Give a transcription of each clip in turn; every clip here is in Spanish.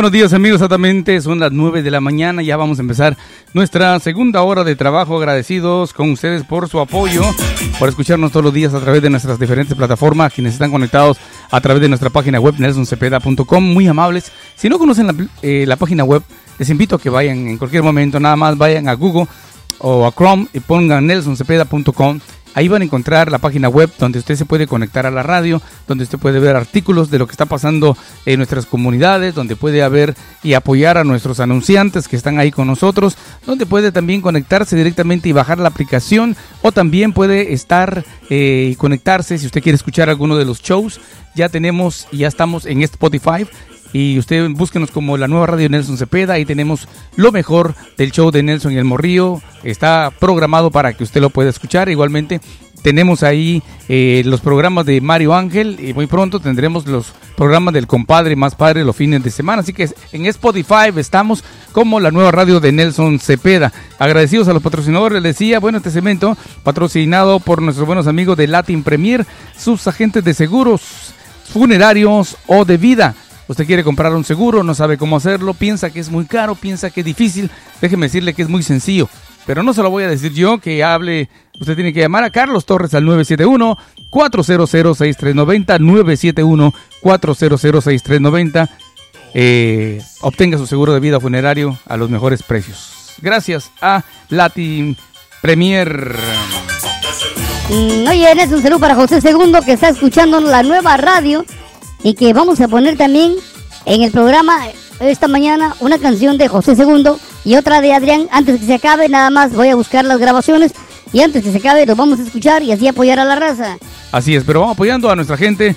buenos días amigos, exactamente son las 9 de la mañana, ya vamos a empezar nuestra segunda hora de trabajo, agradecidos con ustedes por su apoyo, por escucharnos todos los días a través de nuestras diferentes plataformas, quienes están conectados a través de nuestra página web nelsoncepeda.com, muy amables. Si no conocen la, eh, la página web, les invito a que vayan en cualquier momento, nada más vayan a Google o a Chrome y pongan nelsoncepeda.com Ahí van a encontrar la página web donde usted se puede conectar a la radio, donde usted puede ver artículos de lo que está pasando en nuestras comunidades, donde puede haber y apoyar a nuestros anunciantes que están ahí con nosotros, donde puede también conectarse directamente y bajar la aplicación o también puede estar eh, y conectarse si usted quiere escuchar alguno de los shows. Ya tenemos y ya estamos en Spotify y usted búsquenos como la nueva radio Nelson Cepeda. Ahí tenemos lo mejor del show de Nelson y el Morrillo. Está programado para que usted lo pueda escuchar. Igualmente tenemos ahí eh, los programas de Mario Ángel y muy pronto tendremos los programas del compadre más padre los fines de semana. Así que en Spotify estamos como la nueva radio de Nelson Cepeda. Agradecidos a los patrocinadores, les decía, bueno, este cemento patrocinado por nuestros buenos amigos de Latin Premier, sus agentes de seguros funerarios o de vida. Usted quiere comprar un seguro, no sabe cómo hacerlo, piensa que es muy caro, piensa que es difícil. Déjeme decirle que es muy sencillo. Pero no se lo voy a decir yo, que hable. Usted tiene que llamar a Carlos Torres al 971-400-6390. 971-400-6390. Eh, obtenga su seguro de vida funerario a los mejores precios. Gracias a Latin Premier. Mm, oye, es un saludo para José Segundo que está escuchando la nueva radio y que vamos a poner también en el programa esta mañana una canción de José Segundo y otra de Adrián. Antes que se acabe, nada más voy a buscar las grabaciones y antes que se acabe los vamos a escuchar y así apoyar a la raza. Así es, pero vamos apoyando a nuestra gente.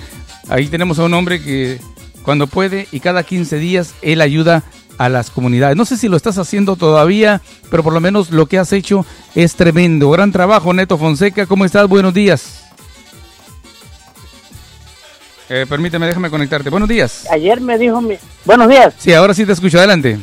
Ahí tenemos a un hombre que cuando puede y cada 15 días él ayuda a las comunidades. No sé si lo estás haciendo todavía, pero por lo menos lo que has hecho es tremendo. Gran trabajo, Neto Fonseca. ¿Cómo estás? Buenos días. Eh, permíteme, déjame conectarte. Buenos días. Ayer me dijo mi... Buenos días. Sí, ahora sí te escucho. Adelante.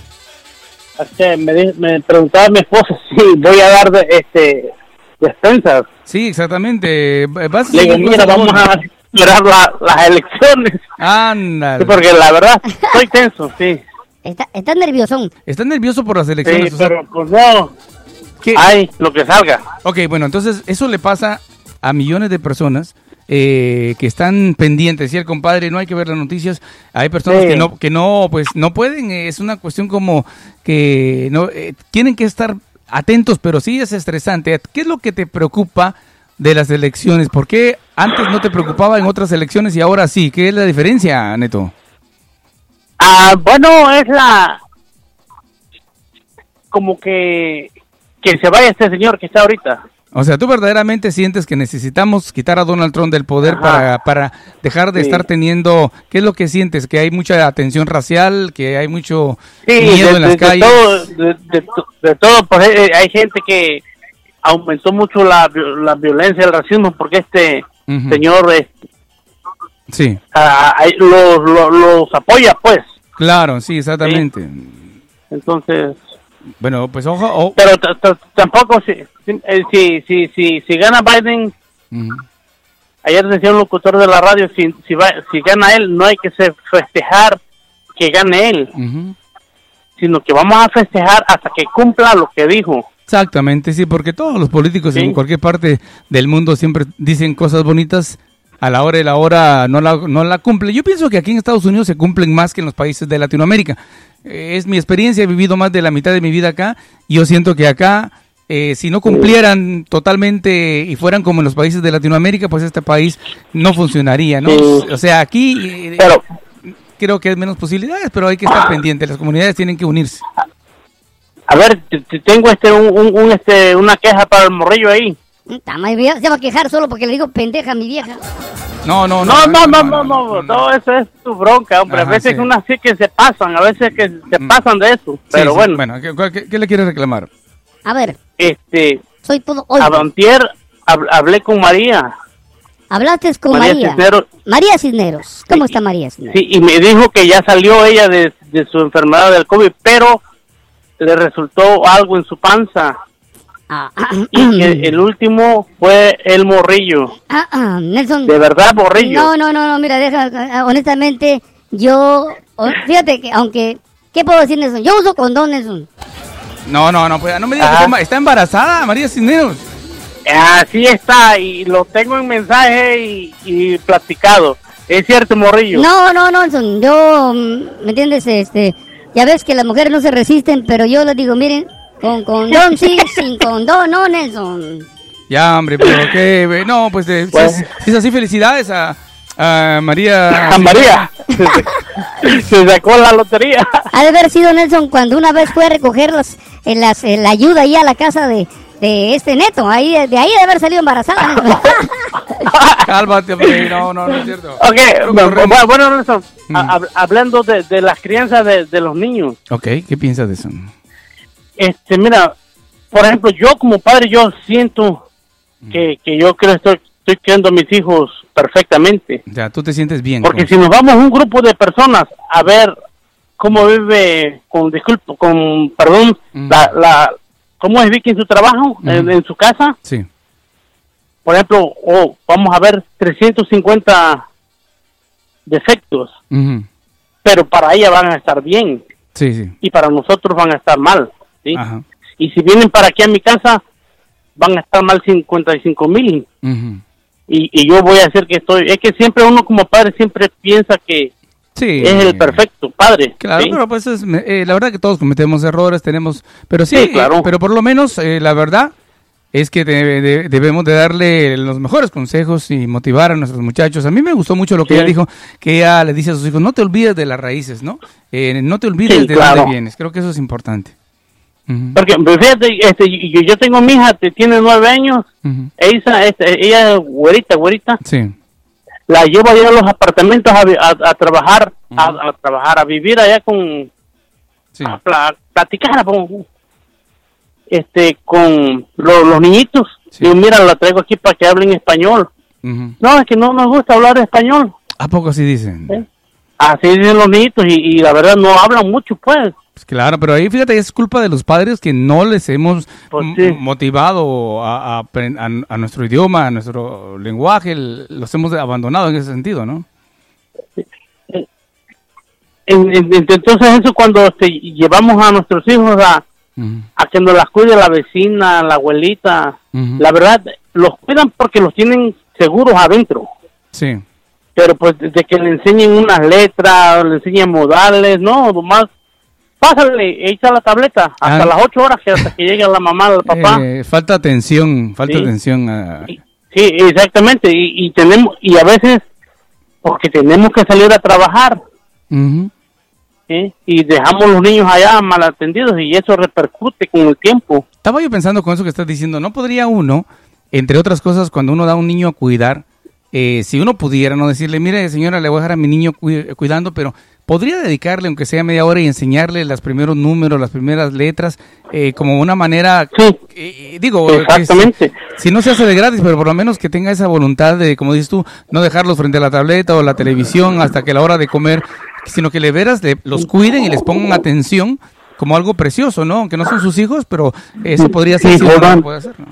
Este, me, me preguntaba mi esposa si voy a dar de, este despensas. Sí, exactamente. ¿Vas Le digo, mira, vamos a esperar las elecciones. Ándale. porque la verdad, estoy tenso, sí. Está, está nervioso. ¿Estás nervioso por las elecciones? Sí, pero pues no. ¿Qué? Ay, lo que salga. Ok, bueno, entonces eso le pasa a millones de personas eh, que están pendientes. Y el compadre, no hay que ver las noticias. Hay personas que no, que no, pues no pueden. Es una cuestión como que no eh, tienen que estar atentos, pero sí es estresante. ¿Qué es lo que te preocupa de las elecciones? ¿Por qué antes no te preocupaba en otras elecciones y ahora sí? ¿Qué es la diferencia, Neto? Ah, bueno, es la como que que se vaya este señor que está ahorita. O sea, tú verdaderamente sientes que necesitamos quitar a Donald Trump del poder para, para dejar de estar teniendo, ¿qué es lo que sientes? Que hay mucha atención racial, que hay mucho miedo en las calles. de, todo, pues eh, hay, gente que aumentó mucho la, la violencia, el racismo, porque este señor es, sí. los, los, apoya, pues. Claro, sí, exactamente. Entonces, bueno, pues ojo. Pero tampoco, si, eh, si, si, si, si, gana Biden, ayer decía un locutor de la radio, si, si, va, si gana él, no hay que festejar que gane él, sino que vamos a festejar hasta que cumpla lo que dijo. Exactamente, sí, porque todos los políticos en cualquier parte del mundo siempre dicen cosas bonitas, a la hora y la hora no la, no la cumple. Yo pienso que aquí en Estados Unidos se cumplen más que en los países de Latinoamérica. Es mi experiencia, he vivido más de la mitad de mi vida acá y yo siento que acá, eh, si no cumplieran totalmente y fueran como en los países de Latinoamérica, pues este país no funcionaría, ¿no? O sea, aquí eh, creo que hay menos posibilidades, pero hay que estar pendiente, las comunidades tienen que unirse. A ver, tengo este, un, este una queja para el morrillo ahí. Se va a quejar solo porque le digo pendeja a mi vieja. No, no, no. No, no, no, no, todo eso es tu bronca, hombre. a veces que unas sí que se pasan, a veces que se mm. pasan de eso. Pero bueno. Bueno, ¿qué, le quieres reclamar? A ver. Este. Soy todo. A Dontier hablé con María. Hablaste con María. María María Cisneros. ¿Cómo está María Cisneros? Sí, y me dijo que ya salió ella de, de su enfermedad del COVID, pero le resultó algo en su panza. Ah, y el, último fue el morrillo. Ah, ah, Nelson. De verdad, morrillo. No, no, no, no, mira, deja, honestamente, yo, fíjate que aunque ¿Qué puedo decir, Nelson? Yo uso condón, Nelson. No, no, no, pues, no me digas que está, está embarazada, María Cisneros. Así está, y lo tengo en mensaje y, y platicado. Es cierto, morrillo. No, no, no, Nelson. Yo, ¿me entiendes? Este, ya ves que las mujeres no se resisten, pero yo les digo, miren, con condón sí, sin condón no, Nelson. Ya, hombre, pero qué... No, pues, eh, si Pues- es, si es así, felicidades a, a María... A María. Se sacó la lotería. Ha de haber sido Nelson cuando una vez fue a recoger las, eh, las, eh, la ayuda ahí a la casa de, de este neto. Ahí, de ahí de haber salido embarazada. Cálmate, hombre, no, no, no es cierto. Ok, bueno, bueno, Nelson, Mm. hablando de, de las crianzas de, de los niños, Ok, ¿qué piensas de eso? Este, mira, por ejemplo, yo como padre, yo siento que, que yo creo que estoy, estoy criando a mis hijos perfectamente. Sea, tú te sientes bien. Porque con- si nos vamos un grupo de personas a ver cómo vive, con disculpa, con perdón, Mm. la, la, cómo es Vicky en su trabajo, en, en su casa, Sí, por ejemplo, o vamos a ver 350 defectos, pero para ella van a estar bien sí, sí. y para nosotros van a estar mal, ¿sí? Ajá. Y si vienen para aquí a mi casa, van a estar mal 55 mil. ujú. Y, y yo voy a hacer que estoy... Es que siempre uno como padre siempre piensa que Sí. es el perfecto padre. Claro, ¿sí? pero pues es, eh, la verdad que todos cometemos errores, tenemos, pero sí, Sí, claro. eh, pero por lo menos eh, la verdad es que de- de- debemos de darle los mejores consejos y motivar a nuestros muchachos. A mí me gustó mucho lo que Sí. ella dijo, que ella le dice a sus hijos, no te olvides de las raíces, ¿no? Eh, no te olvides Sí, de claro. dónde vienes. Creo que eso es importante. Porque pues, fíjate, este, yo, yo tengo mi hija, que tiene nueve años, ujú. ella, este, ella es güerita, güerita, Sí, la llevo allá a los apartamentos a, a- a trabajar, a, a trabajar, a vivir allá con, sí. a pla- platicar con, este, con lo- los niñitos. Sí. Digo, mira, la traigo aquí para que hablen español. No, es que no nos gusta hablar español. ¿A poco así dicen? ¿eh? Así dicen los niñitos y, y la verdad no hablan mucho, pues. Pues claro, pero ahí fíjate, es culpa de los padres que no les hemos Pues sí. motivado a, a a- a nuestro idioma, a nuestro lenguaje, el- los hemos abandonado en ese sentido, ¿no? En- en- entonces eso cuando este, llevamos a nuestros hijos a, Ujú, a que nos las cuide la vecina, la abuelita, la verdad los cuidan porque los tienen seguros adentro. Sí, pero pues desde que le enseñen unas letras, le enseñen modales, no, nomás pásale, echa la tableta hasta Ah. las ocho horas que hasta que llegue la mamá, el papá. Eh, falta atención, falta Sí. atención. a- Sí, exactamente, y, y tenemos, y a veces, porque tenemos que salir a trabajar, y dejamos los niños allá mal atendidos, y eso repercute con el tiempo. Estaba yo pensando con eso que estás diciendo, ¿no podría uno, entre otras cosas, cuando uno da a un niño a cuidar, eh, si uno pudiera, no decirle, mire señora, le voy a dejar a mi niño cui- cuidando, pero podría dedicarle, aunque sea media hora, y enseñarle los primeros números, las primeras letras, eh, como una manera, Sí, eh, digo, exactamente. si, si no se hace de gratis, pero por lo menos que tenga esa voluntad de, como dices tú, no dejarlos frente a la tableta o la televisión hasta que la hora de comer, sino que le veras, le- los cuiden y les pongan atención como algo precioso, ¿no? Aunque no son sus hijos, pero eso podría ser Sí, si puede hacer, ¿no?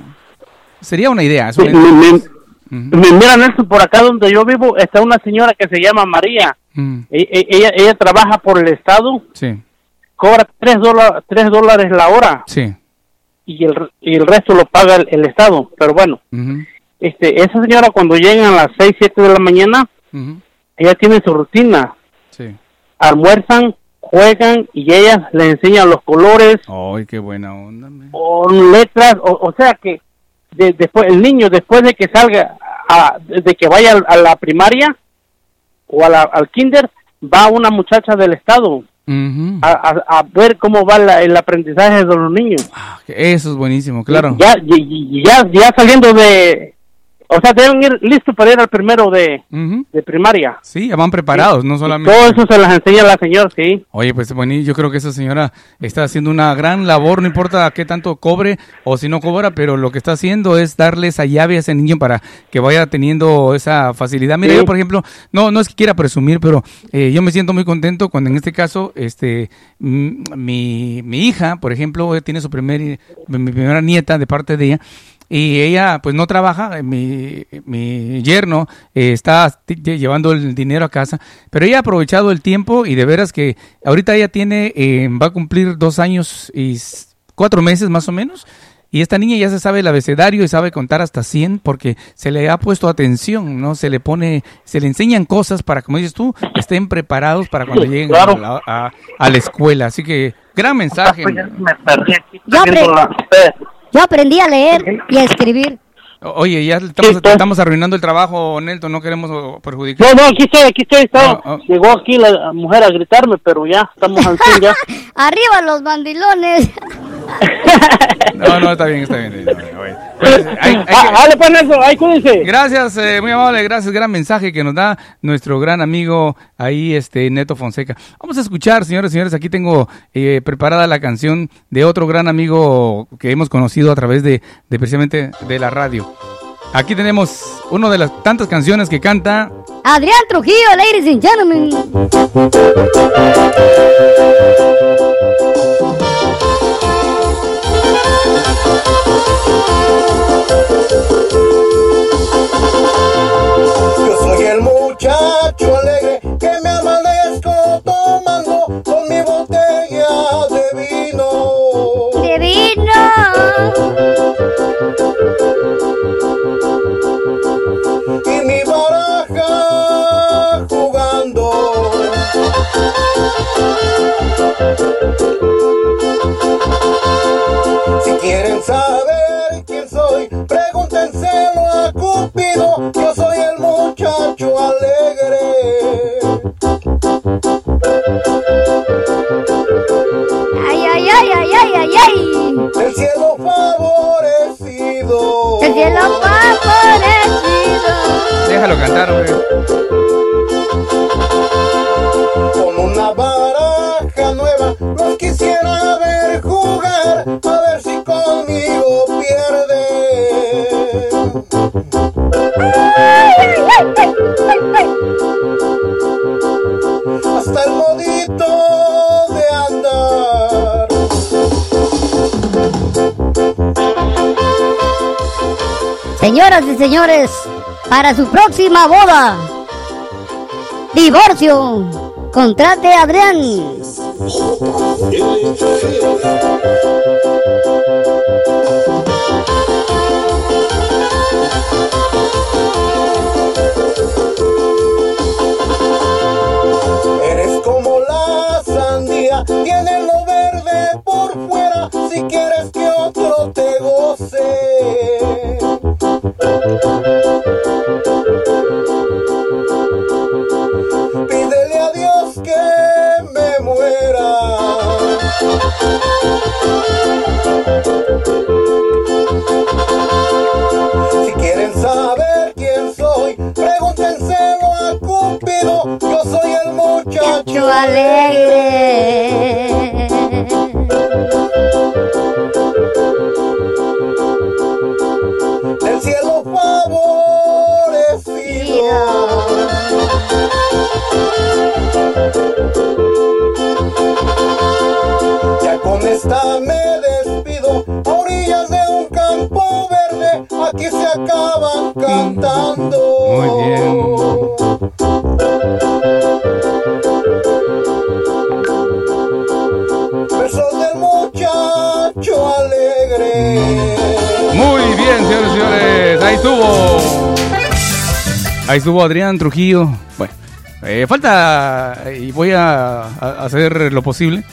Sería una idea. es Sí, una idea. Ujú, me- Mira, Nelson, por acá donde yo vivo está una señora que se llama María. ujú, E- e- Ella, ella trabaja por el Estado, Sí, cobra tres, dólares tres dólares la hora sí. y el, y el resto lo paga el, el Estado. Pero bueno, este, esa señora cuando llegan a las 6, 7 de la mañana, ella tiene su rutina. Sí. Almuerzan, juegan y ella les enseña los colores Ay, qué buena onda. man. letras. O, o sea que de- después el niño, después de que salga, a, de que vaya a la primaria o a la- al kinder, va una muchacha del Estado a, a- a ver cómo va la- el aprendizaje de los niños. Ah, Eso es buenísimo, claro. Ya, y- y- ya, ya saliendo de, o sea, deben ir listos para ir al primero de, de primaria. Sí, ya van preparados, no solamente. Todo eso se las enseña la señora, sí. Oye, pues bueno, yo creo que esa señora está haciendo una gran labor, no importa qué tanto cobre o si no cobra, pero lo que está haciendo es darle esa llave a ese niño para que vaya teniendo esa facilidad. Mira, Sí. yo por ejemplo, no no es que quiera presumir, pero eh, yo me siento muy contento cuando en este caso, este, mm, mi, mi hija, por ejemplo, tiene su primer, mi primera nieta de parte de ella. Y ella pues no trabaja, mi, mi yerno eh, está llevando el dinero a casa, pero ella ha aprovechado el tiempo y de veras que ahorita ella tiene, eh, va a cumplir dos años y cuatro meses más o menos. Y esta niña ya se sabe el abecedario y sabe contar hasta 100 porque se le ha puesto atención, ¿no? Se le pone, se le enseñan cosas para, como dices tú, estén preparados para cuando lleguen a, la, escuela. Así que, gran mensaje. Yo aprendí a leer y a escribir. Oye, ya estamos, arruinando el trabajo, Nelton, no queremos perjudicar. No, no, aquí estoy, aquí estoy. Llegó aquí la mujer a gritarme, pero ya, estamos al fin ya. Arriba los bandilones. no, no, está bien, está bien. Pues, ah, pues, ahí cuídense. Gracias, eh, muy amable, gracias, gran mensaje que nos da nuestro gran amigo ahí, este, Neto Fonseca. Vamos a escuchar, señores y señores, aquí tengo eh, preparada la canción de otro gran amigo que hemos conocido a través de, de precisamente de la radio. Aquí tenemos una de las tantas canciones que canta Adrián Trujillo, ladies and gentlemen. フフフフ。Favorecido. Déjalo cantar, hombre. Y señores, para su próxima boda, divorcio, contrate Adrián. Alegre. del cielo favorecido. Ya con esta me despido a orillas de un campo verde. Aquí se acaban cantando. Estuvo. Ahí estuvo Adrián Trujillo. Bueno, eh, falta y voy a, hacer lo posible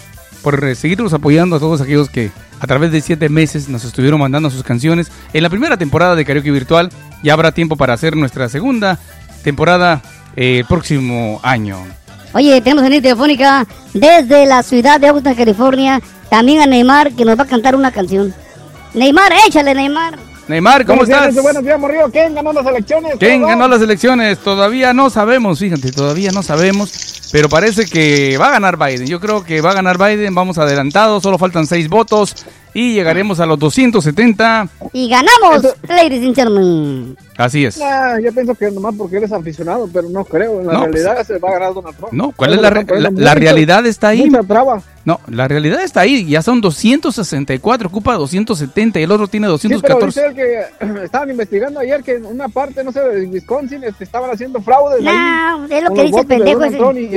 por eh, seguirlos apoyando a todos aquellos que a través de siete meses nos estuvieron mandando sus canciones. En la primera temporada de Karaoke Virtual ya habrá tiempo para hacer nuestra segunda temporada eh, el próximo año. Oye, tenemos en línea telefónica desde la ciudad de Oakland, California, también a Neymar que nos va a cantar una canción. Neymar, échale Neymar. Neymar, ¿cómo Buenos días, estás? Buenos días, Morrillo. ¿Quién ganó las elecciones? ¿Quién ganó las elecciones? Todavía no sabemos, fíjate, todavía no sabemos. Pero parece que va a ganar Biden. Yo creo que va a ganar Biden, vamos adelantados, solo faltan seis votos y llegaremos a los 270. Y ganamos, ladies and gentlemen. Así es. yo pienso que nomás porque eres aficionado, pero no creo. En la No, pues, realidad se va a ganar Donald Trump. No, ¿cuál es la, re- la, la mucha- realidad está ahí? Mucha traba. No, la realidad está ahí. Ya son 264, ocupa 270 y el otro tiene Sí, pero 214. dice él que estaban investigando ayer que en una parte, no sé, de Wisconsin, este, estaban haciendo fraudes. No, es lo que dice el pendejo ese.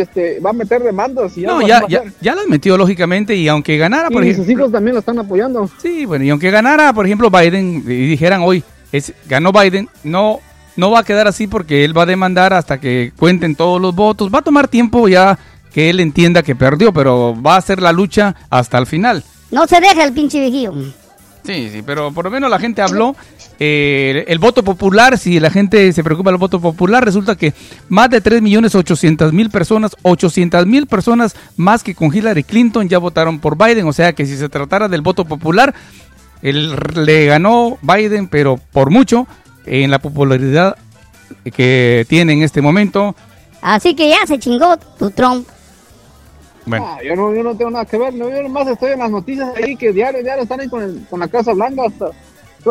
Este, va a meter demandas. Y No, ya, ya, ya las metió lógicamente y aunque ganara, por Y sus ejemplo. hijos también lo están apoyando. Sí, bueno, y aunque ganara, por ejemplo, Biden y dijeran hoy, es, ganó Biden, no, no va a quedar así porque él va a demandar hasta que cuenten todos los votos. Va a tomar tiempo ya que él entienda que perdió, pero va a hacer la lucha hasta el final. No se deja el pinche viejillo. Sí, sí, pero por lo menos la gente habló. Eh, el voto popular, si la gente se preocupa del voto popular, resulta que más de 3.800.000 personas, 800.000 personas más que con Hillary Clinton ya votaron por Biden. O sea que si se tratara del voto popular, él le ganó Biden, pero por mucho, en la popularidad que tiene en este momento. Así que ya se chingó tu Trump. Bueno, Ah, yo, no, yo no tengo nada que ver. No, yo nomás estoy en las noticias ahí que diario, diario están ahí con, el- con la Casa Blanca. Hasta,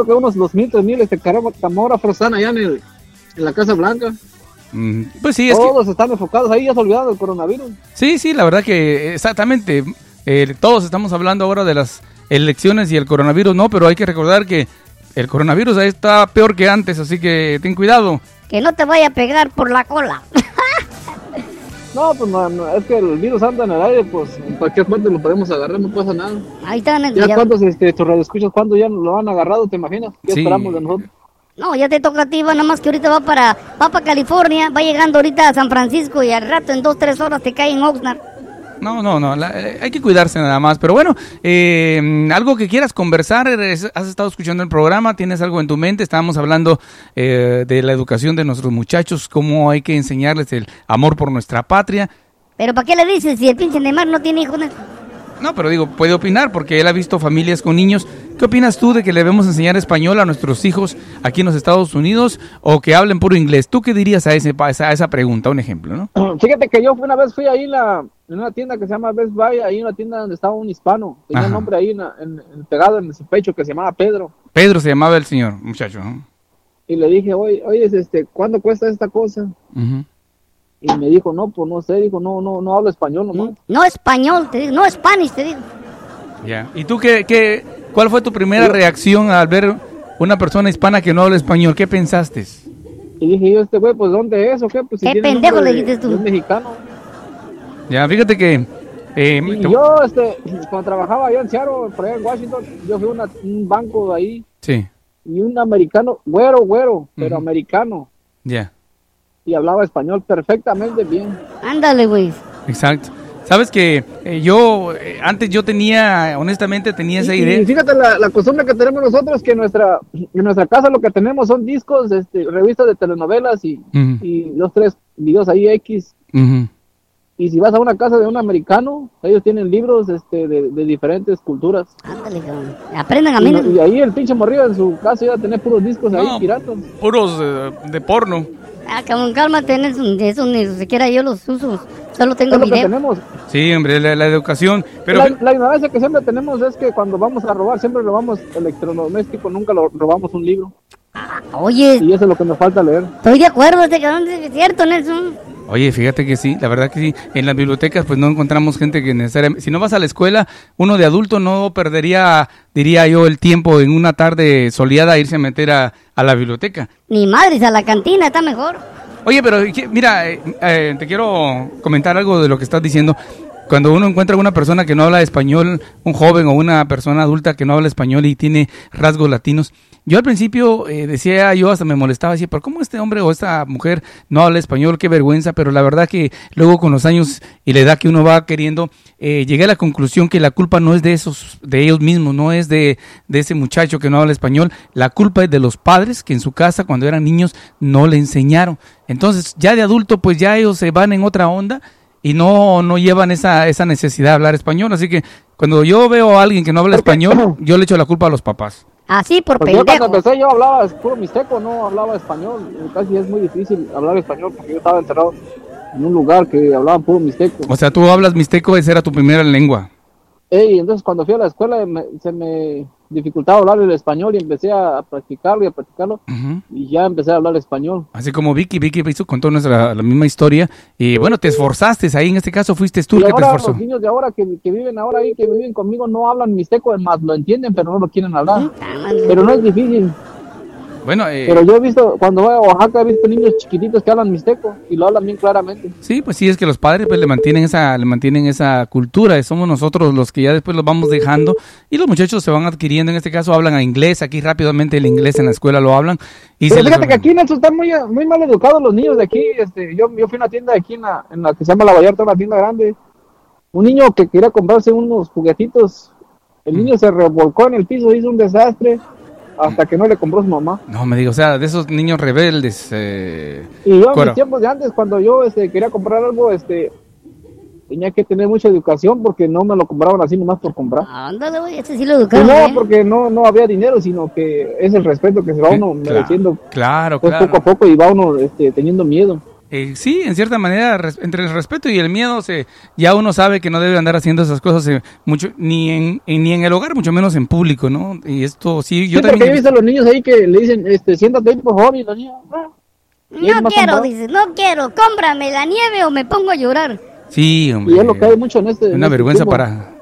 creo que unos 2.000, 3.000 este, camógrafos están allá en, el, en la Casa Blanca. mm, pues sí, es que... Todos están enfocados ahí, ya se olvidaron del coronavirus. Sí, sí, la verdad que exactamente. eh, todos estamos hablando ahora de las elecciones y el coronavirus, no, pero hay que recordar que el coronavirus ahí está peor que antes, así que ten cuidado. Que no te vaya a pegar por la cola. No, pues no, no, es que el virus anda en el aire, pues en cualquier parte lo podemos agarrar, no pasa nada. Ahí están. Ya, Ya, cuántos este, tus radioescuchas, cuándo ya lo han agarrado, ¿te imaginas? ¿Qué Sí. esperamos de nosotros? no, ya te toca a ti, va nada más que ahorita va para, va para California, va llegando ahorita a San Francisco y al rato en dos, tres horas te cae en Oxnard. No, no, no, la- eh, hay que cuidarse nada más. Pero bueno, eh, algo que quieras conversar, eres- has estado escuchando el programa, tienes algo en tu mente, estábamos hablando eh, de la educación de nuestros muchachos, cómo hay que enseñarles el amor por nuestra patria. Pero ¿para qué le dices si el pinche Neymar no tiene hijos? No, pero digo, puede opinar porque él ha visto familias con niños. ¿Qué opinas tú de que le debemos enseñar español a nuestros hijos aquí en los Estados Unidos o que hablen puro inglés? ¿Tú qué dirías a, ese, a esa, a esa pregunta? Un ejemplo, ¿no? Fíjate que yo una vez fui ahí en, la, en una tienda que se llama Best Buy, ahí en una tienda donde estaba un hispano. Tenía Ajá. un nombre ahí en, en- en- pegado en su pecho que se llamaba Pedro. Pedro se llamaba el señor, muchacho. ¿no? Y le dije, oye, oye, este, ¿cuánto cuesta esta cosa? Y me dijo, no, pues no sé, dijo, no, no, no hablo español nomás. No español, te digo, no Spanish, te digo. Ya. ¿Y tú qué, qué, cuál fue tu primera reacción al ver una persona hispana que no habla español? ¿Qué pensaste? Y dije yo, este güey, pues ¿dónde es o qué? Pues si ¿Qué pendejo le dijiste tú? un mexicano. Ya, fíjate que... eh, Y te- yo, este, cuando trabajaba allá en Seattle, por allá en Washington, yo fui a una- un banco de ahí Sí, y un americano, güero, güero, pero Ujú. americano, ya, y hablaba español perfectamente bien. Ándale, güey. exacto. Sabes que eh, yo, eh, antes yo tenía, honestamente tenía esa Y, idea. y fíjate la, la costumbre que tenemos nosotros, que en nuestra, en nuestra casa lo que tenemos son discos, este, revistas de telenovelas y, Ujú, y dos, tres videos ahí X. ujú. Y si vas a una casa de un americano, ellos tienen libros este, de, de diferentes culturas. Ándale, cabrón. Aprendan a Y, mí. y ahí el pinche morrillo en su casa iba a tener puros discos ahí, piratas. Puros de porno. Ah, cabrón, cálmate, Nelson. De eso ni siquiera yo los uso. Solo tengo Es lo que tenemos. Sí, hombre, la, la educación. Pero la, la ignorancia que siempre tenemos es que cuando vamos a robar, siempre robamos electrodoméstico, nunca lo robamos un libro. Oye, Y eso es lo que nos falta leer. estoy de acuerdo, este cabrón. Es cierto, Nelson. Oye, fíjate que sí, la verdad que sí. En las bibliotecas pues no encontramos gente que necesariamente... Si no vas a la escuela, uno de adulto no perdería, diría yo, el tiempo en una tarde soleada a irse a meter a, a la biblioteca. Ni madres, a la cantina está mejor. Oye, pero ¿qué- mira, eh, eh, te quiero comentar algo de lo que estás diciendo. Cuando uno encuentra a una persona que no habla español, un joven o una persona adulta que no habla español y tiene rasgos latinos, yo al principio eh, decía, yo hasta me molestaba, decía, pero ¿cómo este hombre o esta mujer no habla español? Qué vergüenza, pero la verdad que luego con los años y la edad que uno va queriendo, eh, llegué a la conclusión que la culpa no es de esos, de ellos mismos, no es de, de ese muchacho que no habla español, la culpa es de los padres que en su casa cuando eran niños no le enseñaron. Entonces, ya de adulto, pues ya ellos se van en otra onda y no, no llevan esa, esa necesidad de hablar español. Así que cuando yo veo a alguien que no habla español, yo le echo la culpa a los papás. Así por Porque yo cuando empecé yo hablaba puro mixteco, no hablaba español. Casi es muy difícil hablar español porque yo estaba encerrado en un lugar que hablaban puro mixteco. O sea, tú hablas mixteco, esa era tu primera lengua. Ey, entonces cuando fui a la escuela me- se me dificultaba hablar el español y empecé a, practicarlo y a practicarlo Ujú. y ya empecé a hablar español. Así como Vicky, Vicky hizo contó nuestra la misma historia y bueno, te esforzaste ahí, en este caso fuiste tú Y el que te ahora esforzó. los niños de ahora que, que viven ahora ahí, que viven conmigo, no hablan mixteco, más lo entienden, pero no lo quieren hablar. Pero no es difícil. Bueno, eh, Pero yo he visto, cuando voy a Oaxaca, he visto niños chiquititos que hablan mixteco y lo hablan bien claramente. sí, pues sí, es que los padres pues le mantienen esa le mantienen esa cultura, somos nosotros los que ya después los vamos dejando y los muchachos se van adquiriendo, en este caso hablan a inglés, aquí rápidamente el inglés en la escuela lo hablan y Pero se les- fíjate que aquí en están muy, muy mal educados los niños de aquí. Este, yo, yo fui a una tienda aquí en la, en la que se llama La Vallarta, una tienda grande. Un niño que quería comprarse unos juguetitos, el niño se revolcó en el piso, hizo un desastre hasta que no le compró su mamá. No, me digo, o sea, de esos niños rebeldes. eh, Y yo en mis tiempos de antes, cuando yo este, quería comprar algo, este, tenía que tener mucha educación porque no me lo compraban así nomás por comprar. Ándale, güey, ese sí lo Y educaron. no bien. porque no, no había dinero, sino que es el respeto que se va uno Claro, mereciendo Claro, pues, claro. poco a poco y va uno este, teniendo miedo. Eh, sí, en cierta manera, res- entre el respeto y el miedo, se, ya uno sabe que no debe andar haciendo esas cosas eh, mucho, ni en, en- ni en el hogar, mucho menos en público, ¿no? Y esto sí, yo sí, porque también. he visto a los niños ahí que le dicen, este, siéntate ahí por favor, y los niños, ah, No quiero, comprado. dice, no quiero, cómprame la nieve o me pongo a llorar. Sí, hombre. Y es lo que hay mucho en este. en Una este vergüenza tiempo. para.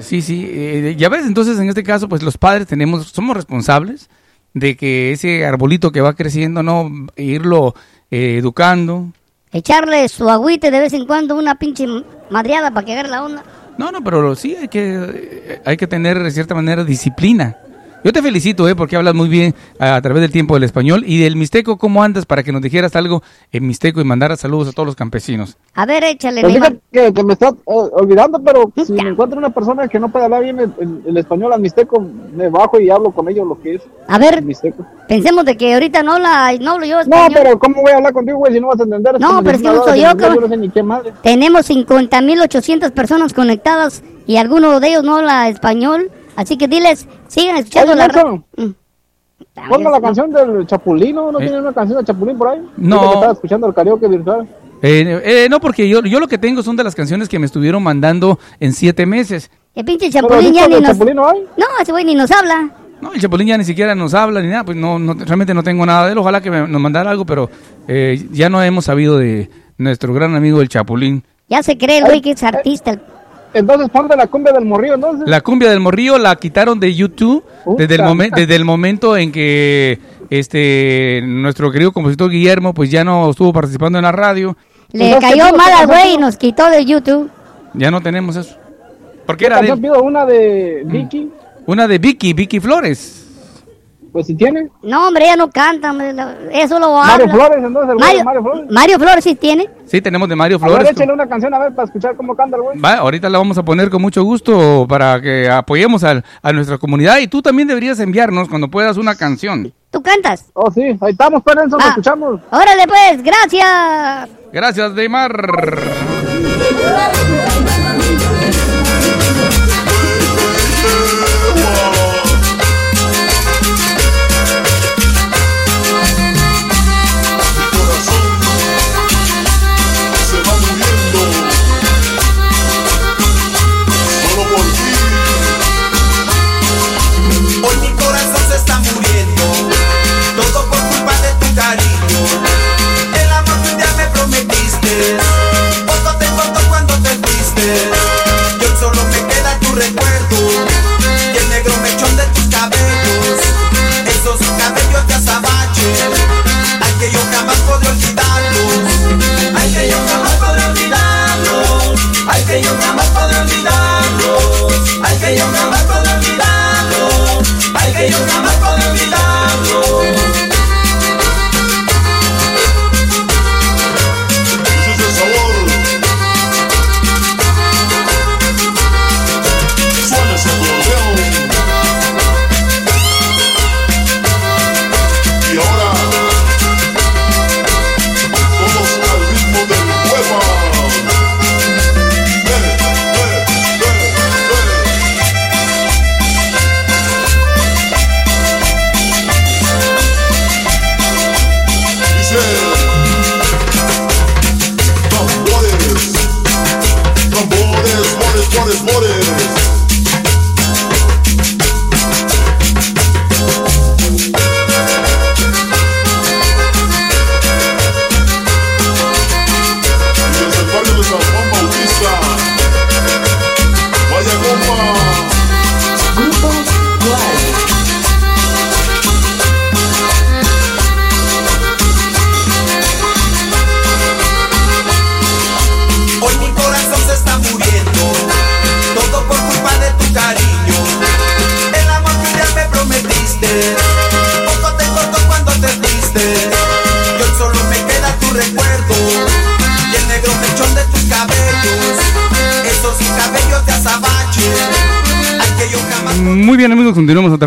Sí, sí. eh, ya ves, entonces en este caso, pues los padres tenemos, somos responsables de que ese arbolito que va creciendo, no irlo eh, educando. Echarle su agüite de vez en cuando, una pinche madreada para que agarre la onda. No, no, pero sí hay que, eh, hay que tener de cierta manera disciplina. Yo te felicito, eh, porque hablas muy bien a, a través del tiempo del español y del mixteco. ¿Cómo andas para que nos dijeras algo en mixteco y mandaras saludos a todos los campesinos? A ver, échale, Pues que, que me está eh, olvidando, pero si me encuentro una persona que no puede hablar bien el, el- el español al mixteco, me bajo y hablo con ellos lo que es A ver, mixteco. pensemos de que ahorita no habla, no hablo yo No, español. pero ¿cómo voy a hablar contigo, güey, si no vas a entender? No, pero si es que no soy yo, inglés, cabrón. no sé ni qué madre. Tenemos 50.800 personas conectadas y alguno de ellos no habla español. Así que diles, sigan escuchando Oye, la Nelson, radio. Ponme la canción del Chapulino, ¿no Eh. tiene una canción de Chapulín por ahí? No. Que Estaba escuchando el karaoke virtual. Eh, eh, no, porque yo, yo lo que tengo son de las canciones que me estuvieron mandando en siete meses. El pinche chapulín ya ni nos... Chapulín no hay. No, ese güey ni nos habla. No, el Chapulín ya ni siquiera nos habla ni nada, pues no, no realmente no tengo nada de él. Ojalá que me- nos mandara algo, pero eh, ya no hemos sabido de nuestro gran amigo el Chapulín. Ya se cree el güey que es artista. Entonces ponte la cumbia del morrillo, entonces. La cumbia del morrillo la quitaron de YouTube desde el, momen- desde el momento en que este nuestro querido compositor Guillermo pues ya no estuvo participando en la radio. Le Entonces, cayó ¿qué mal al güey y nos quitó de YouTube. Ya no tenemos eso. Porque ¿Qué era de pido? Una de Vicky. una de Vicky, Vicky Flores. Pues si tiene. No, hombre, ella no canta, hombre, eso lo Mario habla. Flores, entonces el de Mario, Mario Flores. Mario Flores sí tiene. Sí, tenemos de Mario A ver, Flores. échale una canción a ver para escuchar cómo canta el güey. Va, ahorita la vamos a poner con mucho gusto para que apoyemos al- a nuestra comunidad y tú también deberías enviarnos cuando puedas una canción. ¿Tú cantas? Oh, sí, ahí estamos, pues, Nelson, lo Ah. escuchamos. Órale pues, gracias. Gracias, Neymar.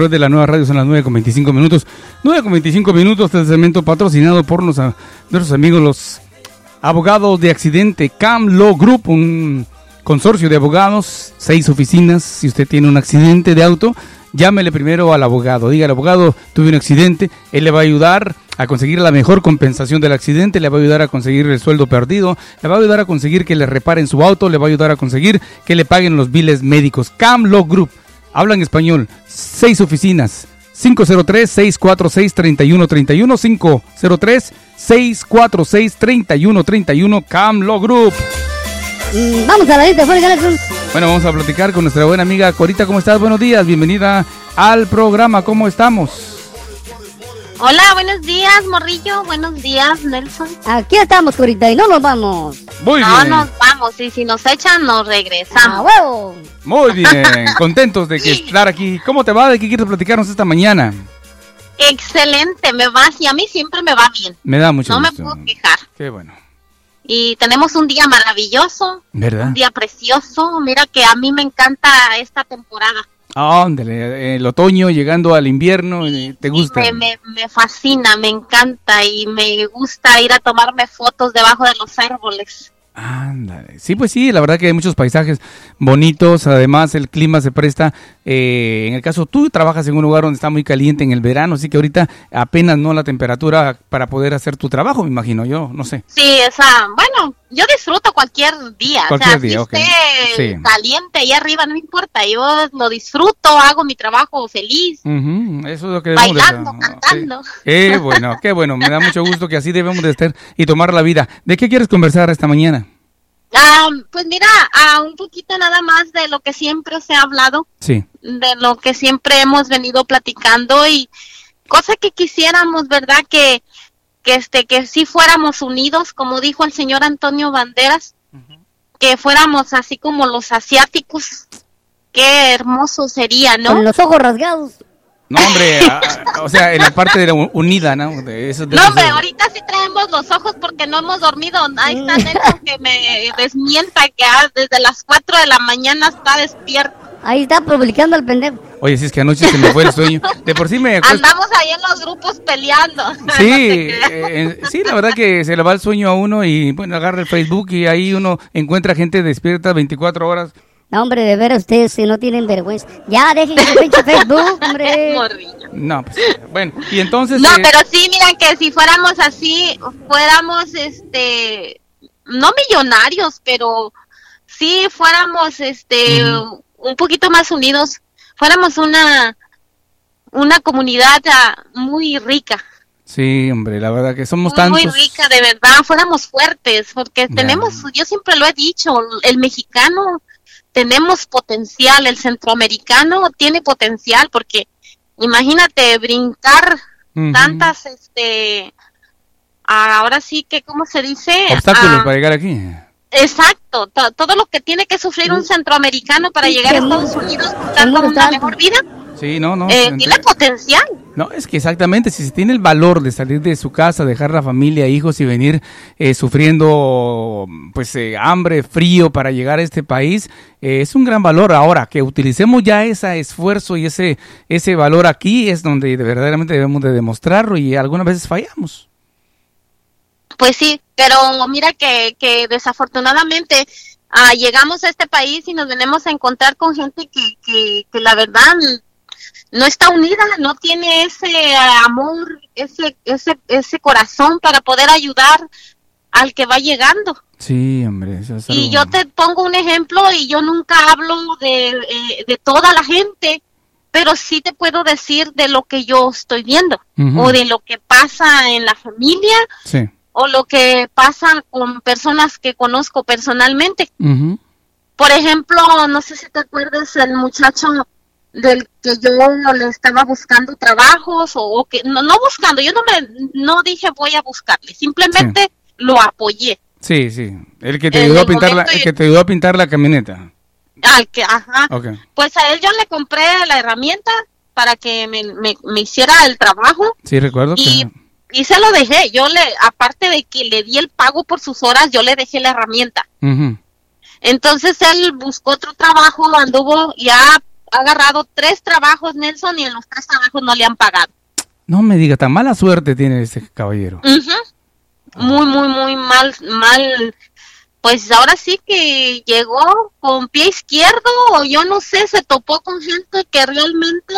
De la nueva radio, son las 9 con 25 minutos. 9 con 25 minutos, este segmento patrocinado por los, a- nuestros amigos los abogados de accidente Cam Law Group, un consorcio de abogados, seis oficinas. Si usted tiene un accidente de auto, llámele primero al abogado. Diga, el abogado, tuve un accidente, él le va a ayudar a conseguir la mejor compensación del accidente, le va a ayudar a conseguir el sueldo perdido, le va a ayudar a conseguir que le reparen su auto, le va a ayudar a conseguir que le paguen los biles médicos. Cam Law Group, habla en español, seis oficinas. 503-646-3131, 503-646-3131, Cam Law Group. Vamos a la lista. Bueno, vamos a platicar con nuestra buena amiga Corita. ¿Cómo estás? Buenos días, bienvenida al programa. ¿Cómo estamos? Hola, buenos días, Morrillo. Buenos días, Nelson. Aquí estamos, Corita, y no nos vamos. Muy no bien, nos vamos y si nos echan, nos ¡A regresamos. huevo! muy bien. Contentos de que estar aquí. ¿Cómo te va? ¿De qué quieres platicarnos esta mañana? Excelente, me va y a mí siempre me va bien. Me da mucho No me gusto. puedo quejar. Qué bueno. Y tenemos un día maravilloso, ¿Verdad? un día precioso. Mira que a mí me encanta esta temporada. Ah, Ándale, el otoño llegando al invierno, eh, ¿te gusta? Me, me, me fascina, me encanta y me gusta ir a tomarme fotos debajo de los árboles. Ándale. Sí, pues sí, la verdad que hay muchos paisajes bonitos, además el clima se presta, eh, en el caso tú trabajas en un lugar donde está muy caliente en el verano, así que ahorita apenas no la temperatura para poder hacer tu trabajo, me imagino yo, no sé. Sí, esa, bueno, yo disfruto cualquier día. Cualquier o sea, día, si ok. esté Sí. caliente ahí arriba, no me importa. Yo lo disfruto, hago mi trabajo feliz, eso es lo que debemos de bailando, cantando. Sí. Qué bueno, qué bueno, me da mucho gusto que así debemos de estar y tomar la vida. ¿De qué quieres conversar esta mañana? Ah, pues mira, ah, un poquito nada más de lo que siempre se ha hablado, Sí. de lo que siempre hemos venido platicando y cosa que quisiéramos, ¿verdad? Que, que este, que si fuéramos unidos, como dijo el señor Antonio Banderas, que fuéramos así como los asiáticos. Qué hermoso sería, ¿no? Con los ojos rasgados. No, hombre, a- a- o sea, en la parte de la unida, ¿no? De eso, de No, eso- hombre, ahorita sí traemos los ojos porque no hemos dormido. Ahí está Nelson que me desmienta que ah, desde las 4 de la mañana está despierto. Ahí está publicando el pendejo. Oye, si es que anoche se me fue el sueño. De por sí me. Andamos ahí en los grupos peleando. Sí, No creas. eh, sí, la verdad que se le va el sueño a uno y bueno, agarra el Facebook y ahí uno encuentra gente despierta 24 horas. No, hombre, de veras ustedes si no tienen vergüenza. Ya, dejen su pinche Facebook, hombre. No, pues, bueno, y entonces... No, eh, pero sí, mira que si fuéramos así, fuéramos, este, no millonarios, pero sí fuéramos, este, un poquito más unidos, fuéramos una, una comunidad ah, muy rica, Sí, hombre, la verdad que somos muy, tantos. muy rica, de verdad, fuéramos fuertes, porque tenemos, yo siempre lo he dicho, el mexicano tenemos potencial, el centroamericano tiene potencial, porque imagínate brincar tantas, este, ahora sí que, ¿cómo se dice? Obstáculos Ah, para llegar aquí. Exacto, to- todo lo que tiene que sufrir un centroamericano para llegar a Estados Unidos buscando una mejor vida, Sí, no, no. eh, tiene potencial. No, es que exactamente, si se tiene el valor de salir de su casa, dejar la familia, hijos y venir eh, sufriendo pues eh, hambre, frío para llegar a este país, eh, es un gran valor. Ahora, que utilicemos ya ese esfuerzo y ese, ese valor aquí es donde de- verdaderamente debemos de demostrarlo y algunas veces fallamos. Pues sí, pero mira que, que desafortunadamente ah, llegamos a este país y nos venimos a encontrar con gente que, que, que la verdad no está unida, no tiene ese amor, ese, ese, ese corazón para poder ayudar al que va llegando. Sí, hombre. eso es Y yo te pongo un ejemplo y yo nunca hablo de, eh, de toda la gente, pero sí te puedo decir de lo que yo estoy viendo o de lo que pasa en la familia Sí. o lo que pasa con personas que conozco personalmente. Por ejemplo, no sé si te acuerdas el muchacho del que yo le estaba buscando trabajos o, o que no, no buscando, yo no me no dije voy a buscarle, simplemente lo apoyé. Sí, sí. El que te En ayudó a pintar la, el que te ayudó a pintar la camioneta. Al que, ajá. Ok. Pues a él yo le compré la herramienta para que me, me- me hiciera el trabajo Sí, recuerdo y, que. y se lo dejé. Yo le, aparte de que le di el pago por sus horas, yo le dejé la herramienta. Entonces él buscó otro trabajo, anduvo y ha agarrado tres trabajos, Nelson, y en los tres trabajos no le han pagado. No me diga, tan mala suerte tiene ese caballero. Ujú. Muy, muy, muy mal, mal. Pues ahora sí que llegó con pie izquierdo o yo no sé, se topó con gente que realmente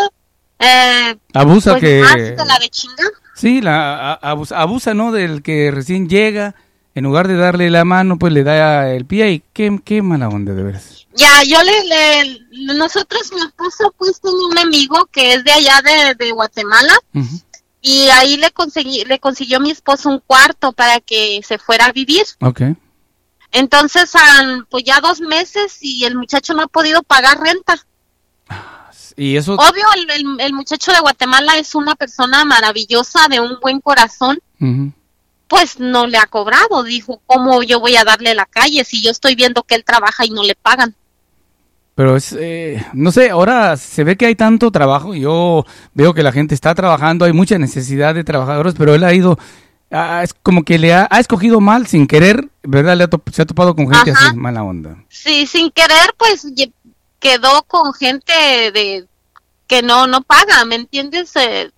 eh, Abusa pues, que. más la de chinga. Sí, la, a- abusa, abusa, ¿no? Del que recién llega. En lugar de darle la mano, pues le da el pie y qué, qué mala onda, de veras. Ya, yo le, le- nosotros, mi esposo, pues tiene un amigo que es de allá de, de Guatemala y ahí le conseguí, le consiguió mi esposo un cuarto para que se fuera a vivir. Ok. Entonces, han, pues ya dos meses y el muchacho no ha podido pagar renta. Y eso. Obvio, el, el- el muchacho de Guatemala es una persona maravillosa, de un buen corazón, Ujú. Pues no le ha cobrado. Dijo, ¿cómo yo voy a darle la calle si yo estoy viendo que él trabaja y no le pagan? Pero es, eh, no sé, ahora se ve que hay tanto trabajo. Yo veo que la gente está trabajando, hay mucha necesidad de trabajadores, pero él ha ido, ah, es como que le ha, ha escogido mal sin querer, ¿verdad? Le ha top- se ha topado con gente Ajá. así, mala onda. Sí, sin querer, pues quedó con gente de que no no paga, ¿me entiendes? Eh,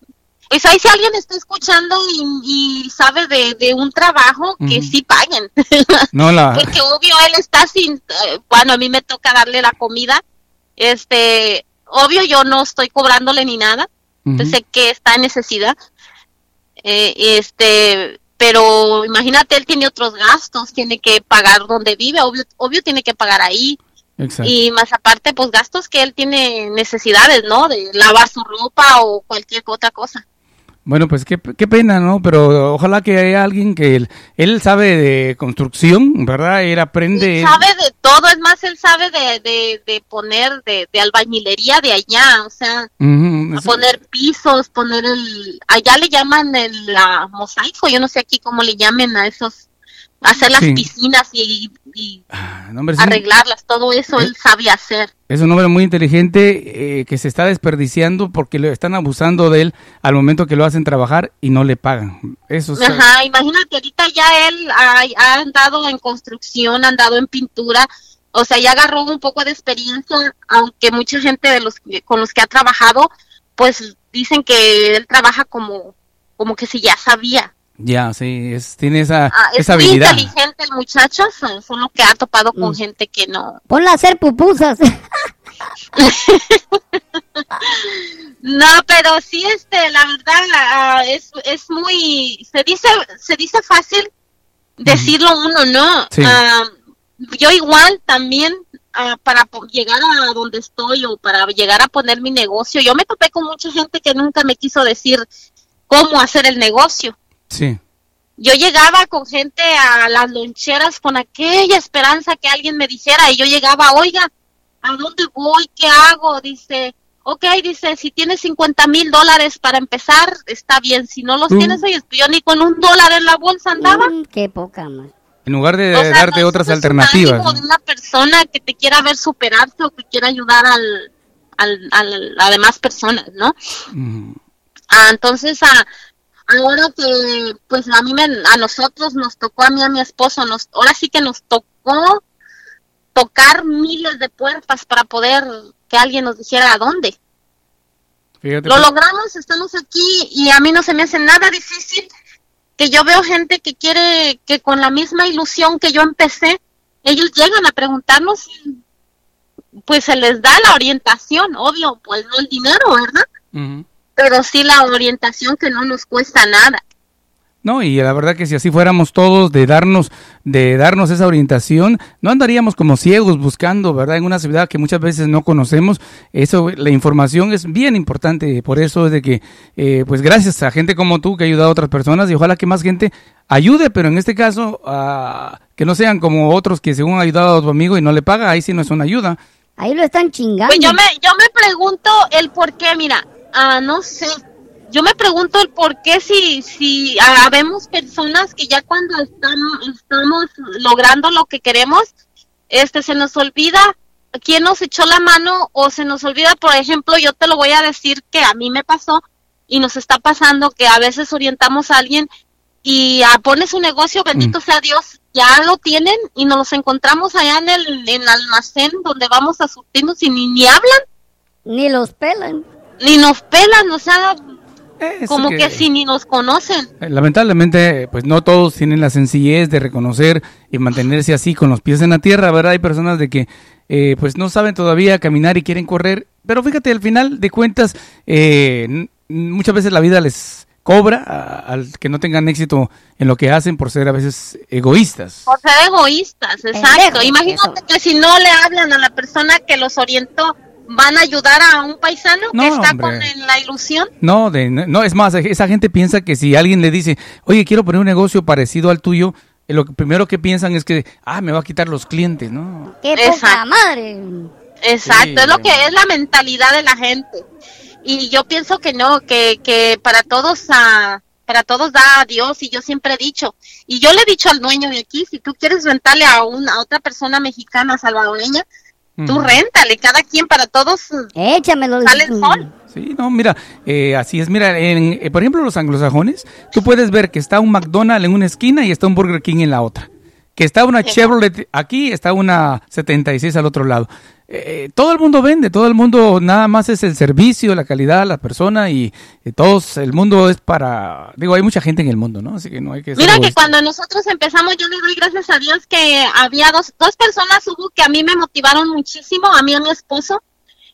pues ahí si alguien está escuchando y, y sabe de, de un trabajo, que sí paguen. No la. Porque obvio él está sin, eh, bueno, a mí me toca darle la comida, este, obvio yo no estoy cobrándole ni nada, sé que está en necesidad, eh, este, pero imagínate, él tiene otros gastos, tiene que pagar donde vive, obvio, obvio tiene que pagar ahí, Exacto. y más aparte, pues gastos que él tiene necesidades, ¿no? De lavar su ropa o cualquier otra cosa. Bueno, pues qué, qué pena, ¿no? Pero ojalá que haya alguien que él, él sabe de construcción, ¿verdad? Él aprende. sabe de todo, es más, él sabe de, de, de poner de, de albañilería de allá, o sea, es- poner pisos, poner el, allá le llaman el la mosaico, yo no sé aquí cómo le llamen a esos, hacer las Sí. piscinas y, y no, hombre, es un- arreglarlas, todo eso Eh, él sabe hacer. Es un hombre muy inteligente eh, que se está desperdiciando porque le están abusando de él al momento que lo hacen trabajar y no le pagan. Eso es- Ajá, imagínate, ahorita ya él ha, ha andado en construcción, ha andado en pintura, o sea, ya agarró un poco de experiencia, aunque mucha gente de los con los que ha trabajado, pues dicen que él trabaja como, como que si ya sabía. Ya, sí, es, tiene esa, Ah, es esa muy habilidad. inteligente el muchacho, son- solo que ha topado con Mm. gente que no. Ponla a hacer pupusas. No, pero sí, este, la verdad, ah, es, es muy, se dice, se dice fácil decirlo uno, ¿no? Sí. Ah, yo igual también, para llegar a donde estoy o para llegar a poner mi negocio, yo me topé con mucha gente que nunca me quiso decir cómo hacer el negocio. Sí. Yo llegaba con gente a las loncheras con aquella esperanza que alguien me dijera y yo llegaba, oiga, ¿a dónde voy? ¿Qué hago? Dice, ok, dice, si tienes 50 mil dólares para empezar, está bien. Si no los Mm. tienes, oye, yo ni con un dólar en la bolsa andaba. Mm, qué poca más. En lugar de O sea, darte no otras es un alternativas. ánimo de una persona que te quiera ver superarse o que quiera ayudar al, al, al- a demás personas, ¿no? Ah, entonces, ah, ahora que, pues a mí, me, a nosotros nos tocó, a mí, a mi esposo, nos, ahora sí que nos tocó tocar miles de puertas para poder que alguien nos dijera a dónde. Fíjate, Lo pues, logramos, estamos aquí y a mí no se me hace nada difícil que yo veo gente que quiere que con la misma ilusión que yo empecé, ellos llegan a preguntarnos y pues se les da la orientación, obvio, pues no el dinero, ¿verdad? ujú. Pero sí la orientación que no nos cuesta nada. No, y la verdad que si así fuéramos todos de darnos, de darnos esa orientación, no andaríamos como ciegos buscando, ¿verdad? En una ciudad que muchas veces no conocemos. Eso, la información es bien importante. Por eso es de que, eh, pues gracias a gente como tú que ha ayudado a otras personas y ojalá que más gente ayude, pero en este caso, ah, que no sean como otros que según han ayudado a tu amigo y no le paga, ahí sí no es una ayuda. Ahí lo están chingando. Pues yo me, yo me pregunto el por qué, mira, ah, no sé, yo me pregunto el por qué si, si habemos personas que ya cuando estamos, estamos logrando lo que queremos, este, se nos olvida quién nos echó la mano o se nos olvida, por ejemplo, yo te lo voy a decir que a mí me pasó y nos está pasando que a veces orientamos a alguien y ah, pone su negocio, bendito sea Dios, ya lo tienen y nos los encontramos allá en el, en el almacén donde vamos a surtirnos y ni, ni hablan, Ni los pelan. Ni nos pelan, o sea, Es como que, si ni nos conocen. Eh, Lamentablemente, pues no todos tienen la sencillez de reconocer y mantenerse así con los pies en la tierra, ¿verdad? Hay personas de que eh, pues no saben todavía caminar y quieren correr, pero fíjate, al final de cuentas, eh, muchas veces la vida les cobra a- al que no tengan éxito en lo que hacen por ser a veces egoístas. Por ser egoístas, exacto. Imagínate que si no le hablan a la persona que los orientó, van a ayudar a un paisano No, que está hombre. con la ilusión. No, de, no, es más, esa gente piensa que si alguien le dice, oye, quiero poner un negocio parecido al tuyo, eh, lo que primero que piensan es que, ah, me va a quitar los clientes, ¿no? ¡Qué poca Exacto. madre! Exacto, Sí, es lo que es la mentalidad de la gente. Y yo pienso que no, que, que para todos ah, para todos da a Dios y yo siempre he dicho, y yo le he dicho al dueño de aquí, si tú quieres rentarle a una a otra persona mexicana salvadoreña, tú Ujú. réntale, cada quien para todos Échamelo. sale el sol. Sí, no, mira, eh, así es. Mira, en, eh, por ejemplo, los anglosajones, tú puedes ver que está un McDonald's en una esquina y está un Burger King en la otra. Que está una Chevrolet aquí, está una 76 al otro lado. Eh, todo el mundo vende, todo el mundo nada más es el servicio, la calidad, la persona y, eh, todos, el mundo es para, digo, hay mucha gente en el mundo, ¿no? Así que no hay que Mira que egoísta. cuando nosotros empezamos, yo le doy gracias a Dios que había dos, dos personas hubo que a mí me motivaron muchísimo, a mí y a mi esposo,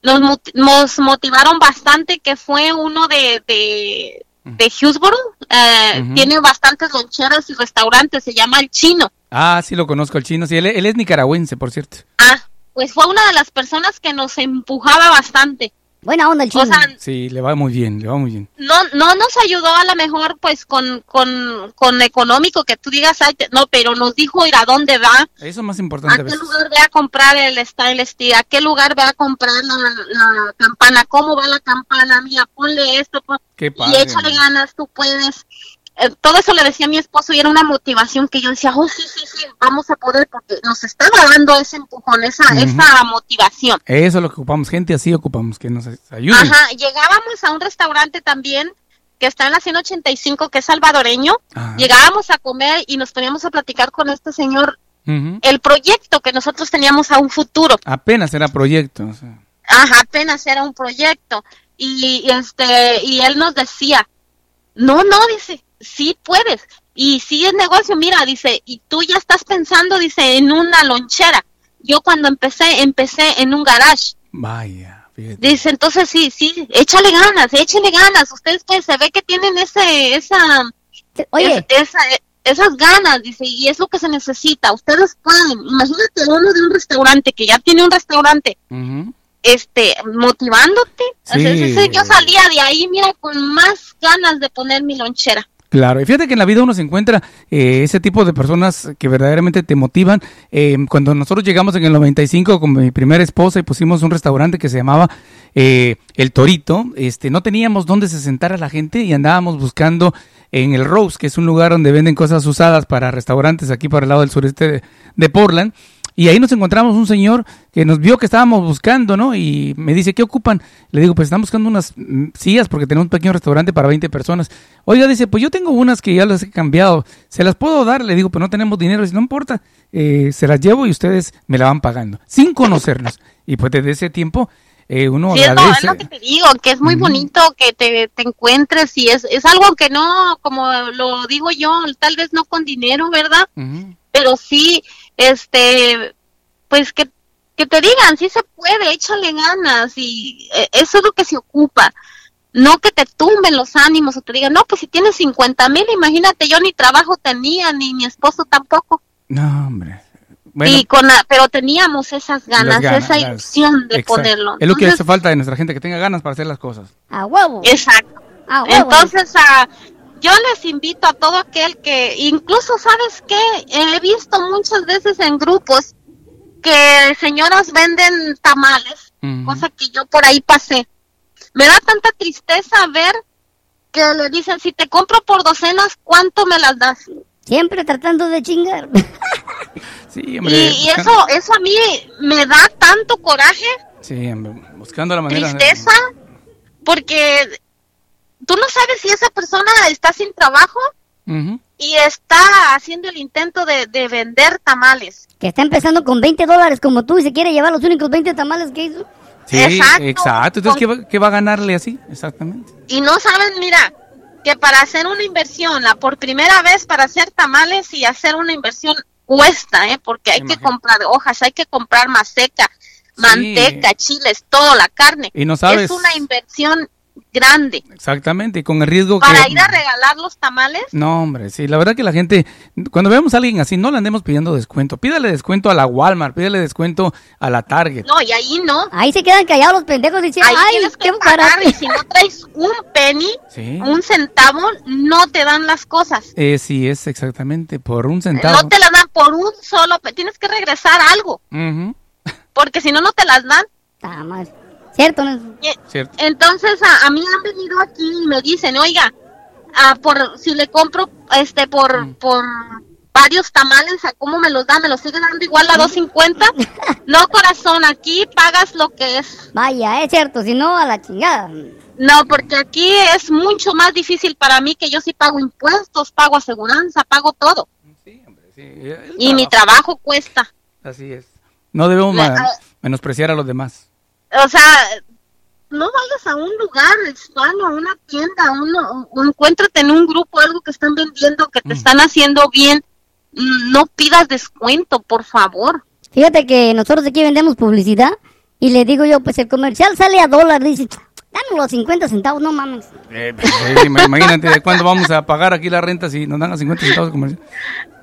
nos, nos motivaron bastante, que fue uno de, de, de Hillsborough, eh, tiene bastantes loncheras y restaurantes, se llama El Chino. Ah, sí lo conozco, el chino, sí, él, él es nicaragüense, por cierto. Ah, pues fue una de las personas que nos empujaba bastante. Buena onda el chino. O sea, Sí, le va muy bien, le va muy bien. no no nos ayudó a lo mejor pues con con, con económico que tú digas "Ay, te-", no pero nos dijo ir a dónde va Eso es más a importante a qué lugar ve a comprar el style steel a qué lugar ve a comprar la, la campana cómo va la campana mira ponle esto pon- Qué y padre. échale ganas tú puedes Eh, todo eso le decía a mi esposo y era una motivación que yo decía oh sí sí sí vamos a poder porque nos estaba dando ese empujón esa esa motivación Eso es lo que ocupamos, gente así ocupamos, que nos ayuden. Ajá, llegábamos a un restaurante también que está en la 185, que es salvadoreño. Ajá. Llegábamos a comer y nos poníamos a platicar con este señor el proyecto que nosotros teníamos a un futuro. Apenas era proyecto. o sea. Ajá, apenas era un proyecto. Y, y este y él nos decía, no, no, dice, sí puedes. Y sí es negocio, mira, dice, y tú ya estás pensando, dice, en una lonchera. Yo cuando empecé, empecé en un garage. Vaya, fíjate. Dice, entonces sí, sí, échale ganas, échale ganas. Ustedes pues se ve que tienen ese, esa, Oye, es- esa, esas ganas, dice, y es lo que se necesita. Ustedes pueden, imagínate uno de un restaurante que ya tiene un restaurante, este, motivándote. O sea, Sí. yo salía de ahí, mira, con más ganas de poner mi lonchera. Claro, y fíjate que en la vida uno se encuentra eh, ese tipo de personas que verdaderamente te motivan. Eh, cuando nosotros llegamos en el 95 con mi primera esposa y pusimos un restaurante que se llamaba eh, El Torito, este, no teníamos dónde se sentara la gente y andábamos buscando en el Rose, que es un lugar donde venden cosas usadas para restaurantes aquí para el lado del sureste de, de Portland. Y ahí nos encontramos un señor que nos vio que estábamos buscando, ¿no? Y me dice, ¿qué ocupan? Le digo, pues estamos buscando unas sillas porque tenemos un pequeño restaurante para 20 personas. Oiga, dice, pues yo tengo unas que ya las he cambiado. ¿Se las puedo dar? Le digo, pues no tenemos dinero. Dice, no importa, eh, se las llevo y ustedes me la van pagando. Sin conocernos. Y pues desde ese tiempo eh, uno Sí, es lo, es agradece. lo que te digo, que es muy bonito que te, te encuentres y es, es algo que no, como lo digo yo, tal vez no con dinero, ¿verdad? Pero sí, este, pues que, que te digan, sí se puede, échale ganas y eh, eso es lo que se ocupa. no que te tumben los ánimos o te digan, no, pues si tienes 50 mil, imagínate, yo ni trabajo tenía, ni mi esposo tampoco. No, hombre. Bueno, y con la- pero teníamos esas ganas, esa las- ilusión de exacto. ponerlo. Es lo que hace falta de nuestra gente, que tenga ganas para hacer las cosas. A huevo. Exacto. A huevo. Entonces, ah, yo les invito a todo aquel que, incluso, ¿sabes qué? He visto muchas veces en grupos que señoras venden tamales, Ujú. cosa que yo por ahí pasé. Me da tanta tristeza ver que le dicen, si te compro por docenas, ¿cuánto me las das? Siempre tratando de chingar. Sí, Y, hombre. y busca- eso, eso a mí me da tanto coraje, Sí, hombre, buscando la manera. tristeza, porque tú no sabes si esa persona está sin trabajo y está haciendo el intento de, de vender tamales. que está empezando con 20 dólares como tú y se quiere llevar los únicos 20 tamales que hizo. Sí, Exacto. exacto. Entonces, ¿qué va, qué va a ganarle así? Exactamente. Y no saben, mira, que para hacer una inversión, la por primera vez para hacer tamales y hacer una inversión cuesta, ¿eh? Porque hay que comprar hojas, hay que comprar maseca, manteca, chiles, todo, la carne. Y no sabes. Es una inversión grande. Exactamente, y con el riesgo Para que... ir a regalar los tamales, No, hombre, sí, la verdad que la gente, cuando vemos a alguien así, no le andemos pidiendo descuento. Pídale descuento a la Walmart, pídale descuento a la Target. no, y ahí no. Ahí se quedan callados los pendejos diciendo, Ahí ay, tienes qué que pagar y si no traes un penny, Sí. un centavo, no te dan las cosas. Eh, sí, es exactamente, por un centavo. No te las dan por un solo, tienes que regresar algo, porque si no, no te las dan. Está mal. ¿Cierto? no? Y- Cierto. Entonces a, a mí han venido aquí y me dicen, oiga, ah, por si le compro este por Mm. por varios tamales, ¿a cómo me los dan? ¿Me los sigue dando igual a 2.50? no, corazón, aquí pagas lo que es. Vaya, es cierto, si no, a la chingada. No, porque aquí es mucho más difícil para mí que yo sí pago impuestos, pago aseguranza, pago todo. Sí, hombre, sí. el Y mi trabajo, cuesta. Así es. No debemos ah. menospreciar a los demás. O sea, no vayas a un lugar hispano, a una tienda, uno, o encuéntrate en un grupo algo que están vendiendo, que te están haciendo bien. Mm, No pidas descuento, por favor. Fíjate que nosotros aquí vendemos publicidad y le digo yo, pues el comercial sale a dólar, dice, dame los 50 centavos, no mames. Eh, pues, eh, imagínate de cuándo vamos a pagar aquí la renta si nos dan a 50 centavos de comercial.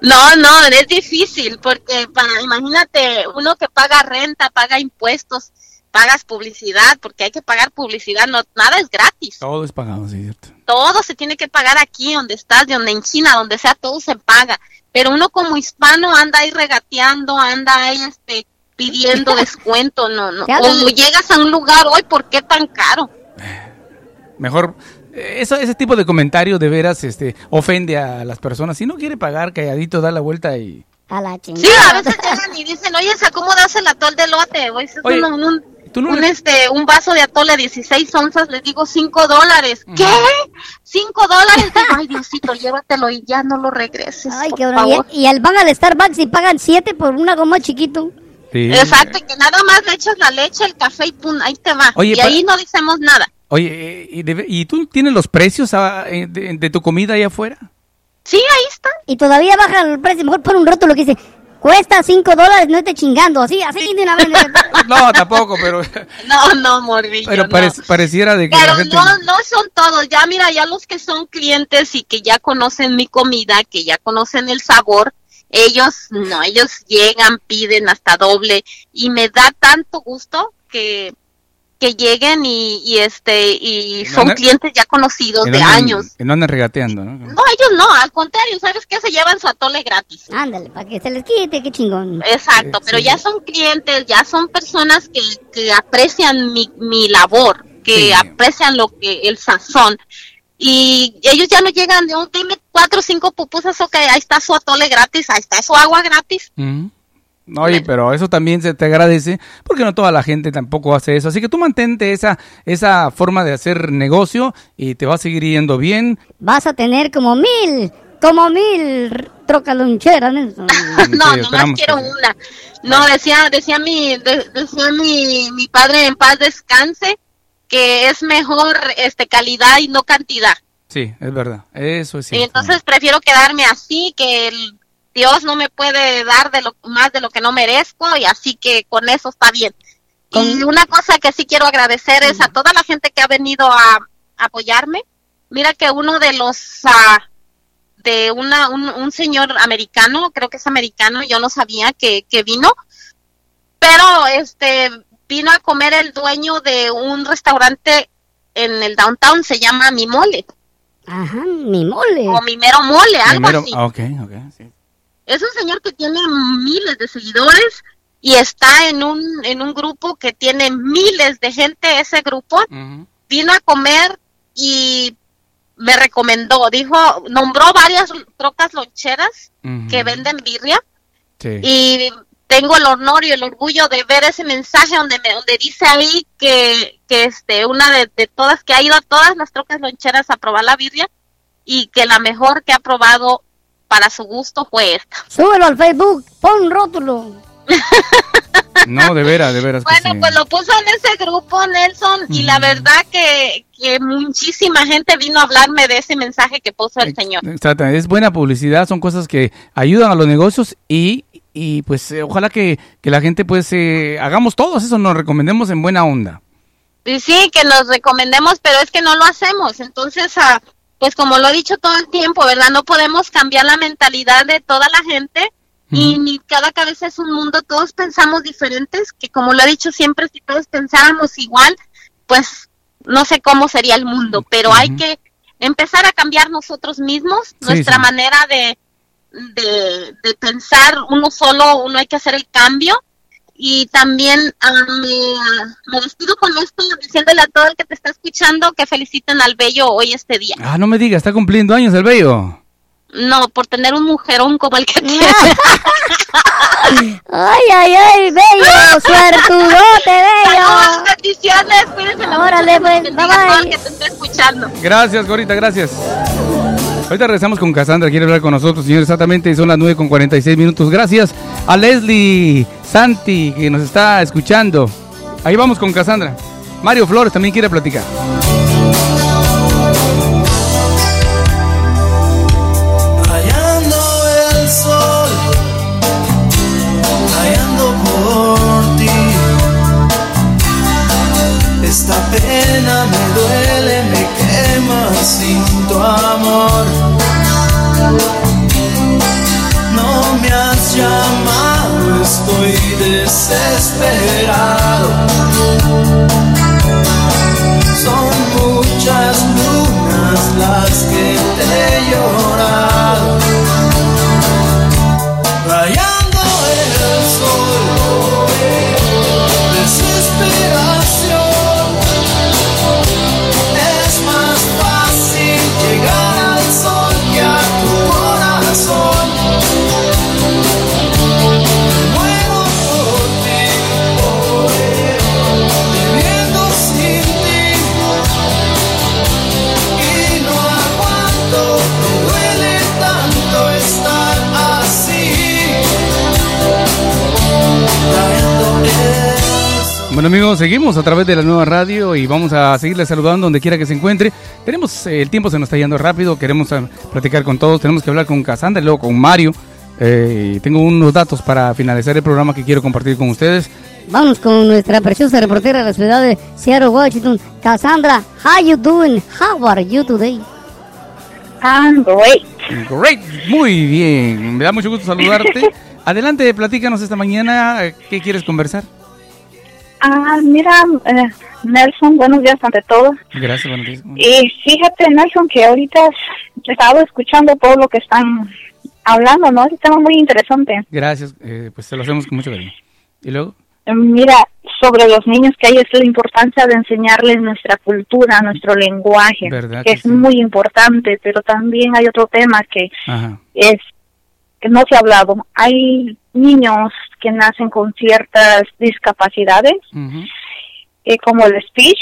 No, no, es difícil porque para, imagínate, uno que paga renta, paga impuestos, pagas publicidad, porque hay que pagar publicidad, no, nada es gratis. Todo es pagado, sí, cierto. todo se tiene que pagar aquí donde estás, de donde en China, donde sea, todo se paga. Pero uno como hispano anda ahí regateando, anda ahí este pidiendo descuento, no, no. O llegas a un lugar hoy, ¿por qué tan caro? Mejor, eso, ese tipo de comentario de veras este, ofende a las personas. Si no quiere pagar, calladito, da la vuelta y... A la Sí, chingada. a veces llegan y dicen, oye, ¿cómo das el atol de lote? O es Oye, un, un- ¿tú no un, le- este, un vaso de atole de 16 onzas, les digo 5 dólares. ¿Qué? ¿5 dólares? Ay, Diosito, llévatelo y ya no lo regreses, Ay, por favor. Y, y al van al Starbucks y pagan 7 por una goma chiquito. Sí. Exacto, que nada más le echas la leche, el café y pum, ahí te va. Oye, y pa- ahí no decimos nada. Oye, ¿y, de- y tú tienes los precios ah, eh, de, de tu comida allá afuera? Sí, ahí está. Y todavía bajan el precio. Mejor pon un rótulo que dice, cuesta 5 dólares, no esté chingando. Así, así de una vez. No, tampoco, pero, No, no, morrillo, pero no. pareciera de que Pero la gente... no, no son todos. Ya mira, ya los que son clientes y que ya conocen mi comida, que ya conocen el sabor, ellos no, ellos llegan, piden hasta doble y me da tanto gusto que que lleguen y, y este y Y son andan- clientes ya conocidos de andan- años. Que no andan regateando, ¿no? No, ellos no, al contrario, ¿sabes qué? Se llevan su atole gratis. Ándale, para que se les quite, qué chingón. Exacto, pero sí. ya son clientes, ya son personas que, que aprecian mi, mi labor, que Sí. aprecian lo que el sazón. Y ellos ya no llegan de un dime cuatro o cinco pupusas, ok, ahí está su atole gratis, ahí está su agua gratis. Ujú. Oye, pero eso también se te agradece porque no toda la gente tampoco hace eso. Así que tú mantente esa, esa forma de hacer negocio y te va a seguir yendo bien. Vas a tener como mil, como mil trocaloncheras. ¿no? no, Sí, nomás esperamos quiero una. No, decía, decía mi, de- decía mi, mi padre en paz descanse que es mejor este calidad y no cantidad. Sí, es verdad. Eso es Y cierto. entonces prefiero quedarme así, que el Dios no me puede dar de lo más de lo que no merezco y así que con eso está bien. Y una cosa que sí quiero agradecer es a toda la gente que ha venido a, apoyarme. Mira que uno de los ah, de una un, un señor americano, creo que es americano, yo no sabía que, que vino, pero este vino a comer el dueño de un restaurante en el downtown, se llama Mi Mole, Ajá, mi mole. o Mi Mero Mole, algo así. ah, ok, ok, sí. Es un señor que tiene miles de seguidores y está en un, en un grupo que tiene miles de gente, ese grupo. Vino a comer y me recomendó, dijo, nombró varias trocas loncheras que venden birria Sí. y tengo el honor y el orgullo de ver ese mensaje donde me, donde dice ahí que, que este una de, de todas que ha ido a todas las trocas loncheras a probar la birria y que la mejor que ha probado para su gusto fue esta. Súbelo al Facebook, pon rótulo. No, de veras, de veras que Bueno, sí. pues lo puso en ese grupo, Nelson, y la verdad que, que muchísima gente vino a hablarme de ese mensaje que puso el señor. Exacto, es buena publicidad, son cosas que ayudan a los negocios y, y pues eh, ojalá que, que la gente pues eh, hagamos todos eso, nos recomendemos en buena onda. Y sí, que nos recomendemos, pero es que no lo hacemos. Entonces, ah, pues como lo he dicho todo el tiempo, ¿verdad? No podemos cambiar la mentalidad de toda la gente y ni cada cabeza es un mundo, todos pensamos diferentes, que como lo he dicho siempre, si todos pensáramos igual, pues no sé cómo sería el mundo, pero hay que empezar a cambiar nosotros mismos, Sí, nuestra sí. manera de, de, de pensar uno solo, uno hay que hacer el cambio. Y también ah, me, me despido con esto, diciéndole a todo el que te está escuchando que feliciten al bello hoy este día. Ah, no me digas, está cumpliendo años el bello. No, por tener un mujerón como el que tiene. Ay, ay, ay, bello, suertudote, Saludos, bello. bendiciones, cuídense. mucho, Órale, pues, bye, bye. que te esté escuchando. Gracias, Gorita, gracias. Ahorita regresamos con Cassandra, quiere hablar con nosotros, señor, exactamente, son las 9 con 46 minutos. Gracias a Leslie Santi, que nos está escuchando. Ahí vamos con Cassandra. Mario Flores también quiere platicar. Sin tu amor. No me has llamado, estoy desesperado. Son muchas lunas las que te he llorado. Bueno amigos, seguimos a través de la nueva radio y vamos a seguirle saludando donde quiera que se encuentre. Tenemos, eh, el tiempo se nos está yendo rápido, queremos eh, platicar con todos, tenemos que hablar con Cassandra y luego con Mario. Eh, tengo unos datos para finalizar el programa que quiero compartir con ustedes. Vamos con nuestra preciosa reportera de la ciudad de Seattle, Washington, Cassandra. How you doing? How are you today? I'm great. Great, muy bien, me da mucho gusto saludarte. Adelante, platícanos esta mañana, eh, ¿qué quieres conversar? Ah, mira, eh, Nelson, buenos días ante todo. Gracias, buenos días. Y fíjate, Nelson, que ahorita he estado escuchando todo lo que están hablando, ¿no? Es un tema muy interesante. Gracias, eh, pues te lo hacemos con mucho cariño. ¿Y luego? Eh, Mira, sobre los niños que hay es la importancia de enseñarles nuestra cultura, nuestro lenguaje, ¿Verdad que que es sí? muy importante, pero también hay otro tema que Ajá. es que no se ha hablado. Hay niños que nacen con ciertas discapacidades, eh, como el speech,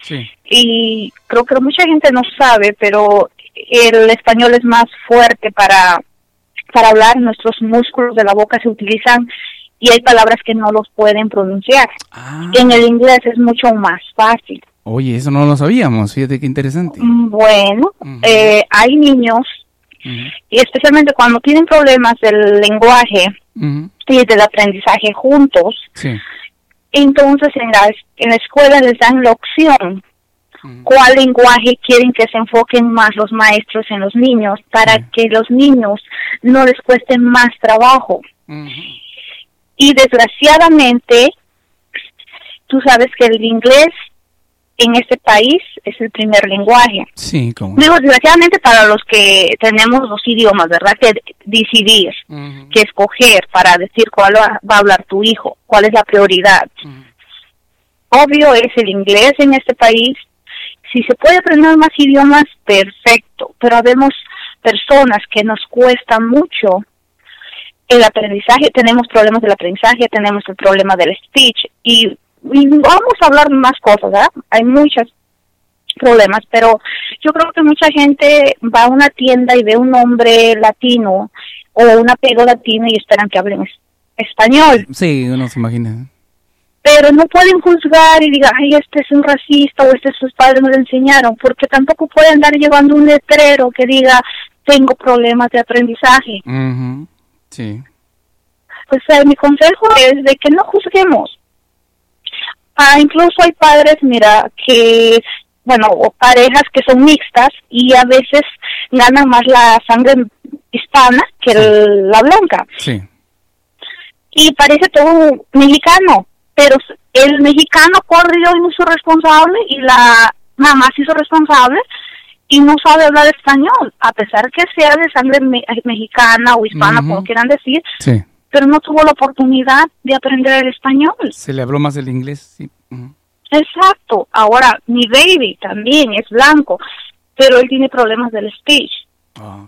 Sí. y creo que mucha gente no sabe, pero el español es más fuerte para, para hablar, nuestros músculos de la boca se utilizan y hay palabras que no los pueden pronunciar. Ah. En el inglés es mucho más fácil. Oye, eso no lo sabíamos, fíjate qué interesante. Mm, Bueno, eh, hay niños, Y especialmente cuando tienen problemas del lenguaje y del aprendizaje juntos, Sí. entonces en la, en la escuela les dan la opción cuál lenguaje quieren que se enfoquen más los maestros en los niños para que los niños no les cueste más trabajo. Y desgraciadamente, tú sabes que el inglés en este país es el primer lenguaje. Sí, como. Digo, desgraciadamente para los que tenemos dos idiomas, ¿verdad? Que decidir, que escoger para decir cuál va a hablar tu hijo, cuál es la prioridad. Obvio es el inglés en este país. Si se puede aprender más idiomas, perfecto. Pero habemos personas que nos cuesta mucho el aprendizaje, tenemos problemas del aprendizaje, tenemos el problema del speech y, y vamos a hablar más cosas, ¿verdad? Hay muchos problemas, pero yo creo que mucha gente va a una tienda y ve un hombre latino o un apego latino y esperan que hablen es- español, Sí, uno se imagina. pero no pueden juzgar y digan, ay, este es un racista o este sus padres no le enseñaron, porque tampoco pueden andar llevando un letrero que diga, tengo problemas de aprendizaje. Ujú, Sí. Pues eh, mi consejo es de que no juzguemos. Ah, incluso hay padres, mira, que, bueno, o parejas que son mixtas y a veces ganan más la sangre hispana que el- la blanca. Sí. Y parece todo mexicano, pero el mexicano corrió y no hizo responsable y la mamá se hizo responsable y no sabe hablar español, a pesar que sea de sangre me- mexicana o hispana, como quieran decir, Sí. Pero no tuvo la oportunidad de aprender el español. Se le habló más el inglés, sí. Exacto. Ahora, mi baby también es blanco, pero él tiene problemas del speech. Ah,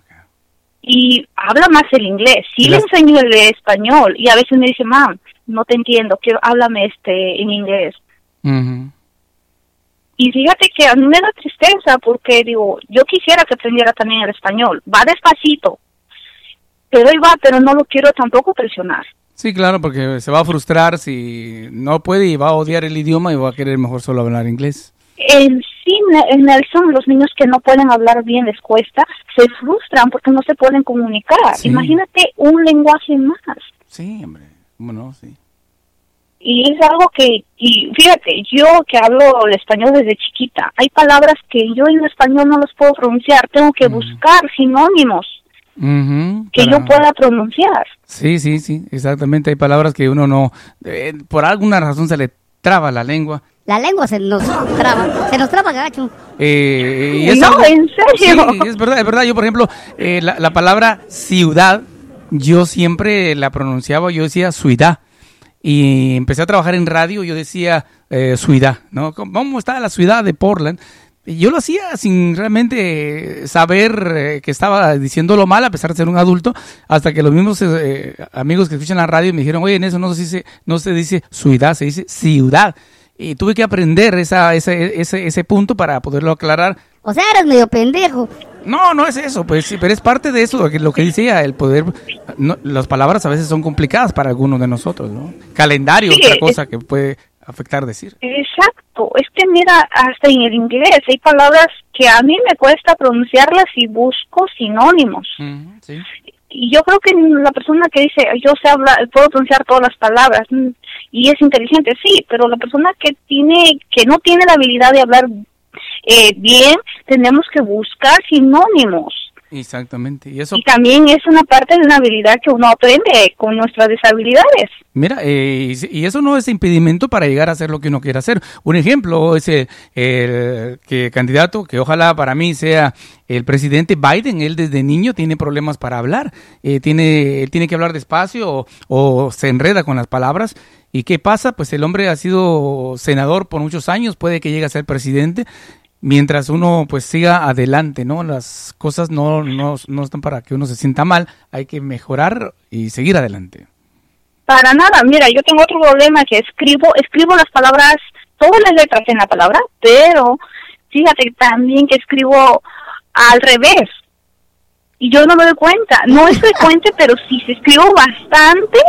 Y habla más el inglés. Sí le enseño el español y a veces me dice, mam, no te entiendo, quiero, háblame este en inglés. Y fíjate que a mí me da tristeza porque digo, yo quisiera que aprendiera también el español. Va despacito, pero ahí va, pero no lo quiero tampoco presionar. Sí, claro, porque se va a frustrar si no puede y va a odiar el idioma y va a querer mejor solo hablar inglés. En sí, en Nelson, los niños que no pueden hablar bien les cuesta, se frustran porque no se pueden comunicar. Sí. Imagínate un lenguaje más. Sí, hombre. Bueno, sí. Y es algo que, y fíjate, yo que hablo el español desde chiquita, hay palabras que yo en español no las puedo pronunciar, tengo que buscar sinónimos Que para- yo pueda pronunciar. Sí, sí, sí, exactamente. Hay palabras que uno no, eh, por alguna razón se le traba la lengua. La lengua se nos traba, se nos traba gacho. Eh, y es No, algo- ¿en serio? Sí, es verdad, es verdad. Yo, por ejemplo, eh, la, la palabra ciudad, yo siempre la pronunciaba, yo decía ciudad. Y empecé a trabajar en radio, yo decía eh, ciudad, ¿no? ¿Cómo está la ciudad de Portland? Y yo lo hacía sin realmente saber eh, que estaba diciéndolo mal, a pesar de ser un adulto, hasta que los mismos eh, amigos que escuchan la radio me dijeron, oye, en eso no se dice, no se dice ciudad, se dice ciudad. Y tuve que aprender esa, ese, ese, ese punto para poderlo aclarar. O sea, eres medio pendejo. No, no es eso, pues sí, pero es parte de eso, lo que, lo que dice ella, el poder, no, las palabras a veces son complicadas para algunos de nosotros, ¿no? Calendario, Sí, otra es- cosa que puede afectar decir. Exacto, es que mira, hasta en el inglés hay palabras que a mí me cuesta pronunciarlas y busco sinónimos. Sí. Y yo creo que la persona que dice, yo sé hablar, puedo pronunciar todas las palabras mm, y es inteligente, sí, pero la persona que tiene, que no tiene la habilidad de hablar eh, bien, tenemos que buscar sinónimos. Exactamente, y eso, Y también es una parte de una habilidad que uno aprende con nuestras deshabilidades. mira, eh, y, y eso no es impedimento para llegar a hacer lo que uno quiera hacer. Un ejemplo es el, el que candidato, que ojalá para mí sea el presidente Biden, él desde niño tiene problemas para hablar, eh, tiene, él tiene que hablar despacio o, o se enreda con las palabras. ¿Y qué pasa? Pues el hombre ha sido senador por muchos años, puede que llegue a ser presidente, mientras uno pues siga adelante, ¿no? Las cosas no, no, no están para que uno se sienta mal, hay que mejorar y seguir adelante. Para nada, mira, yo tengo otro problema que escribo, escribo las palabras, todas las letras en la palabra, pero fíjate también que escribo al revés. Y yo no me doy cuenta. No es frecuente, pero si se escribo bastante,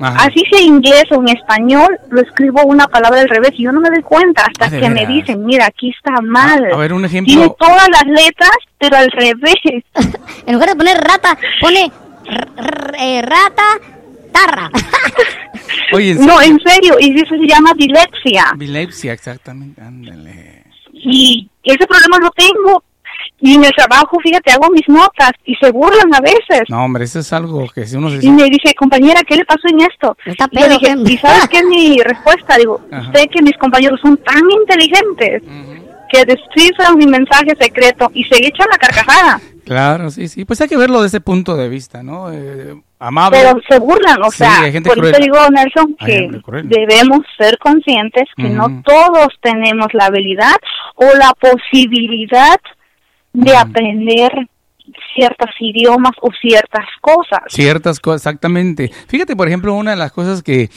Ajá. así sea inglés o en español, lo escribo una palabra al revés y yo no me doy cuenta hasta Ah, ¿de que me dicen, mira, aquí está mal. A ver, un ejemplo. Tiene todas las letras, pero al revés. En lugar de poner rata, pone r- r- eh, rata, tarra. Oye, en No, en serio, y eso se llama dislexia. Dislexia, exactamente. Ándale. Y ese problema lo tengo. Y en el trabajo, fíjate, hago mis notas y se burlan a veces. No, hombre, eso es algo que si uno se... Y me dice, compañera, ¿qué le pasó en esto? Está Y pedo, dije. ¿y sabes qué es mi respuesta? Digo, Ajá. sé que mis compañeros son tan inteligentes que descifran mi mensaje secreto y se echan la carcajada. Claro, sí, sí. Pues hay que verlo desde ese punto de vista, ¿no? Eh, amable. Pero se burlan, o Sí, sea, hay gente por cruel. eso digo, Nelson, que debemos ser conscientes que no todos tenemos la habilidad o la posibilidad de aprender ciertos idiomas o ciertas cosas. Ciertas cosas, exactamente. Fíjate, por ejemplo, una de las cosas que,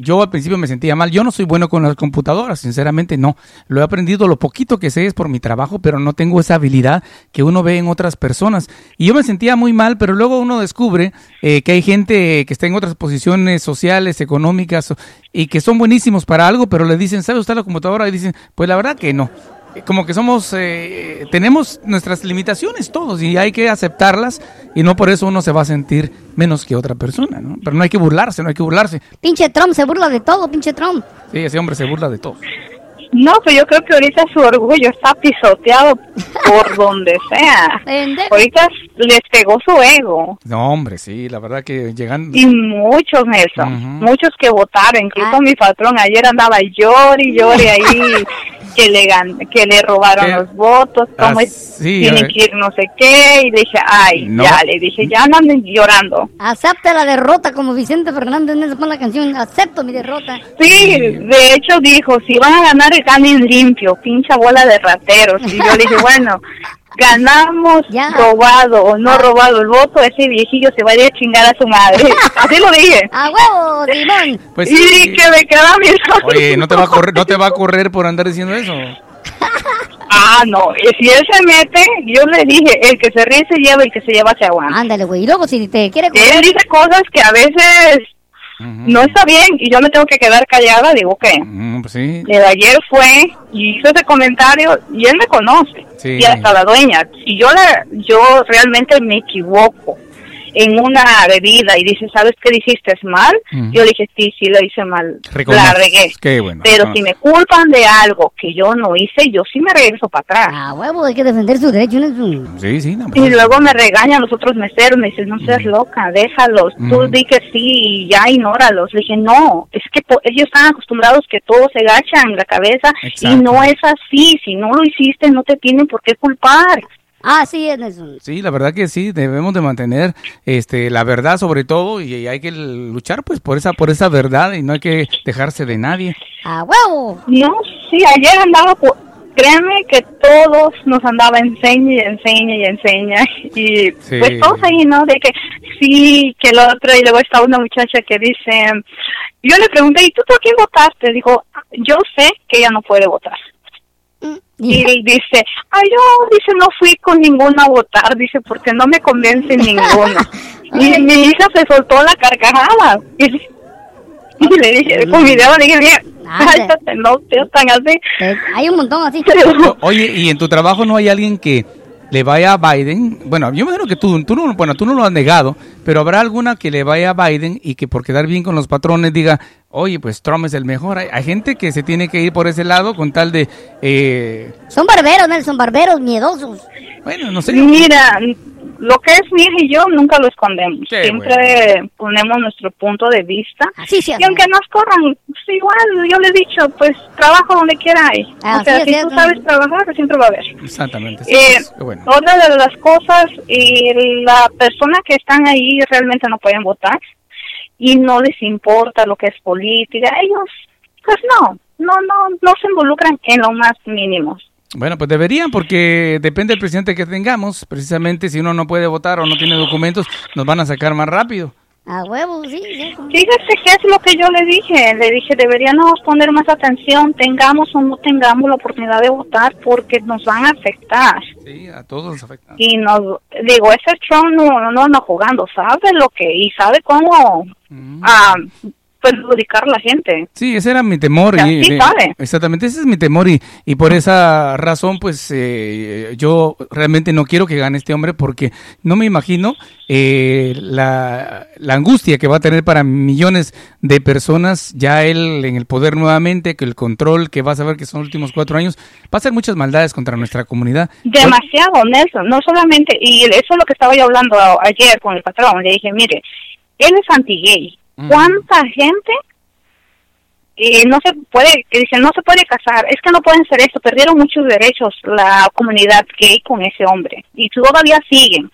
yo al principio me sentía mal, yo no soy bueno con las computadoras, sinceramente no. Lo he aprendido, lo poquito que sé es por mi trabajo, pero no tengo esa habilidad que uno ve en otras personas. Y yo me sentía muy mal, pero luego uno descubre eh, que hay gente que está en otras posiciones sociales, económicas, y que son buenísimos para algo, pero le dicen, ¿sabe usted la computadora? Y dicen, pues la verdad que no. Como que somos, eh, tenemos nuestras limitaciones todos y hay que aceptarlas y no por eso uno se va a sentir menos que otra persona, ¿no? Pero no hay que burlarse, no hay que burlarse. Pinche Trump se burla de todo, pinche Trump. Sí, ese hombre se burla de todo. No, pues yo creo que ahorita su orgullo está pisoteado por donde sea. Ahorita les pegó su ego. No, hombre, sí, la verdad que llegando... Y muchos, Nelson, muchos que votaron, incluso Ah. mi patrón ayer andaba llori y llori ahí, que le gan que le robaron ¿Qué? los votos, cómo Ah, es- sí, tienen que ir no sé qué, y le dije, ay, No. ya, le dije, ya no anden llorando. Acepta la derrota como Vicente Fernández Nelson con la canción Acepto mi derrota. Sí, de hecho dijo, si van a ganar, ganen limpio, pincha bola de rateros. Y yo le dije, bueno, ganamos Ya. robado o no robado el voto, ese viejillo se va a ir a chingar a su madre. Así lo dije. ¡A huevo, Simón! Pues y sí. que me queda mi Oye, no te va a correr, no te va a correr por andar diciendo eso. Ah, no, y si él se mete, yo le dije, el que se ríe se lleva, el que se lleva se aguanta. Ándale, güey. Y luego si te quiere Él correr... dice cosas que a veces no está bien y yo me tengo que quedar callada, digo que pues sí. de ayer fue y hizo ese comentario y él me conoce Sí. y hasta la dueña. Si yo la, yo realmente me equivoco en una bebida y dice, ¿sabes qué dijiste es mal? Ujú. Yo le dije, sí, sí, lo hice mal, la regué. Qué bueno. Pero reconoces. si me culpan de algo que yo no hice, yo sí me regreso para atrás. A huevo, hay que defender su derecho. Sí, sí, no, Y pues, luego me regañan los otros meseros, me dicen, no seas loca, déjalos, tú Ujú. di que sí y ya ignóralos. Le dije, no, es que ellos están acostumbrados que todos se agachan la cabeza Exacto. y no es así, si no lo hiciste no te tienen por qué culpar. Ah, sí, es Nelson. Sí, la verdad que sí, debemos de mantener este la verdad sobre todo y, y hay que luchar pues por esa por esa verdad y no hay que dejarse de nadie. ¡A huevo! No, sí, ayer andaba, por, créanme que todos nos andaba enseña y enseña y enseña y Sí. pues todos ahí, ¿no? De que sí, que el otro y luego está una muchacha que dice, yo le pregunté, ¿y tú por quién votaste? Dijo, yo sé que ella no puede votar. Y él dice, ay, yo, dice, no fui con ninguno a votar, dice, porque no me convence ninguno. y mi hija se soltó la carcajada. Y, y le dije, con mi dedo le dije, mira, Ande. cállate, no seas tan así. Hay un montón así. Oye, y en tu trabajo no hay alguien que le vaya a Biden. Bueno, yo me imagino que tú, tú no, bueno, tú no lo has negado, pero habrá alguna que le vaya a Biden y que por quedar bien con los patrones diga, oye, pues Trump es el mejor. Hay, hay gente que se tiene que ir por ese lado con tal de, eh, Son barberos, Nelson, barberos miedosos. bueno, no sé. Mira, lo que es mi hija y yo nunca lo escondemos. Qué Siempre ponemos nuestro punto de vista. Así Y aunque nos corran, pues igual, yo les he dicho, pues trabajo donde quiera hay. O sea, es, si tú sabes trabajar, siempre va a haber. Exactamente. Eh, pues, bueno. Otra de las cosas, y la persona que están ahí realmente no pueden votar y no les importa lo que es política. Ellos, pues no, no, no, no se involucran en lo más mínimo. Bueno, pues deberían, porque depende del presidente que tengamos. Precisamente si uno no puede votar o no tiene documentos, nos van a sacar más rápido. A huevo, sí. sí. Fíjese que es lo que yo le dije. Le dije, deberíamos poner más atención, tengamos o no tengamos la oportunidad de votar, porque nos van a afectar. Sí, a todos nos afecta. Y nos, digo, ese Trump no, no anda jugando, sabe lo que, y sabe cómo Mm. ah, perjudicar a la gente. Sí, ese era mi temor. Y, sí eh, sabe. exactamente, ese es mi temor y, y por esa razón, pues eh, yo realmente no quiero que gane este hombre porque no me imagino eh, la, la angustia que va a tener para millones de personas, ya él en el poder nuevamente, que el control que va a saber que son los últimos cuatro años, va a hacer muchas maldades contra nuestra comunidad. Demasiado, Nelson. No solamente, y eso es lo que estaba yo hablando ayer con el patrón. Le dije, mire, él es anti-gay. ¿Cuánta gente eh, no se puede, que dicen no se puede casar? Es que no pueden ser esto. Perdieron muchos derechos la comunidad gay con ese hombre. Y todavía siguen.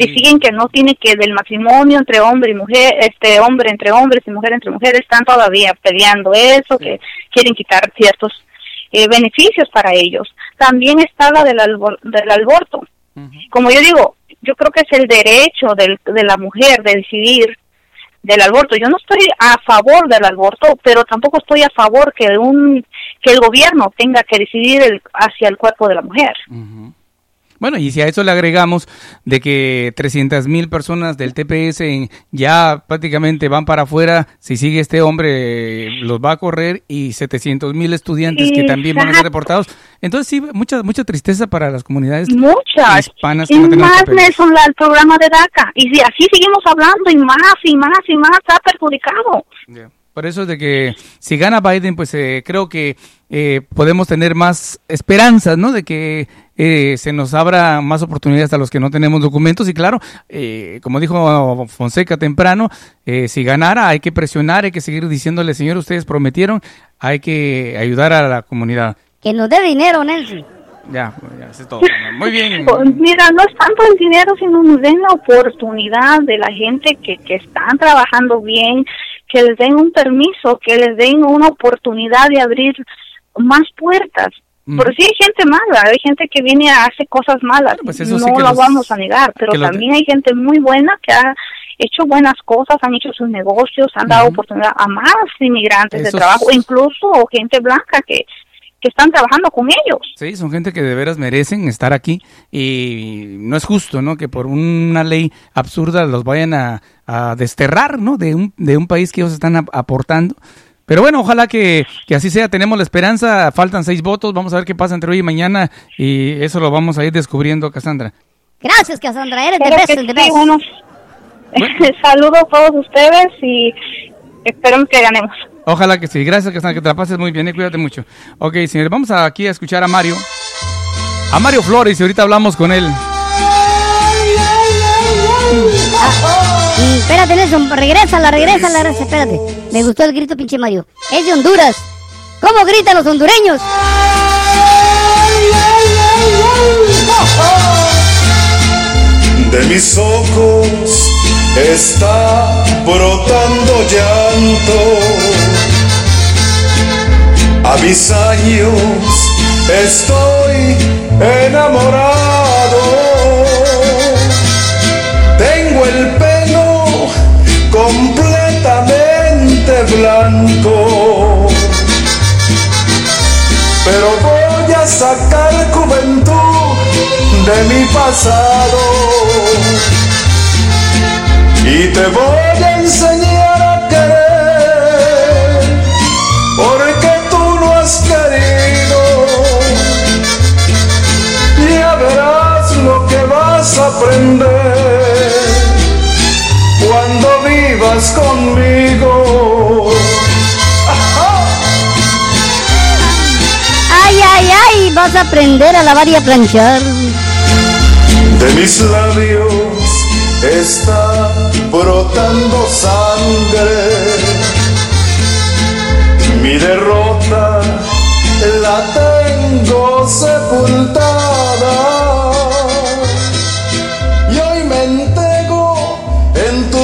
Y siguen que no tiene que del matrimonio entre hombre y mujer, este hombre entre hombres y mujer entre mujeres, están todavía peleando eso, que quieren quitar ciertos eh, beneficios para ellos. También está la del, albor- del aborto. Como yo digo, yo creo que es el derecho del, de la mujer de decidir del aborto. Yo no estoy a favor del aborto, pero tampoco estoy a favor que un que el gobierno tenga que decidir el- hacia el cuerpo de la mujer. Bueno, y si a eso le agregamos de que 300 mil personas del TPS ya prácticamente van para afuera, si sigue este hombre, los va a correr y 700 mil estudiantes que también van a ser Exacto. deportados. Entonces sí, mucha mucha tristeza para las comunidades Muchas. hispanas Y no más. Nelson, el programa de DACA. Y si así seguimos hablando, y más, y más, y más, está perjudicado. Por eso es de que si gana Biden, pues eh, creo que eh, podemos tener más esperanzas, ¿no? De que eh, se nos abra más oportunidades a los que no tenemos documentos. Y claro, eh, como dijo Fonseca temprano, eh, si ganara hay que presionar, hay que seguir diciéndole, señor, ustedes prometieron, hay que ayudar a la comunidad. Que nos dé dinero, Nelson. Ya, ya, eso es todo. Muy bien. Pues mira, no es tanto el dinero, sino nos den la oportunidad de la gente que, que están trabajando bien, que les den un permiso, que les den una oportunidad de abrir más puertas. Mm. Porque sí hay gente mala, hay gente que viene a hacer cosas malas, pues no sí lo los- vamos a negar, pero también hay gente muy buena que ha hecho buenas cosas, han hecho sus negocios, han dado oportunidad a más inmigrantes de trabajo, incluso gente blanca que, que están trabajando con ellos. Sí, son gente que de veras merecen estar aquí y no es justo, ¿no? Que por una ley absurda los vayan a, a desterrar, ¿no? De un, de un país que ellos están ap- aportando. Pero bueno, ojalá que, que así sea. Tenemos la esperanza. Faltan seis votos. Vamos a ver qué pasa entre hoy y mañana y eso lo vamos a ir descubriendo, Cassandra. Gracias, Cassandra. Eres de best, de sí, best. bueno, saludo a todos ustedes y esperemos que ganemos. Ojalá que sí. Gracias, que te la pases muy bien y cuídate mucho. Ok, señores, vamos aquí a escuchar a Mario. A Mario Flores y ahorita hablamos con él. Mm, espérate, Nelson, regresa, la regresa, la regresa, espérate. Me gustó el grito, pinche Mario. Es de Honduras. ¿Cómo gritan los hondureños? De mis ojos está brotando llanto. A mis años estoy enamorado. Tengo el pelo completamente blanco. Pero voy a sacar juventud de mi pasado. Y te voy a enseñar aprender cuando vivas conmigo. Ay, ay, ay, vas a aprender a lavar y a planchar. De mis labios está brotando sangre. Mi derrota la tengo sepultada.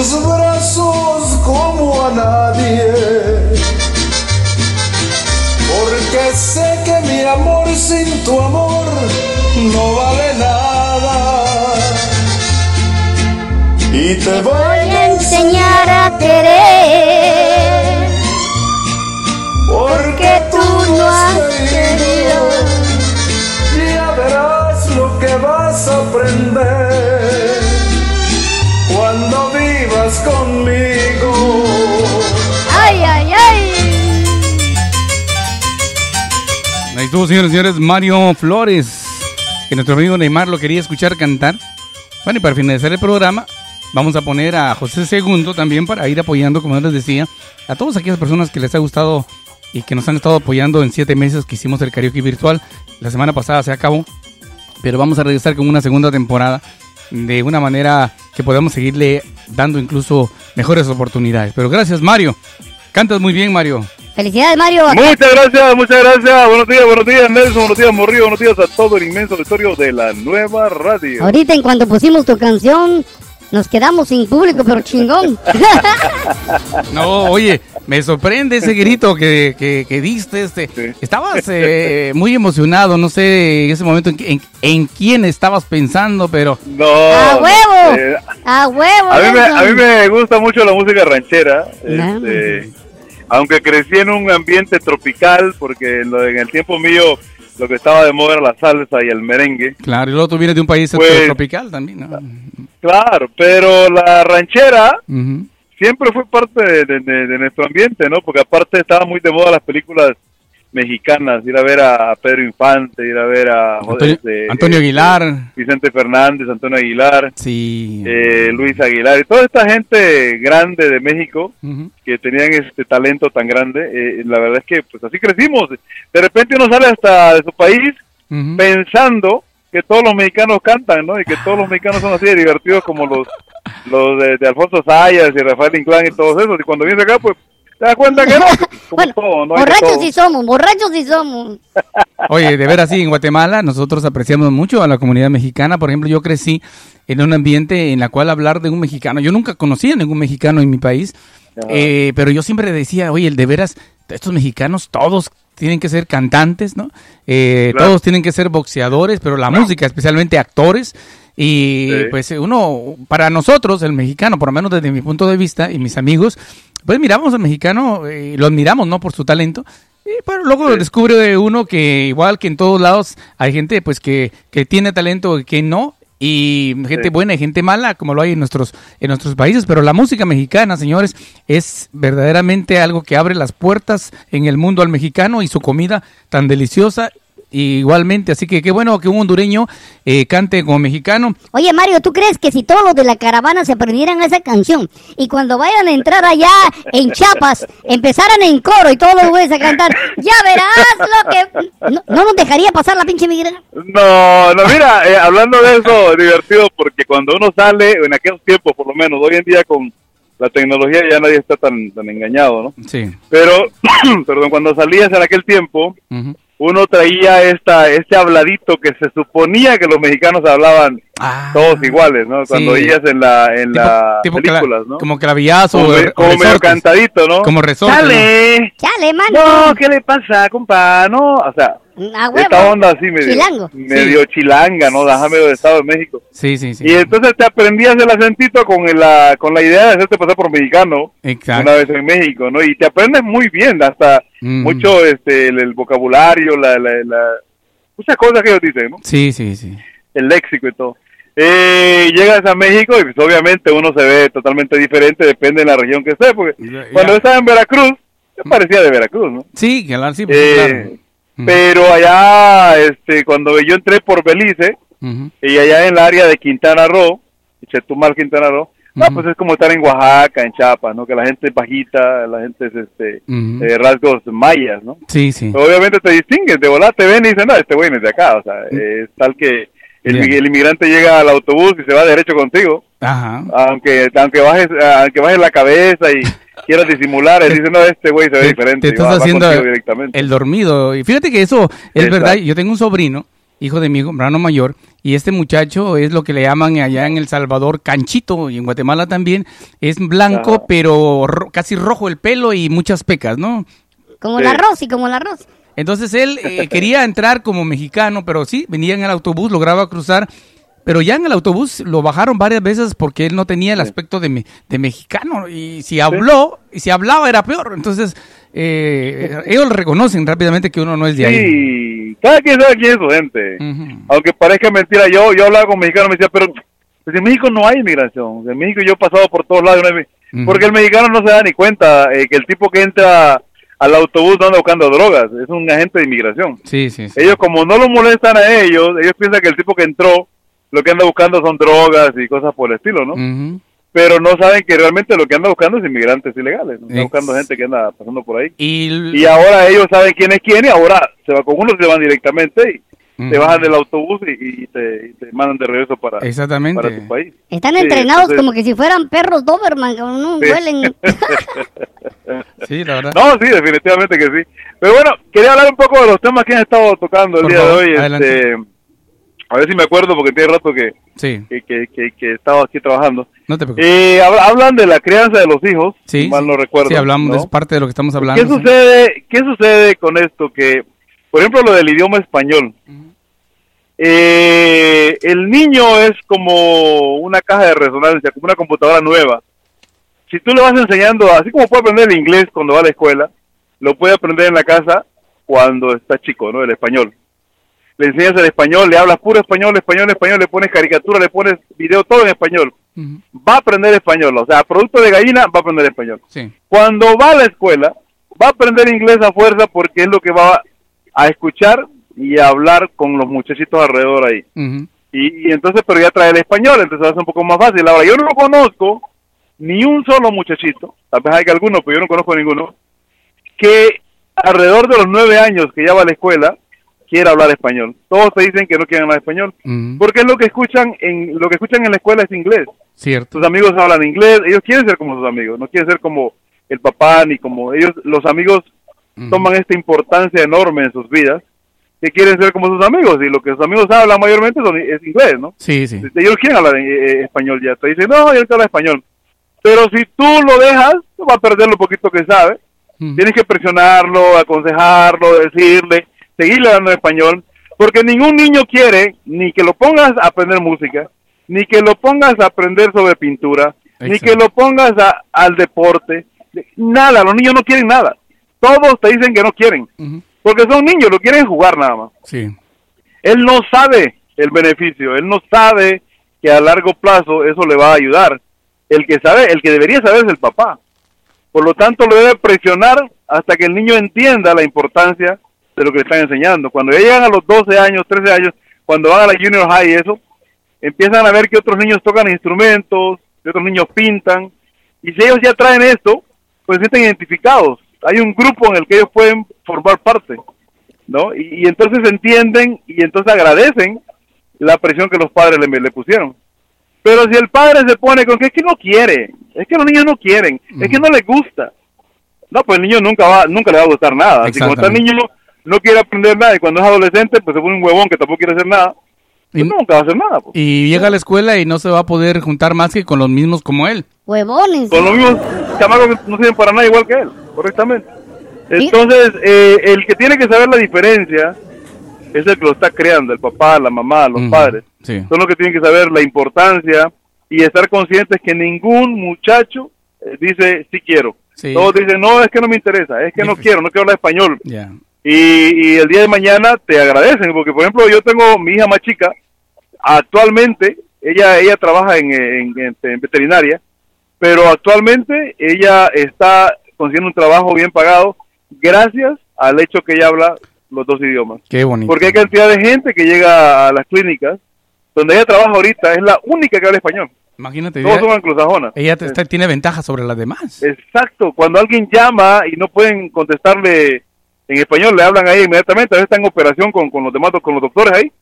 Tus brazos como a nadie. Porque sé que mi amor sin tu amor no vale nada. Y te voy estuvo, señores y señores, Mario Flores, que nuestro amigo Neymar lo quería escuchar cantar. Bueno, y para finalizar el programa, vamos a poner a José Segundo también para ir apoyando, como les decía, a todas aquellas personas que les ha gustado y que nos han estado apoyando en siete meses que hicimos el karaoke virtual. La semana pasada se acabó, pero vamos a regresar con una segunda temporada de una manera que podamos seguirle dando incluso mejores oportunidades. Pero gracias, Mario. Cantas muy bien, Mario. Felicidades, Mario. Muchas gracias, muchas gracias. Buenos días, buenos días, Nelson. Buenos días, Morrillo. Buenos días a todo el inmenso auditorio de la nueva radio. Ahorita en cuanto pusimos tu canción, nos quedamos sin público, pero chingón. No, oye, me sorprende ese grito que, que, que diste. Este. Estabas eh, muy emocionado, no sé en ese momento en, en, en quién estabas pensando, pero... No. ¡A huevo! eh, ¡A huevo! a, mí me, a mí me gusta mucho la música ranchera. No. este, aunque crecí en un ambiente tropical, porque en, el tiempo mío lo que estaba de moda era la salsa y el merengue. Claro, y luego tú vienes de un país Pues- tropical también, ¿no? Claro, pero la ranchera siempre fue parte de- de nuestro ambiente, ¿no? Porque aparte estaba muy de moda las películas mexicanas, ir a ver a Pedro Infante, ir a ver a Antonio, este, Antonio este, Aguilar. Vicente Fernández, Antonio Aguilar, Sí. eh, Luis Aguilar y toda esta gente grande de México que tenían este talento tan grande, eh, la verdad es que pues así crecimos. De repente uno sale hasta de su país pensando que todos los mexicanos cantan, ¿no? Y que todos los mexicanos son así de divertidos como los los de, de Alfonso Sayas y Rafael Inclán y todos esos. Y cuando vienes acá, pues te das cuenta que no. Como todo, ¿no? Hay de Borrachos sí somos, borrachos sí somos. Oye, de veras, sí, en Guatemala nosotros apreciamos mucho a la comunidad mexicana. Por ejemplo, yo crecí en un ambiente en la cual hablar de un mexicano, yo nunca conocía a ningún mexicano en mi país, eh, pero yo siempre decía, oye, de veras, estos mexicanos todos tienen que ser cantantes, ¿no? Eh, Claro. Todos tienen que ser boxeadores, pero la música, especialmente actores. Y Sí. pues uno, para nosotros, el mexicano, por lo menos desde mi punto de vista y mis amigos, pues miramos al mexicano, eh, lo admiramos, ¿no? Por su talento. Y, pero luego descubre uno que igual que en todos lados hay gente pues que, que tiene talento y que no y gente Sí. buena y gente mala como lo hay en nuestros en nuestros países pero la música mexicana señores es verdaderamente algo que abre las puertas en el mundo al mexicano y su comida tan deliciosa igualmente así que qué bueno que un hondureño eh, cante como mexicano Oye, Mario, ¿tú crees que si todos los de la caravana se aprendieran esa canción y cuando vayan a entrar allá en Chiapas, empezaran en coro y todos los güeyes a cantar, ya verás lo que... No, no nos dejaría pasar la pinche migra. No, no, mira, eh, hablando de eso, divertido, porque cuando uno sale, en aquellos tiempos por lo menos, hoy en día con la tecnología ya nadie está tan, tan engañado, ¿no? sí Pero, perdón, cuando salías en aquel tiempo, Ujú. Uno traía esta este habladito que se suponía que los mexicanos hablaban Ah, todos iguales, ¿no? Cuando sí. veías en la en tipo, las tipo películas, ¿no? como clavillazo como, o como medio cantadito, ¿no? como resorte ¿no? ¡Chale! Chale, mano. No, ¿qué le pasa, compa? No, o sea, A huevo. esta onda así medio, Chilango. medio chilanga, ¿no? Déjame de Estado de México. sí sí sí Y entonces te aprendías el acentito con la, con la idea de hacerte pasar por mexicano exacto una vez en México, ¿no? Y te aprendes muy bien, hasta Mm. mucho este el, el vocabulario, la, la, la- muchas cosas que ellos dicen, ¿no? sí sí sí El léxico y todo. Eh, llegas a México y pues obviamente uno se ve totalmente diferente, depende de la región que esté, porque cuando estaba en Veracruz, me parecía de Veracruz, ¿no? Sí, claro, sí, pues, Eh, claro. Pero allá, este, cuando yo entré por Belice, y allá en el área de Quintana Roo, Chetumal, Quintana Roo, no, pues es como estar en Oaxaca, en Chiapas, ¿no? Que la gente es bajita, la gente es, este, eh, rasgos mayas, ¿no? Sí, sí. Obviamente te distinguen, de volar te ven y dicen, no, este güey no es de acá, o sea, es tal que el inmigrante llega al autobús y se va derecho contigo, Ajá. aunque aunque bajes aunque bajes la cabeza y quieras disimular, él dice, no, este güey se ve Te, diferente, te estás va haciendo directamente. el dormido. Y fíjate que eso es Exacto. verdad. Yo tengo un sobrino, hijo de mi hermano mayor, y este muchacho es lo que le llaman allá en El Salvador canchito, y en Guatemala también. Es blanco, Ajá. pero ro- casi rojo el pelo y muchas pecas, ¿no? Como Sí. el arroz y como el arroz. Entonces él eh, quería entrar como mexicano, pero sí, venía en el autobús, lograba cruzar. Pero ya en el autobús lo bajaron varias veces porque él no tenía el aspecto de, me- de mexicano. Y si habló, y si hablaba era peor. Entonces, eh, ellos reconocen rápidamente que uno no es de ahí. Sí, cada quien sabe quién es su gente. Aunque parezca mentira, yo yo hablaba con mexicanos y me decía, pero pues en México no hay inmigración. En México yo he pasado por todos lados. no hay- Ujú. Porque el mexicano no se da ni cuenta eh, que el tipo que entra al autobús anda buscando drogas, es un agente de inmigración. Sí, sí, sí. Ellos como no lo molestan a ellos, ellos piensan que el tipo que entró lo que anda buscando son drogas y cosas por el estilo, ¿no? Ujú. Pero no saben que realmente lo que anda buscando es inmigrantes ilegales, ¿no? Buscando gente que anda pasando por ahí. Y, Y ahora ellos saben quién es quién y ahora se va con uno, se van directamente y te bajan del autobús y, y te, y te mandan de regreso para, Exactamente. para tu país. Están Sí, entrenados entonces- como que si fueran perros Doberman, que no Sí. huelen. Sí, la verdad. No, sí, definitivamente que sí. Pero bueno, quería hablar un poco de los temas que han estado tocando el Por día favor, de hoy. adelante. Este, a ver si me acuerdo porque tiene rato que, Sí, que, que, que, estado aquí trabajando. no te preocupes. Eh, hab- hablan de la crianza de los hijos, Sí, mal no recuerdo. Sí, hablamos, ¿no? es parte de lo que estamos hablando. ¿Qué sucede, ¿Qué sucede con esto? Que, por ejemplo, lo del idioma español. Eh, el niño es como una caja de resonancia, como una computadora nueva. Si tú le vas enseñando, así como puede aprender el inglés cuando va a la escuela, lo puede aprender en la casa cuando está chico, ¿no? El español. Le enseñas el español, le hablas puro español, español, español, le pones caricatura, le pones video, todo en español. Va a aprender español, o sea, producto de gallina, va a aprender español. Sí. Cuando va a la escuela, va a aprender inglés a fuerza porque es lo que va a escuchar y a hablar con los muchachitos alrededor ahí. Y, y entonces, pero ya trae el español, entonces va a ser un poco más fácil. Ahora, yo no conozco ni un solo muchachito, tal vez hay que alguno, pero yo no conozco ninguno, que alrededor de los nueve años que ya va a la escuela, quiera hablar español. Todos te dicen que no quieren hablar español, porque es lo que escuchan en lo que escuchan en la escuela es inglés. Cierto. Sus amigos hablan inglés, ellos quieren ser como sus amigos, no quieren ser como el papá ni como ellos, los amigos toman esta importancia enorme en sus vidas, que quieren ser como sus amigos, y lo que sus amigos hablan mayormente son, es inglés, ¿no? Sí, sí. Ellos quieren hablar en, eh, español ya, te dicen, no, yo quiero hablar español. Pero si tú lo dejas, vas a perder lo poquito que sabe. Tienes que presionarlo, aconsejarlo, decirle, seguirle hablando español, porque ningún niño quiere ni que lo pongas a aprender música, ni que lo pongas a aprender sobre pintura, ni que lo pongas a- al deporte, nada, los niños no quieren nada. Todos te dicen que no quieren, porque son niños, lo quieren jugar nada más. Sí. Él no sabe el beneficio, él no sabe que a largo plazo eso le va a ayudar. El que sabe, el que debería saber es el papá. Por lo tanto, lo debe presionar hasta que el niño entienda la importancia de lo que le están enseñando. Cuando ya llegan a los 12 años, 13 años, cuando van a la junior high y eso, empiezan a ver que otros niños tocan instrumentos, que otros niños pintan, y si ellos ya traen esto, pues se sienten identificados. Hay un grupo en el que ellos pueden formar parte, ¿no? Y, y entonces entienden y entonces agradecen la presión que los padres le, le pusieron. Pero si el padre se pone con que es que no quiere, es que los niños no quieren, es que no les gusta, no, pues el niño nunca va, nunca le va a gustar nada. Si cuando está el niño no quiere aprender nada y cuando es adolescente, pues se pone un huevón que tampoco quiere hacer nada, pues nunca va a hacer nada. pues. Y llega a la escuela y no se va a poder juntar más que con los mismos como él. Huevones. Con los mismos chamacos que no sirven para nada igual que él, correctamente. Entonces, eh, el que tiene que saber la diferencia es el que lo está creando, el papá, la mamá, los padres. Sí. Son los que tienen que saber la importancia y estar conscientes que ningún muchacho eh, dice sí quiero. Sí. Todos dicen, no, es que no me interesa, es que no quiero, no quiero hablar español. Ya. Y, y el día de mañana te agradecen, porque por ejemplo yo tengo mi hija más chica, actualmente ella ella trabaja en, en- en- en veterinaria, pero actualmente ella está consiguiendo un trabajo bien pagado gracias al hecho que ella habla los dos idiomas. Qué bonito. Porque hay cantidad de gente que llega a las clínicas donde ella trabaja ahorita, es la única que habla español. Imagínate. Todos ella- son anglosajonas. Ella está- tiene ventaja sobre las demás. Exacto, cuando alguien llama y no pueden contestarle en español, le hablan ahí inmediatamente, a veces está en operación con, con los demás, con los doctores ahí,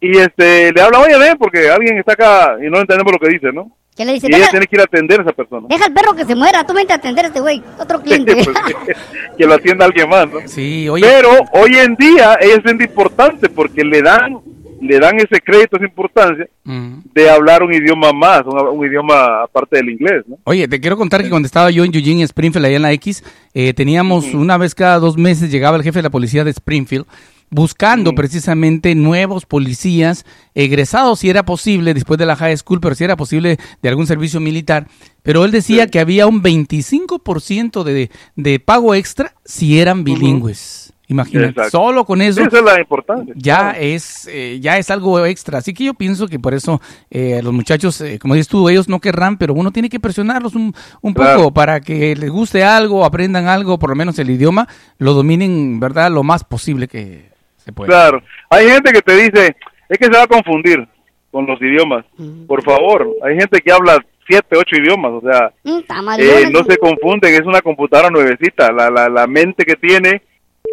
y este le hablan, oye, ven, porque alguien está acá y no entendemos lo que dice, ¿no? ¿Qué le dice? Y ella tiene que ir a atender a esa persona, deja al perro que se muera, tú vente a atender a este güey, otro cliente. Pues, que lo atienda alguien más, ¿no? Sí, oye. Pero hoy en día ella es importante porque le dan le dan ese crédito, esa importancia Ujú. de hablar un idioma más, un, un idioma aparte del inglés, ¿no? Oye, te quiero contar que cuando estaba yo en Eugene, Springfield, allá en la X, eh, teníamos una vez cada dos meses llegaba el jefe de la policía de Springfield buscando precisamente nuevos policías egresados, si era posible, después de la high school, pero si era posible de algún servicio militar. Pero él decía que había un 25% de, de pago extra si eran bilingües. Imagínate, Exacto. solo con eso Esa es la importancia. ya es eh, ya es algo extra. Así que yo pienso que por eso eh, los muchachos, eh, como dices tú, ellos no querrán, pero uno tiene que presionarlos un, un Claro. poco para que les guste algo, aprendan algo, por lo menos el idioma, lo dominen, ¿verdad? Lo más posible que se pueda. Claro. Hay gente que te dice, es que se va a confundir con los idiomas. Por favor, hay gente que habla siete, ocho idiomas, o sea, Mm, eh, no se confunden, es una computadora nuevecita, la, la, la mente que tiene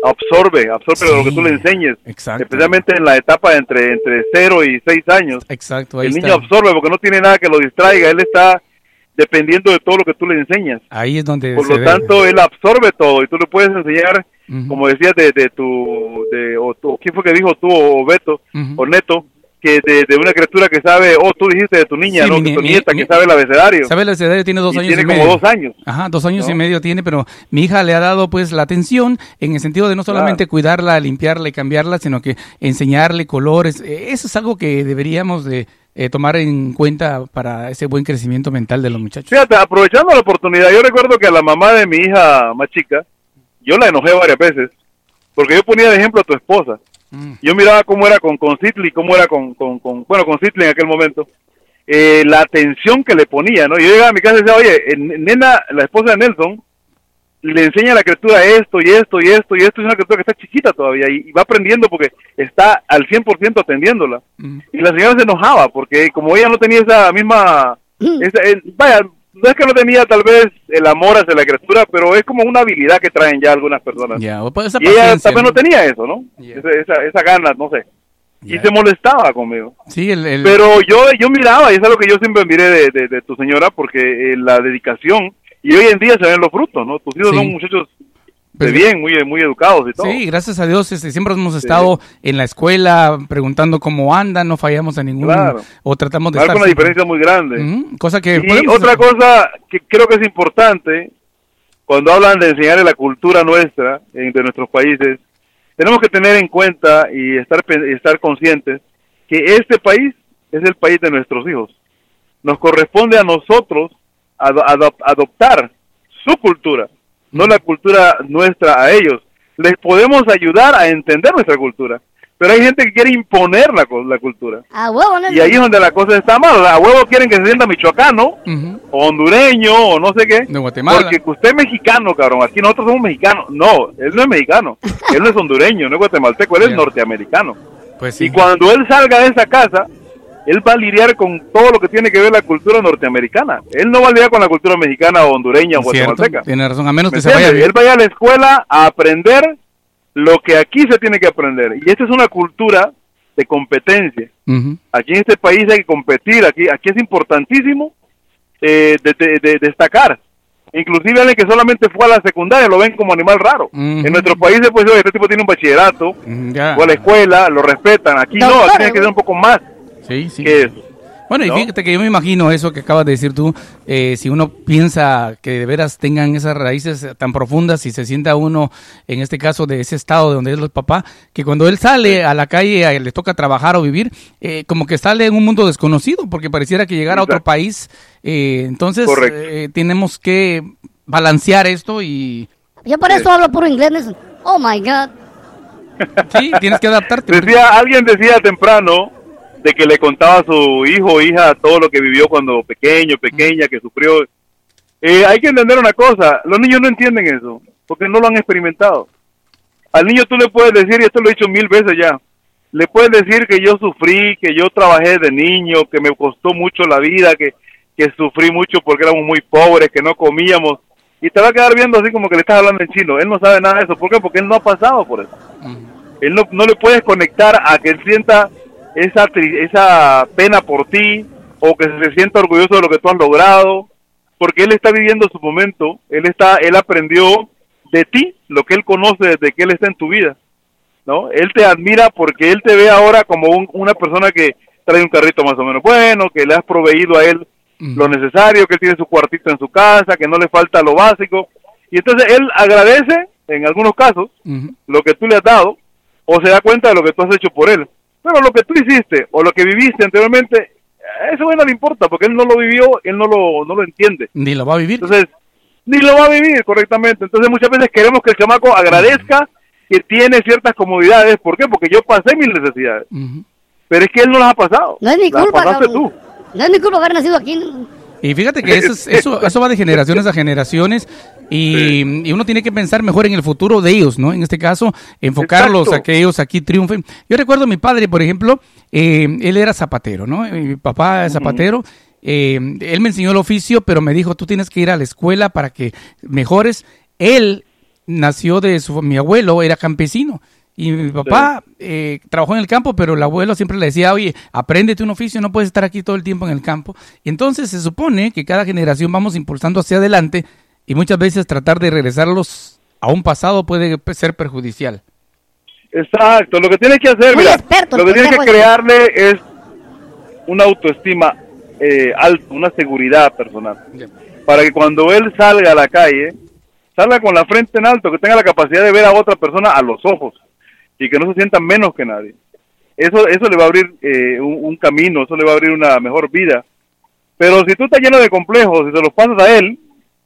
absorbe, absorbe lo que tú le enseñes, Exacto. especialmente en la etapa entre entre 0 y 6 años. Exacto, ahí El está. niño absorbe porque no tiene nada que lo distraiga, él está dependiendo de todo lo que tú le enseñas. Ahí es donde Por se lo ve. tanto, él absorbe todo y tú le puedes enseñar, como decías, de, de tu, de, o tu- ¿quién fue que dijo tú o Beto o Neto? Que de, de una criatura que sabe, oh, tú dijiste de tu niña, Sí, ¿no? mi tu ni- nieta mi- que sabe el abecedario. Sabe el abecedario, tiene dos Y años tiene y como medio. dos años. Ajá, dos años y medio tiene, pero mi hija le ha dado pues la atención en el sentido de no solamente cuidarla, limpiarla y cambiarla, sino que enseñarle colores. Eh, Eso es algo que deberíamos de eh, tomar en cuenta para ese buen crecimiento mental de los muchachos. Fíjate, aprovechando la oportunidad, yo recuerdo que a la mamá de mi hija más chica, yo la enojé varias veces, porque yo ponía de ejemplo a tu esposa. Yo miraba cómo era con, con Citli, cómo era con, con, con- bueno, con Citli en aquel momento, eh, la atención que le ponía, ¿no? Yo llegaba a mi casa y decía, oye, eh, nena, la esposa de Nelson, le enseña a la criatura esto y esto y esto y esto, es una criatura que está chiquita todavía y, y va aprendiendo porque está al 100% atendiéndola. Y la señora se enojaba porque como ella no tenía esa misma, esa- eh, vaya, no es que no tenía tal vez el amor hacia la criatura, pero es como una habilidad que traen ya algunas personas. Pues esa y ella tal vez ¿no? no tenía eso, ¿no? Esa, esa, esa gana, no sé. Y se molestaba conmigo. Sí, el, el- Pero yo yo miraba, y es algo que yo siempre miré de, de, de tu señora, porque eh, la dedicación, y hoy en día se ven los frutos, ¿no? Tus hijos Sí. son muchachos Pues, bien, muy, muy educados y todo. Sí, gracias a Dios, este, siempre hemos estado en la escuela preguntando cómo andan, no fallamos a ninguno, Claro. o tratamos de estar una siempre- diferencia muy grande. Cosa que Y podemos otra hacer. cosa que creo que es importante, cuando hablan de enseñar la cultura nuestra, de nuestros países, tenemos que tener en cuenta y estar, estar conscientes que este país es el país de nuestros hijos. Nos corresponde a nosotros ado- adop- adoptar su cultura, no la cultura nuestra a ellos. Les podemos ayudar a entender nuestra cultura, pero hay gente que quiere imponer la, co- la cultura. A huevo, ¿no? Y ahí es donde la cosa está mal. A huevo quieren que se sienta michoacano, o hondureño, o no sé qué. De Guatemala. Porque usted es mexicano, cabrón. Aquí nosotros somos mexicanos. No, él no es mexicano. él no es hondureño, no es guatemalteco, él es norteamericano. Pues sí. Y cuando él salga de esa casa, él va a lidiar con todo lo que tiene que ver la cultura norteamericana. Él no va a lidiar con la cultura mexicana o hondureña o guatemalteca. tiene razón, a menos ¿Me que se vaya bien. Él vaya a la escuela a aprender lo que aquí se tiene que aprender. Y esta es una cultura de competencia. Aquí en este país hay que competir, aquí, aquí es importantísimo eh, de, de- de destacar. Inclusive alguien que solamente fue a la secundaria lo ven como animal raro. En nuestros países, pues, oye, este tipo tiene un bachillerato, fue a la escuela, lo respetan. Aquí no, aquí tiene que ser un poco más Sí, sí. que. Bueno, y ¿no? fíjate que yo me imagino eso que acabas de decir tú, eh, si uno piensa que de veras tengan esas raíces tan profundas y se sienta uno, en este caso, de ese estado de donde es los papás, que cuando él sale a la calle, a- le toca trabajar o vivir, eh, como que sale en un mundo desconocido, porque pareciera que llegar a otro país, eh, entonces eh, tenemos que balancear esto y Yo por eso hablo puro inglés. Nelson. Oh my God. sí, tienes que adaptarte. Decía, alguien decía temprano de que le contaba a su hijo o hija todo lo que vivió cuando pequeño, pequeña, que sufrió. Eh, hay que entender una cosa, los niños no entienden eso, porque no lo han experimentado. Al niño tú le puedes decir, y esto lo he dicho mil veces ya, le puedes decir que yo sufrí, que yo trabajé de niño, que me costó mucho la vida, que, que sufrí mucho porque éramos muy pobres, que no comíamos, y te va a quedar viendo así como que le estás hablando en chino. Él no sabe nada de eso. ¿Por qué? Porque él no ha pasado por eso. Él no, no le puedes conectar a que él sienta esa, tri- esa pena por ti o que se sienta orgulloso de lo que tú has logrado, porque él está viviendo su momento, él está, él aprendió de ti lo que él conoce desde que él está en tu vida, ¿no? Él te admira porque él te ve ahora como un- una persona que trae un carrito más o menos bueno, que le has proveído a él lo necesario, que él tiene su cuartito en su casa, que no le falta lo básico, y entonces él agradece, en algunos casos, lo que tú le has dado, o se da cuenta de lo que tú has hecho por él. Pero lo que tú hiciste o lo que viviste anteriormente, a ese güey no le importa, porque él no lo vivió, él no lo, no lo entiende. Ni lo va a vivir. Entonces, ni lo va a vivir correctamente. Entonces muchas veces queremos que el chamaco agradezca que tiene ciertas comodidades. ¿Por qué? Porque yo pasé mis necesidades. Pero es que él no las ha pasado. No es mi Las culpa, pasaste cabrón. tú. No es mi culpa haber nacido aquí. Y fíjate que eso, es- eso, eso va de generaciones a generaciones y, y uno tiene que pensar mejor en el futuro de ellos, ¿no? En este caso, enfocarlos Exacto. a que ellos aquí triunfen. Yo recuerdo a mi padre, por ejemplo, eh, él era zapatero, ¿no? Mi papá es zapatero. eh, él me enseñó el oficio, pero me dijo, tú tienes que ir a la escuela para que mejores. Él nació de su... Mi abuelo era campesino. Y mi papá eh, trabajó en el campo, pero el abuelo siempre le decía, oye, apréndete un oficio, no puedes estar aquí todo el tiempo en el campo. Y entonces se supone que cada generación vamos impulsando hacia adelante y muchas veces tratar de regresarlos a un pasado puede ser perjudicial. Exacto, lo que tienes que hacer, Muy mira, experto, lo que tienes que pendejo. crearle es una autoestima eh, alta, una seguridad personal, para que cuando él salga a la calle, salga con la frente en alto, que tenga la capacidad de ver a otra persona a los ojos y que no se sienta menos que nadie. Eso, eso le va a abrir eh, un, un camino, eso le va a abrir una mejor vida. Pero si tú estás lleno de complejos y se los pasas a él,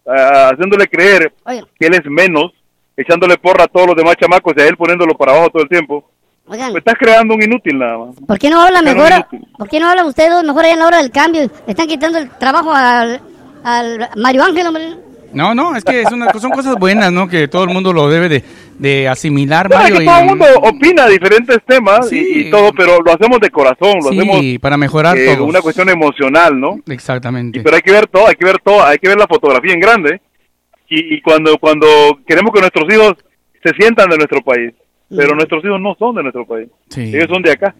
haciéndole creer Oye. que él es menos, echándole porra a todos los demás chamacos y a él poniéndolo para abajo todo el tiempo, Oigan, pues estás creando un inútil nada más. ¿por qué no hablan mejor? ¿Por qué no hablan ustedes mejor allá en la hora del cambio? Le están quitando el trabajo al, al Mario Ángel, hombre. No, no, es que es una- son cosas buenas, ¿no? Que todo el mundo lo debe de, de asimilar, No, es que y- todo el mundo opina diferentes temas y- Sí. y, todo, pero lo hacemos de corazón, lo Sí, hacemos para mejorar eh, todos. una cuestión emocional, ¿no? Exactamente. Pero hay que ver todo, hay que ver todo, hay que ver la fotografía en grande y, y cuando cuando queremos que nuestros hijos se sientan de nuestro país, pero Mm. nuestros hijos no son de nuestro país, Sí. ellos son de acá.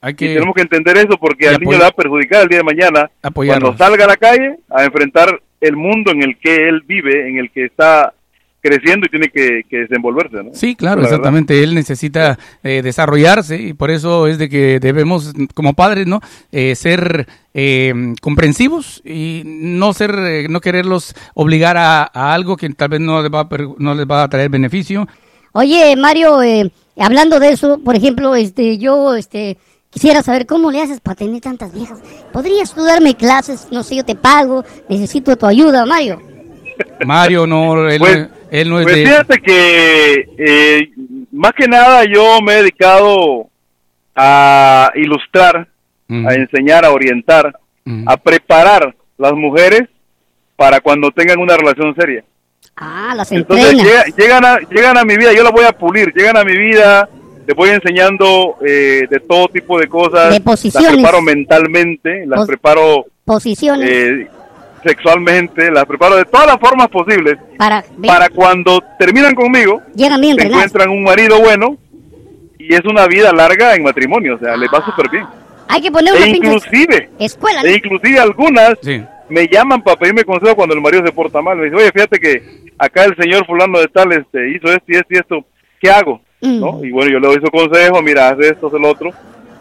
Hay Y tenemos que entender eso porque al niño le va a perjudicar el día de mañana cuando salga a la calle a enfrentar el mundo en el que él vive, en el que está creciendo y tiene que, que desenvolverse, ¿no? Sí, claro, La verdad. exactamente. Él necesita eh, desarrollarse y por eso es de que debemos, como padres, ¿no? Eh, ser eh, comprensivos y no ser, eh, no quererlos obligar a, a algo que tal vez no les va a, no les va a traer beneficio. Oye, Mario, eh, hablando de eso, por ejemplo, este, yo, este, quisiera saber cómo le haces para tener tantas viejas. ¿Podrías tú darme clases? No sé, yo te pago, necesito tu ayuda, Mario. Mario no, él, Pues- no- él no es Pues de... fíjate que eh, más que nada yo me he dedicado a ilustrar, a enseñar, a orientar, a preparar las mujeres para cuando tengan una relación seria. Ah, las Entonces llega- llegan, a, llegan a mi vida, yo las voy a pulir, llegan a mi vida, les voy enseñando eh, de todo tipo de cosas, De posiciones. las preparo mentalmente, las Pos- preparo Posiciones eh, sexualmente, las preparo de todas las formas posibles para... para cuando terminan conmigo, Llegan bien se entrenadas. encuentran un marido bueno y es una vida larga en matrimonio, o sea, les va súper bien. Hay que poner una E inclusive, escuela, ¿no? e inclusive algunas me llaman para pedirme consejo cuando el marido se porta mal. Me dice, oye, fíjate que acá el señor fulano de tal este, hizo esto y esto y esto, ¿qué hago? ¿No? Y bueno, yo le doy su consejo, mira, haz esto, haz el otro.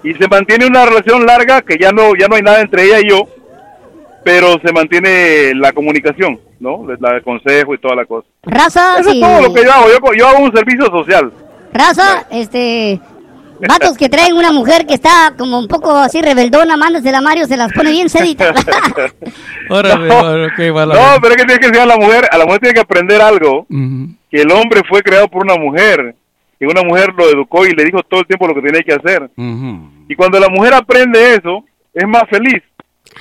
Y se mantiene una relación larga que ya no, ya no hay nada entre ella y yo, pero se mantiene la comunicación, ¿no? La consejo y toda la cosa. Raza, Eso sí. es todo lo que yo hago. Yo, yo hago un servicio social. Raza, este... Vatos que traen una mujer que está como un poco así rebeldona, mándasela a Mario, se las pone bien sedita. Órale, No. órale, qué mala No, pero es que tiene que enseñar a la mujer, a la mujer tiene que aprender algo, que el hombre fue creado por una mujer, que una mujer lo educó y le dijo todo el tiempo lo que tenía que hacer. Y cuando la mujer aprende eso, es más feliz,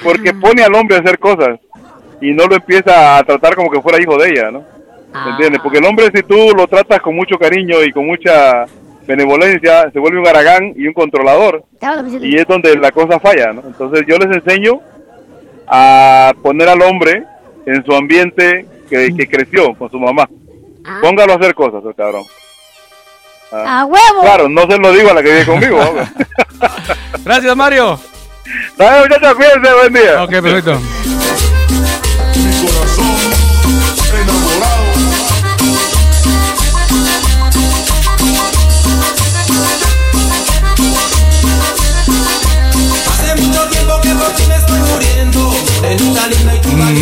porque pone al hombre a hacer cosas y no lo empieza a tratar como que fuera hijo de ella, ¿no? ¿Me entiendes? Porque el hombre si tú lo tratas con mucho cariño y con mucha benevolencia, se vuelve un aragán y un controlador. Y es donde la cosa falla, ¿no? Entonces yo les enseño a poner al hombre en su ambiente que, que creció con su mamá. Póngalo a hacer cosas, el cabrón. Ah. ¡A huevo! Claro, no se lo digo a la que vive conmigo. Gracias, Mario. Dale, muchachos, cuídense, buen día. Ok, perfecto. Hace mucho tiempo que por ti me estoy muriendo.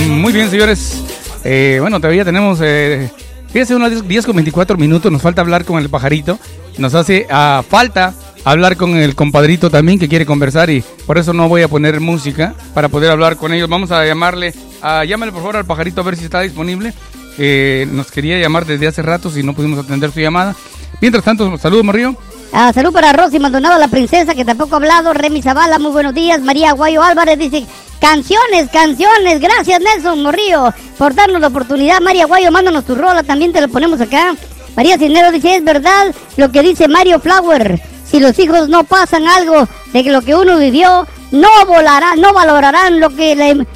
Mm, Muy bien, señores. Eh, bueno, todavía tenemos, eh, fíjense, unos 10, 10 con 24 minutos. Nos falta hablar con el pajarito. Nos hace ah, falta hablar con el compadrito también que quiere conversar y por eso no voy a poner música para poder hablar con ellos. Vamos a llamarle, a, llámale por favor al pajarito a ver si está disponible. Eh, nos quería llamar desde hace rato si no pudimos atender su llamada. Mientras tanto, saludos, Morrillo. Ah, salud para Rosy Maldonado, la princesa, que tampoco ha hablado. Remy Zavala, muy buenos días. María Guayo Álvarez dice, canciones, canciones. Gracias, Nelson Morrillo, por darnos la oportunidad. María Guayo, mándanos tu rola, también te lo ponemos acá. María Cisneros dice, es verdad lo que dice Mario Flower. Si los hijos no pasan algo de lo que uno vivió, no volará, no valorarán lo que le,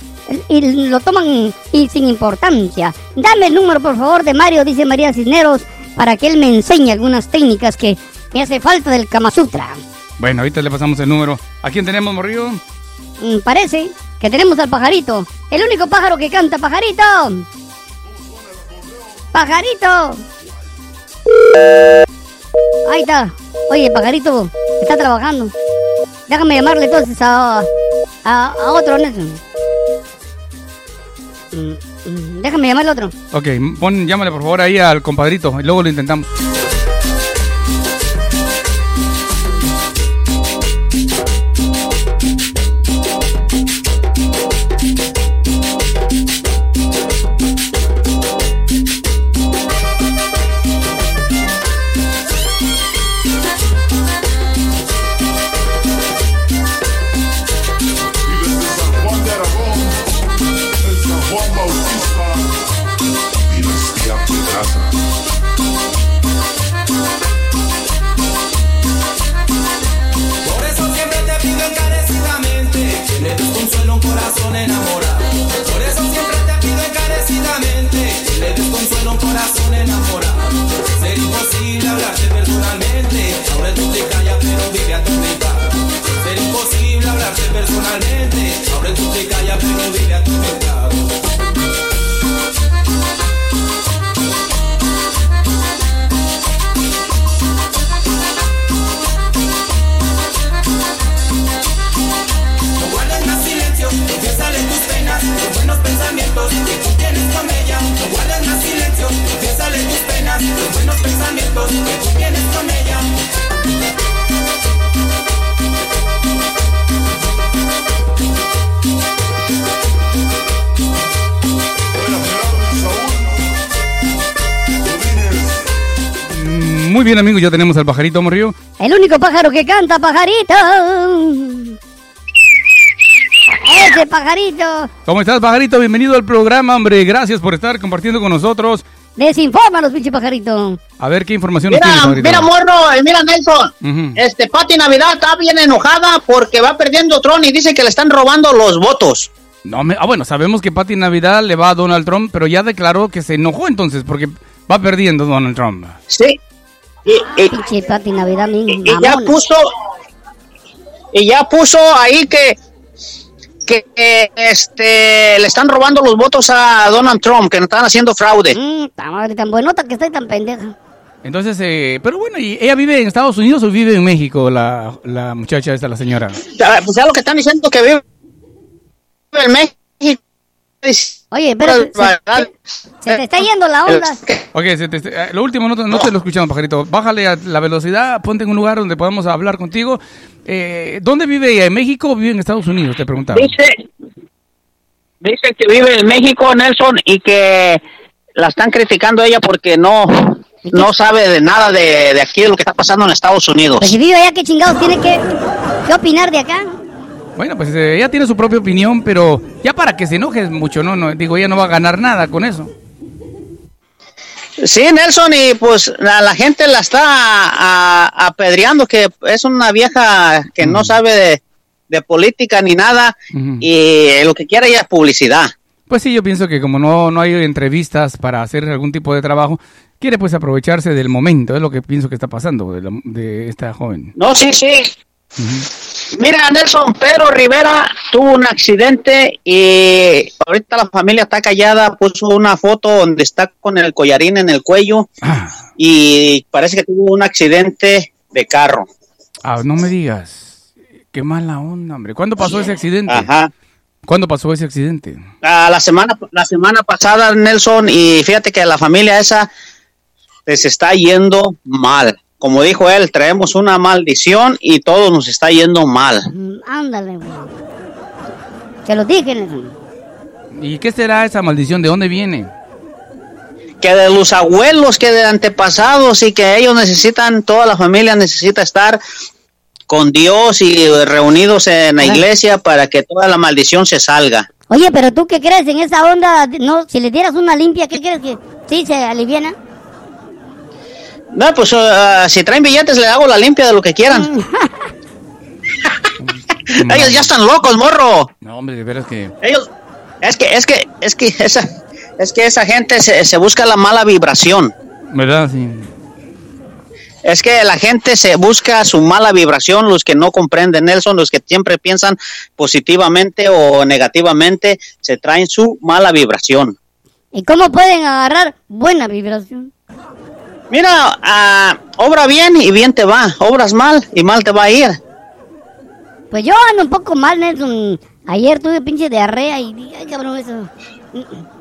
y lo toman y sin importancia. Dame el número, por favor, de Mario, dice María Cisneros, para que él me enseñe algunas técnicas que me hace falta del Kama Sutra. Bueno, ahorita le pasamos el número. ¿A quién tenemos, Morrillo? Mm, parece que tenemos al pajarito, el único pájaro que canta, pajarito. Pajarito. Ahí está. Oye, pajarito, está trabajando. Déjame llamarle entonces a, a, a otro, Nelson. Mm, mm, Déjame llamarle a otro. Ok, pon, llámale por favor ahí al compadrito y luego lo intentamos. personal bien, amigos, ya tenemos al pajarito, Morrillo. El único pájaro que canta, pajarito. Ese pajarito. ¿Cómo estás, pajarito? Bienvenido al programa, hombre. Gracias por estar compartiendo con nosotros. Desinfórmanos, pinche pajarito. A ver qué información nos Mira, tienes, pajarito. mira, morro, eh, mira, Nelson. Este, Pati Navidad está bien enojada porque va perdiendo Tron y dice que le están robando los votos. No, me- ah, bueno, sabemos que Pati Navidad le va a Donald Trump, pero ya declaró que se enojó entonces porque va perdiendo Donald Trump. Sí. Y, y- Navidad, mi y ya mamona. puso y ya puso ahí que que eh, este le están robando los votos a Donald Trump, que no están haciendo fraude. Mm, madre, tan buenota que estoy tan pendeja. Entonces, eh, pero bueno, ¿y ella vive en Estados Unidos o vive en México, la, la muchacha esta, la señora? Ya, Pues ya lo que están diciendo que vive en México. Oye, pero se, se- se te está yendo la onda. Ok, se te- eh, lo último no, te- no te lo escuchamos, pajarito. Bájale a la velocidad, ponte en un lugar donde podamos hablar contigo. Eh, ¿Dónde vive ella? ¿En México o vive en Estados Unidos? Te preguntaba. Dice, dice que vive en México, Nelson, y que la están criticando a ella porque no, no sabe de nada de, de aquí, de lo que está pasando en Estados Unidos. Pues si vive allá, ¿qué chingados tiene que, que opinar de acá? Bueno, pues eh, ella tiene su propia opinión, pero ya para que se enoje mucho, ¿no? no digo, ella no va a ganar nada con eso. Sí, Nelson, y pues la, la gente la está apedreando, que es una vieja que no sabe de, de política ni nada, y lo que quiere ella es publicidad. Pues sí, yo pienso que como no, no hay entrevistas para hacer algún tipo de trabajo, quiere pues aprovecharse del momento, es lo que pienso que está pasando de, la- de esta joven. No, sí, sí. Mira, Nelson, Pedro Rivera tuvo un accidente y ahorita la familia está callada, puso una foto donde está con el collarín en el cuello y parece que tuvo un accidente de carro. Ah, no me digas. Qué mala onda, hombre. ¿Cuándo pasó ese accidente? Ajá. ¿Cuándo pasó ese accidente? Ah, la semana la semana pasada, Nelson, y fíjate que la familia esa les está yendo mal. Como dijo él, traemos una maldición y todo nos está yendo mal. Mm, Ándale, güey. Se lo dije, Nelson. ¿Y qué será esa maldición? ¿De dónde viene? que de los abuelos, que de antepasados y que ellos necesitan, toda la familia necesita estar con Dios y reunidos en la iglesia para que toda la maldición se salga. Oye, pero tú qué crees en esa onda, no, si le dieras una limpia, ¿qué crees que sí se aliviana? No, pues ah, si traen billetes le hago la limpia de lo que quieran. ellos ya están locos, morro. No, hombre, de veras que... Ellos, es que, es que, es que esa, es que esa gente se, se busca la mala vibración. ¿Verdad? Sí. Es que la gente se busca su mala vibración, los que no comprenden, Nelson, los que siempre piensan positivamente o negativamente, se traen su mala vibración. ¿Y cómo pueden agarrar buena vibración? Mira, ah, obra bien y bien te va, obras mal y mal te va a ir. Pues yo ando un poco mal, Nelson. Ayer tuve pinche diarrea y dije, ay, cabrón, eso.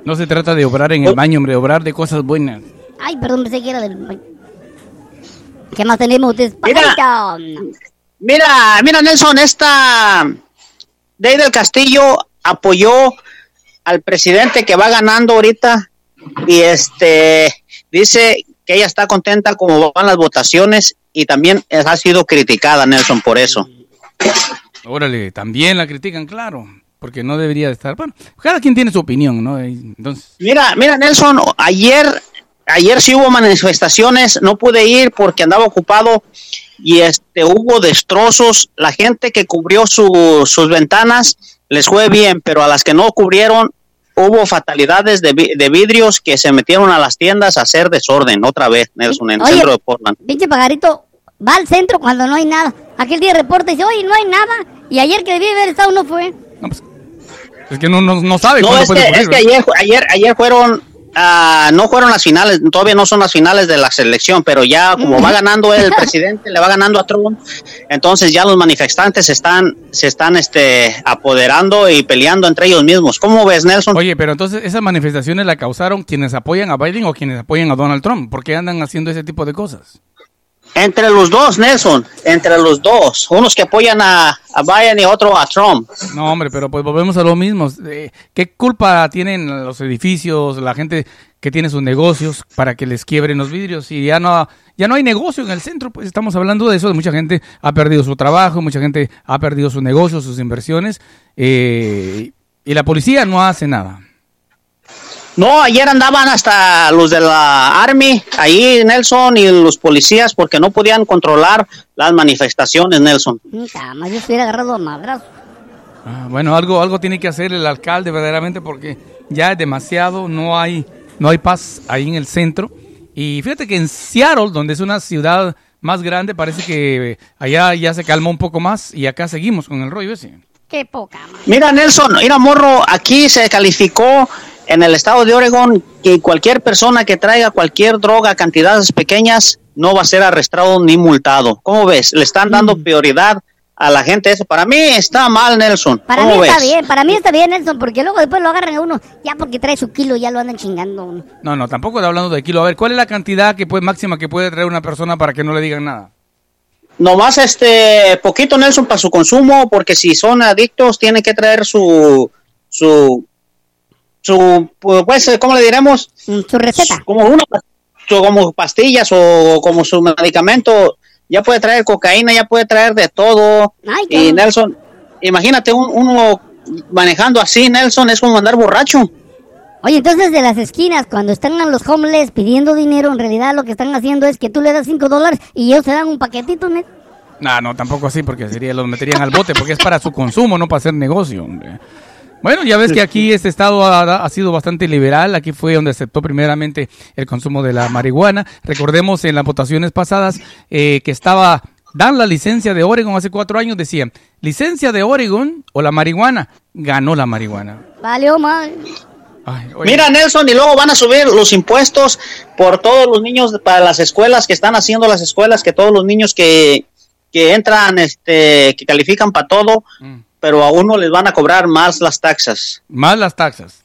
No se trata de obrar en el baño, hombre, obrar de cosas buenas. Ay, perdón, pensé que era del... ¿Qué más tenemos ustedes? Mira. Mira, mira Nelson, esta Dey del Castillo apoyó al presidente que va ganando ahorita y este dice que ella está contenta como van las votaciones y también ha sido criticada Nelson por eso. Órale, también la critican, claro, porque no debería de estar. Bueno, cada quien tiene su opinión, ¿no? Eh, Entonces, Mira, mira Nelson, ayer ayer sí hubo manifestaciones, no pude ir porque andaba ocupado y este hubo destrozos, la gente que cubrió su- sus ventanas les fue bien, pero a las que no cubrieron hubo fatalidades de, vi- de vidrios que se metieron a las tiendas a hacer desorden otra vez, Nelson, en el Oye. centro de Portland. Pinche pajarito va al centro cuando no hay nada. Aquel día reporta y dice, oye, no hay nada. Y ayer que debía haber estado no fue. es que no, no, no sabe No, cuándo es puede que, ocurrir. es que ayer, ayer, ayer fueron, ah, no fueron las finales, todavía no son las finales de la selección, pero ya como va ganando el presidente, le va ganando a Trump, entonces ya los manifestantes están, se están este, apoderando y peleando entre ellos mismos. ¿Cómo ves, Nelson? Oye, pero entonces esas manifestaciones la causaron quienes apoyan a Biden o quienes apoyan a Donald Trump. ¿Por qué andan haciendo ese tipo de cosas? Entre los dos, Nelson, entre los dos, unos que apoyan a, a Biden y otro a Trump. No, hombre, pero pues volvemos a lo mismo. Eh, ¿Qué culpa tienen los edificios, la gente que tiene sus negocios para que les quiebren los vidrios? Y ya no, ya no hay negocio en el centro, pues estamos hablando de eso. Mucha gente ha perdido su trabajo, mucha gente ha perdido sus negocios, sus inversiones, eh, y la policía no hace nada. No, ayer andaban hasta los de la Army, ahí Nelson y los policías porque no podían controlar las manifestaciones, Nelson. Yo agarrado a. Ah, bueno, algo, algo tiene que hacer el alcalde verdaderamente porque ya es demasiado, no hay, no hay paz ahí en el centro. Y fíjate que en Seattle, donde es una ciudad más grande, parece que allá ya se calmó un poco más y acá seguimos con el rollo ese. Qué poca. Mira, Nelson, mira, morro, aquí se calificó en el estado de Oregon que cualquier persona que traiga cualquier droga a cantidades pequeñas no va a ser arrestado ni multado. ¿Cómo ves? Le están dando prioridad a la gente eso. Para mí está mal, Nelson. Para ¿Cómo mí ves? está bien, para mí está bien, Nelson, porque luego después lo agarran a uno, ya porque trae su kilo, ya lo andan chingando uno. No, no, tampoco estoy hablando de kilo. A ver, ¿cuál es la cantidad que puede, máxima que puede traer una persona para que no le digan nada? Nomás este poquito Nelson para su consumo, porque si son adictos tienen que traer su su su pues cómo le diremos su receta como una como pastillas o como su medicamento ya puede traer cocaína ya puede traer de todo y cabrón. Nelson imagínate un- uno manejando así Nelson es como andar borracho Oye, entonces de las esquinas, cuando están a los homeless pidiendo dinero, en realidad lo que están haciendo es que tú le das 5 dólares y ellos te dan un paquetito, ¿no? No, no, tampoco así, porque sería, los meterían al bote, porque es para su consumo, no para hacer negocio, hombre. Bueno, ya ves que aquí este estado ha, ha sido bastante liberal. Aquí fue donde aceptó primeramente el consumo de la marihuana. Recordemos en las votaciones pasadas eh, que estaba, dan la licencia de Oregon hace cuatro años, decían, licencia de Oregon o la marihuana. Ganó la marihuana. Vale, mal. Mira, Nelson, y luego van a subir los impuestos por todos los niños para las escuelas que están haciendo las escuelas, que todos los niños que, que entran, este, que califican para todo, pero a uno les van a cobrar más las taxas. Más las taxas.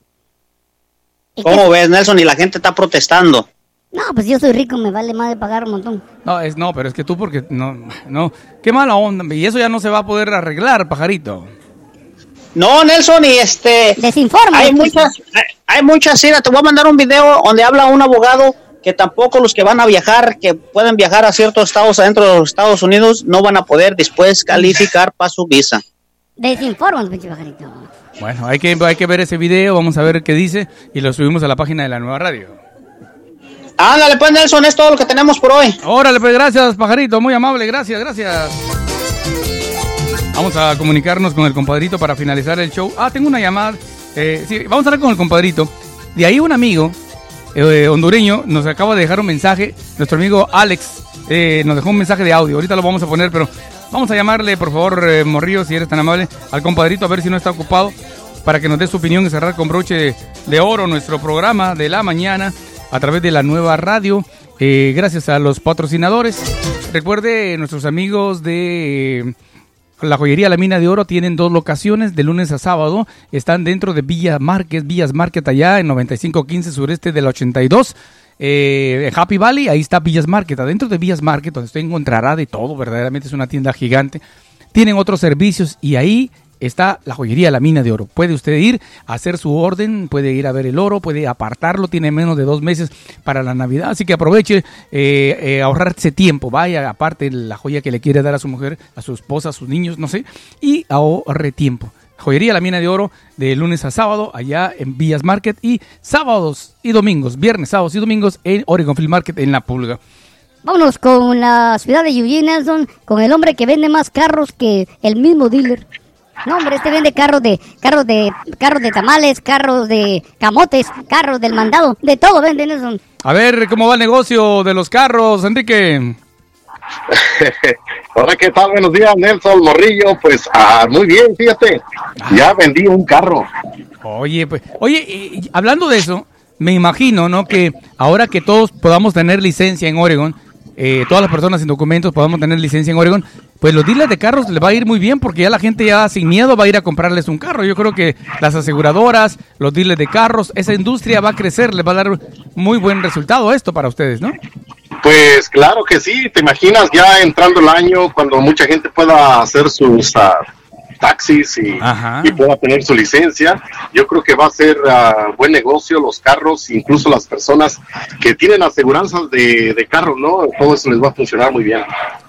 ¿Cómo ves, Nelson? Y la gente está protestando. No, pues yo soy rico, me vale más de pagar un montón. No, es, no, pero es que tú porque no, no, qué mala onda. Y eso ya no se va a poder arreglar, pajarito. No, Nelson, y este... Desinforma. Hay muchas, hay- hay muchas, sí, te voy a mandar un video donde habla un abogado que tampoco los que van a viajar, que pueden viajar a ciertos estados adentro de los Estados Unidos, no van a poder después calificar para su visa. Desinforma, pinche pajarito. Bueno, hay que, hay que ver ese video, vamos a ver qué dice y lo subimos a la página de la nueva radio. Ándale, pues, Nelson, es todo lo que tenemos por hoy. Órale, pues gracias, pajarito, muy amable, gracias, gracias. Vamos a comunicarnos con el compadrito para finalizar el show. Ah, tengo una llamada. Eh, sí, vamos a hablar con el compadrito. De ahí un amigo eh, hondureño nos acaba de dejar un mensaje. Nuestro amigo Alex eh, nos dejó un mensaje de audio. Ahorita lo vamos a poner, pero vamos a llamarle, por favor, eh, Morrillo, si eres tan amable, al compadrito a ver si no está ocupado para que nos dé su opinión y cerrar con broche de oro nuestro programa de la mañana a través de la nueva radio. eh, gracias a los patrocinadores. Recuerde, nuestros amigos de eh, la joyería La Mina de Oro tienen dos locaciones de lunes a sábado. Están dentro de Villa Márquez, Villas Market allá en 9515 sureste del 82. Eh, Happy Valley, ahí está Villas Market. Adentro de Villas Market, donde usted encontrará de todo, verdaderamente es una tienda gigante. Tienen otros servicios y ahí está la joyería La Mina de Oro. Puede usted ir a hacer su orden, puede ir a ver el oro, puede apartarlo, tiene menos de dos meses para la Navidad, así que aproveche eh, eh, ahorrarse tiempo, vaya, aparte la joya que le quiere dar a su mujer, a su esposa, a sus niños, no sé, y ahorre tiempo. Joyería La Mina de Oro de lunes a sábado allá en Villas Market y sábados y domingos, viernes, sábados y domingos en Oregon Field Market en La Pulga. Vámonos con la ciudad de Eugene, Nelson, con el hombre que vende más carros que el mismo dealer. No, hombre, este vende carros de carros de carros de tamales, carros de camotes, carros del mandado, de todo vende Nelson. A ver, ¿cómo va el negocio de los carros, Enrique? Hola, ¿qué tal? Buenos días, Nelson Morrillo. Pues ah, muy bien, fíjate. Ya vendí un carro. Oye, pues, oye, y hablando de eso, me imagino, ¿no? Que ahora que todos podamos tener licencia en Oregon, eh, todas las personas sin documentos podamos tener licencia en Oregon, pues los dealers de carros les va a ir muy bien porque ya la gente ya sin miedo va a ir a comprarles un carro. Yo creo que las aseguradoras, los dealers de carros, esa industria va a crecer, les va a dar muy buen resultado esto para ustedes, ¿no? Pues claro que sí. ¿Te imaginas ya entrando el año cuando mucha gente pueda hacer sus ah, taxis y, y pueda tener su licencia? Yo creo que va a ser ah, buen negocio los carros, incluso las personas que tienen aseguranzas de, de carro, ¿no? Todo eso les va a funcionar muy bien.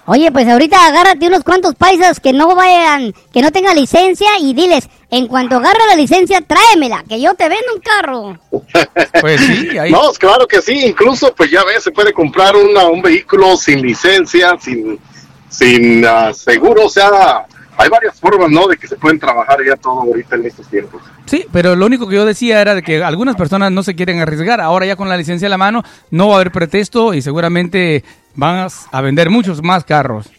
Oye, pues ahorita agárrate unos cuantos paisas que no vayan, que no tengan licencia y diles, en cuanto agarre la licencia, tráemela, que yo te vendo un carro. Pues sí, No, claro que sí. Incluso, pues ya ves, se puede comprar una, un vehículo sin licencia, sin, sin ah, seguro. O sea, hay varias formas, ¿no? De que se pueden trabajar ya todo ahorita en estos tiempos. Sí, pero lo único que yo decía era de que algunas personas no se quieren arriesgar. Ahora ya con la licencia a la mano no va a haber pretexto y seguramente van a vender muchos más carros.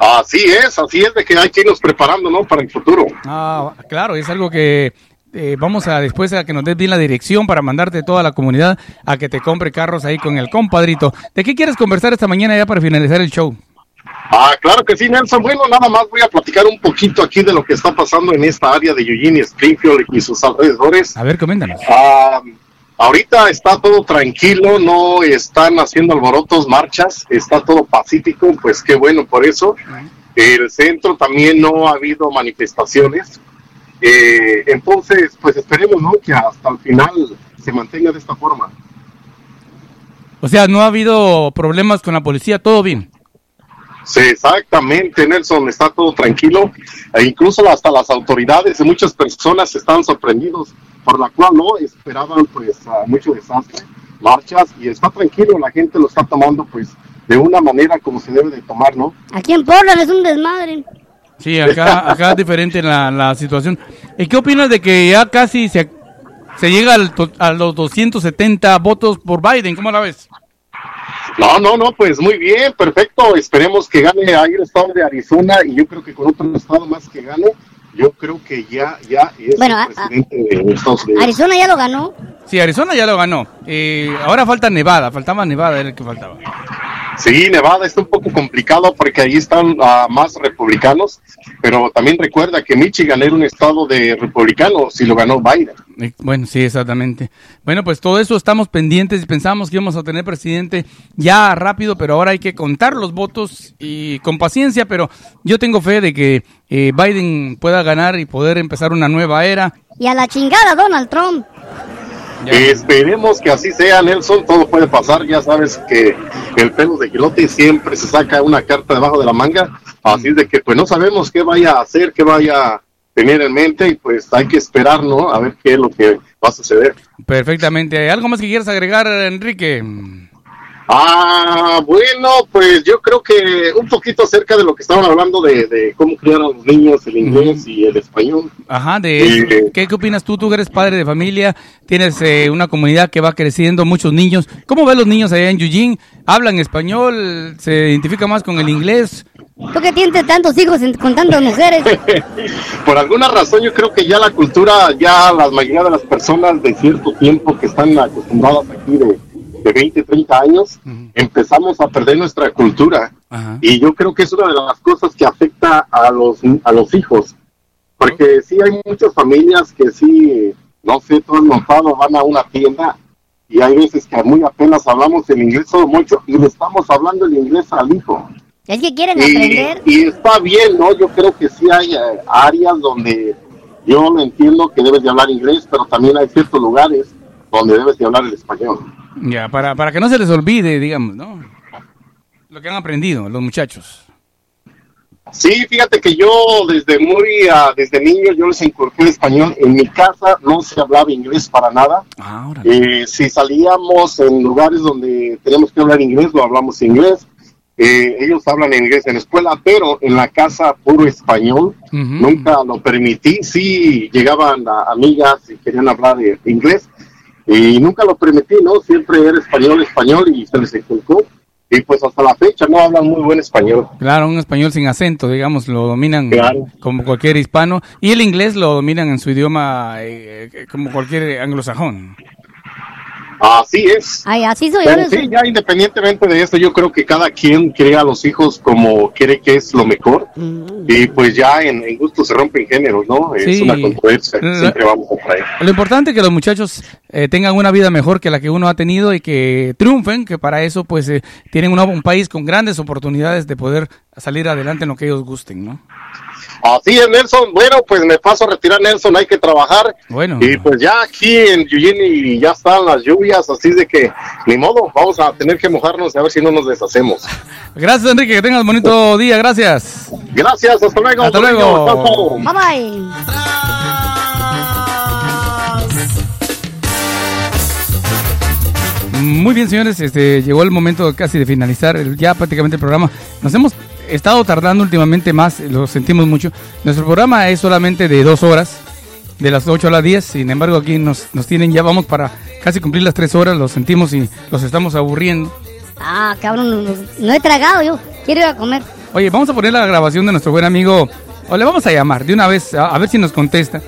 Así es, así es de que hay que irnos preparando, ¿no? Para el futuro. Ah, claro, es algo que eh, vamos a después a que nos des bien la dirección para mandarte toda la comunidad a que te compre carros ahí con el compadrito. ¿De qué quieres conversar esta mañana ya para finalizar el show? Ah, claro que sí, Nelson. Bueno, nada más voy a platicar un poquito aquí de lo que está pasando en esta área de Eugene, Springfield y sus alrededores. A ver, coméntanos. Ah, ahorita está todo tranquilo, no están haciendo alborotos, marchas, está todo pacífico, pues qué bueno por eso. El centro también no ha habido manifestaciones. Eh, entonces, pues esperemos, ¿no? Que hasta el final se mantenga de esta forma. O sea, no ha habido problemas con la policía, todo bien. Sí, exactamente, Nelson, está todo tranquilo. E incluso hasta las autoridades y muchas personas están sorprendidos por la cual no esperaban pues mucho desastre, marchas y está tranquilo, la gente lo está tomando pues de una manera como se debe de tomar, ¿no? Aquí en Portland es un desmadre. Sí, acá, acá es diferente la, la situación. ¿Y qué opinas de que ya casi se, se llega al to- a los 270 votos por Biden? ¿Cómo la ves? No, no, no, pues muy bien, perfecto. Esperemos que gane ahí el estado de Arizona y yo creo que con otro estado más que gane, yo creo que ya, ya es Bueno, el a- presidente de Estados Unidos. Arizona ya lo ganó. Sí, Arizona ya lo ganó. Eh, ahora falta Nevada, faltaba Nevada, era el que faltaba. Sí, Nevada está un poco complicado porque ahí están ah, más republicanos. pero también recuerda que Michigan era un estado de republicanos y lo ganó Biden. Eh, Bueno, sí, exactamente. Bueno, pues todo eso estamos pendientes y pensamos que íbamos a tener presidente ya rápido, pero ahora hay que contar los votos y con paciencia, pero yo tengo fe de que eh, Biden pueda ganar y poder empezar una nueva era. Y a la chingada Donald Trump. Esperemos que así sea, Nelson. Todo puede pasar. Ya sabes que el pelo de gilote siempre se saca una carta debajo de la manga. Así de que, pues no sabemos qué vaya a hacer, qué vaya a tener en mente. Y pues hay que esperar, ¿no? A ver qué es lo que va a suceder. Perfectamente. ¿Algo más que quieras agregar, Enrique? Ah, bueno, pues yo creo que un poquito acerca de lo que estaban hablando de, de cómo criar a los niños el inglés y el español. Ajá, de Eh, ¿qué, qué opinas tú? Tú que eres padre de familia, tienes eh, una comunidad que va creciendo, muchos niños. ¿Cómo ves los niños allá en Eugene? ¿Hablan español? ¿Se identifica más con el inglés? ¿Tú que tienes tantos hijos con tantas mujeres? Por alguna razón yo creo que ya la cultura, ya la mayoría de las personas de cierto tiempo que están acostumbradas aquí de, de 20, 30 años, empezamos a perder nuestra cultura. Y yo creo que es una de las cosas que afecta a los, a los hijos. Porque sí hay muchas familias que sí, no sé, todo enojado van a una tienda y hay veces que muy apenas hablamos el inglés todo mucho y le estamos hablando el inglés al hijo. Es que quieren Y, aprender. y está bien, ¿no? Yo creo que sí hay eh, áreas donde yo lo entiendo que debes de hablar inglés, pero también hay ciertos lugares donde debes de hablar el español. Ya, para, para que no se les olvide, digamos, ¿no? Lo que han aprendido los muchachos. Sí, fíjate que yo desde muy, ah, desde niño yo les inculqué el español. En mi casa no se hablaba inglés para nada. Eh, si salíamos en lugares donde teníamos que hablar inglés, lo hablamos inglés. Eh, ellos hablan inglés en la escuela, pero en la casa puro español. Nunca lo permití. Sí, llegaban ah, amigas y querían hablar de inglés. Y nunca lo permití, ¿no? Siempre era español, español y se les inculcó. Y pues hasta la fecha no hablan muy buen español. Claro, un español sin acento, digamos, lo dominan Claro. como cualquier hispano. Y el inglés lo dominan en su idioma eh, eh, como cualquier anglosajón. Así es. Ay, así soy yo. Pero Nelson. sí, ya independientemente de eso, yo creo que cada quien crea a los hijos como cree que es lo mejor. Y pues ya en, en gusto se rompen géneros, ¿no? Es una controversia que La- siempre vamos a traer. Lo importante es que los muchachos eh, tengan una vida mejor que la que uno ha tenido y que triunfen, que para eso pues eh, tienen una- un país con grandes oportunidades de poder salir adelante en lo que ellos gusten, ¿no? Así es, Nelson. Bueno, pues me paso a retirar, Nelson. Hay que trabajar. Bueno. Y pues ya aquí en Eugene ya están las lluvias, así de que ni modo, vamos a tener que mojarnos y a ver si no nos deshacemos. Gracias, Enrique, que tengas bonito día, gracias. Gracias, hasta luego. Hasta luego. Chao. Bye bye. Muy bien, señores, este llegó el momento casi de finalizar el- ya prácticamente el programa. Nos hemos estado tardando últimamente más, lo sentimos mucho. Nuestro programa es solamente de dos horas, de las 8 a las 10. Sin embargo, aquí nos, nos tienen, ya vamos para casi cumplir las tres horas, lo sentimos y los estamos aburriendo. Ah, cabrón, no, no he tragado yo. Quiero ir a comer. Oye, vamos a poner la grabación de nuestro buen amigo, o le vamos a llamar de una vez, a, a ver si nos contesta.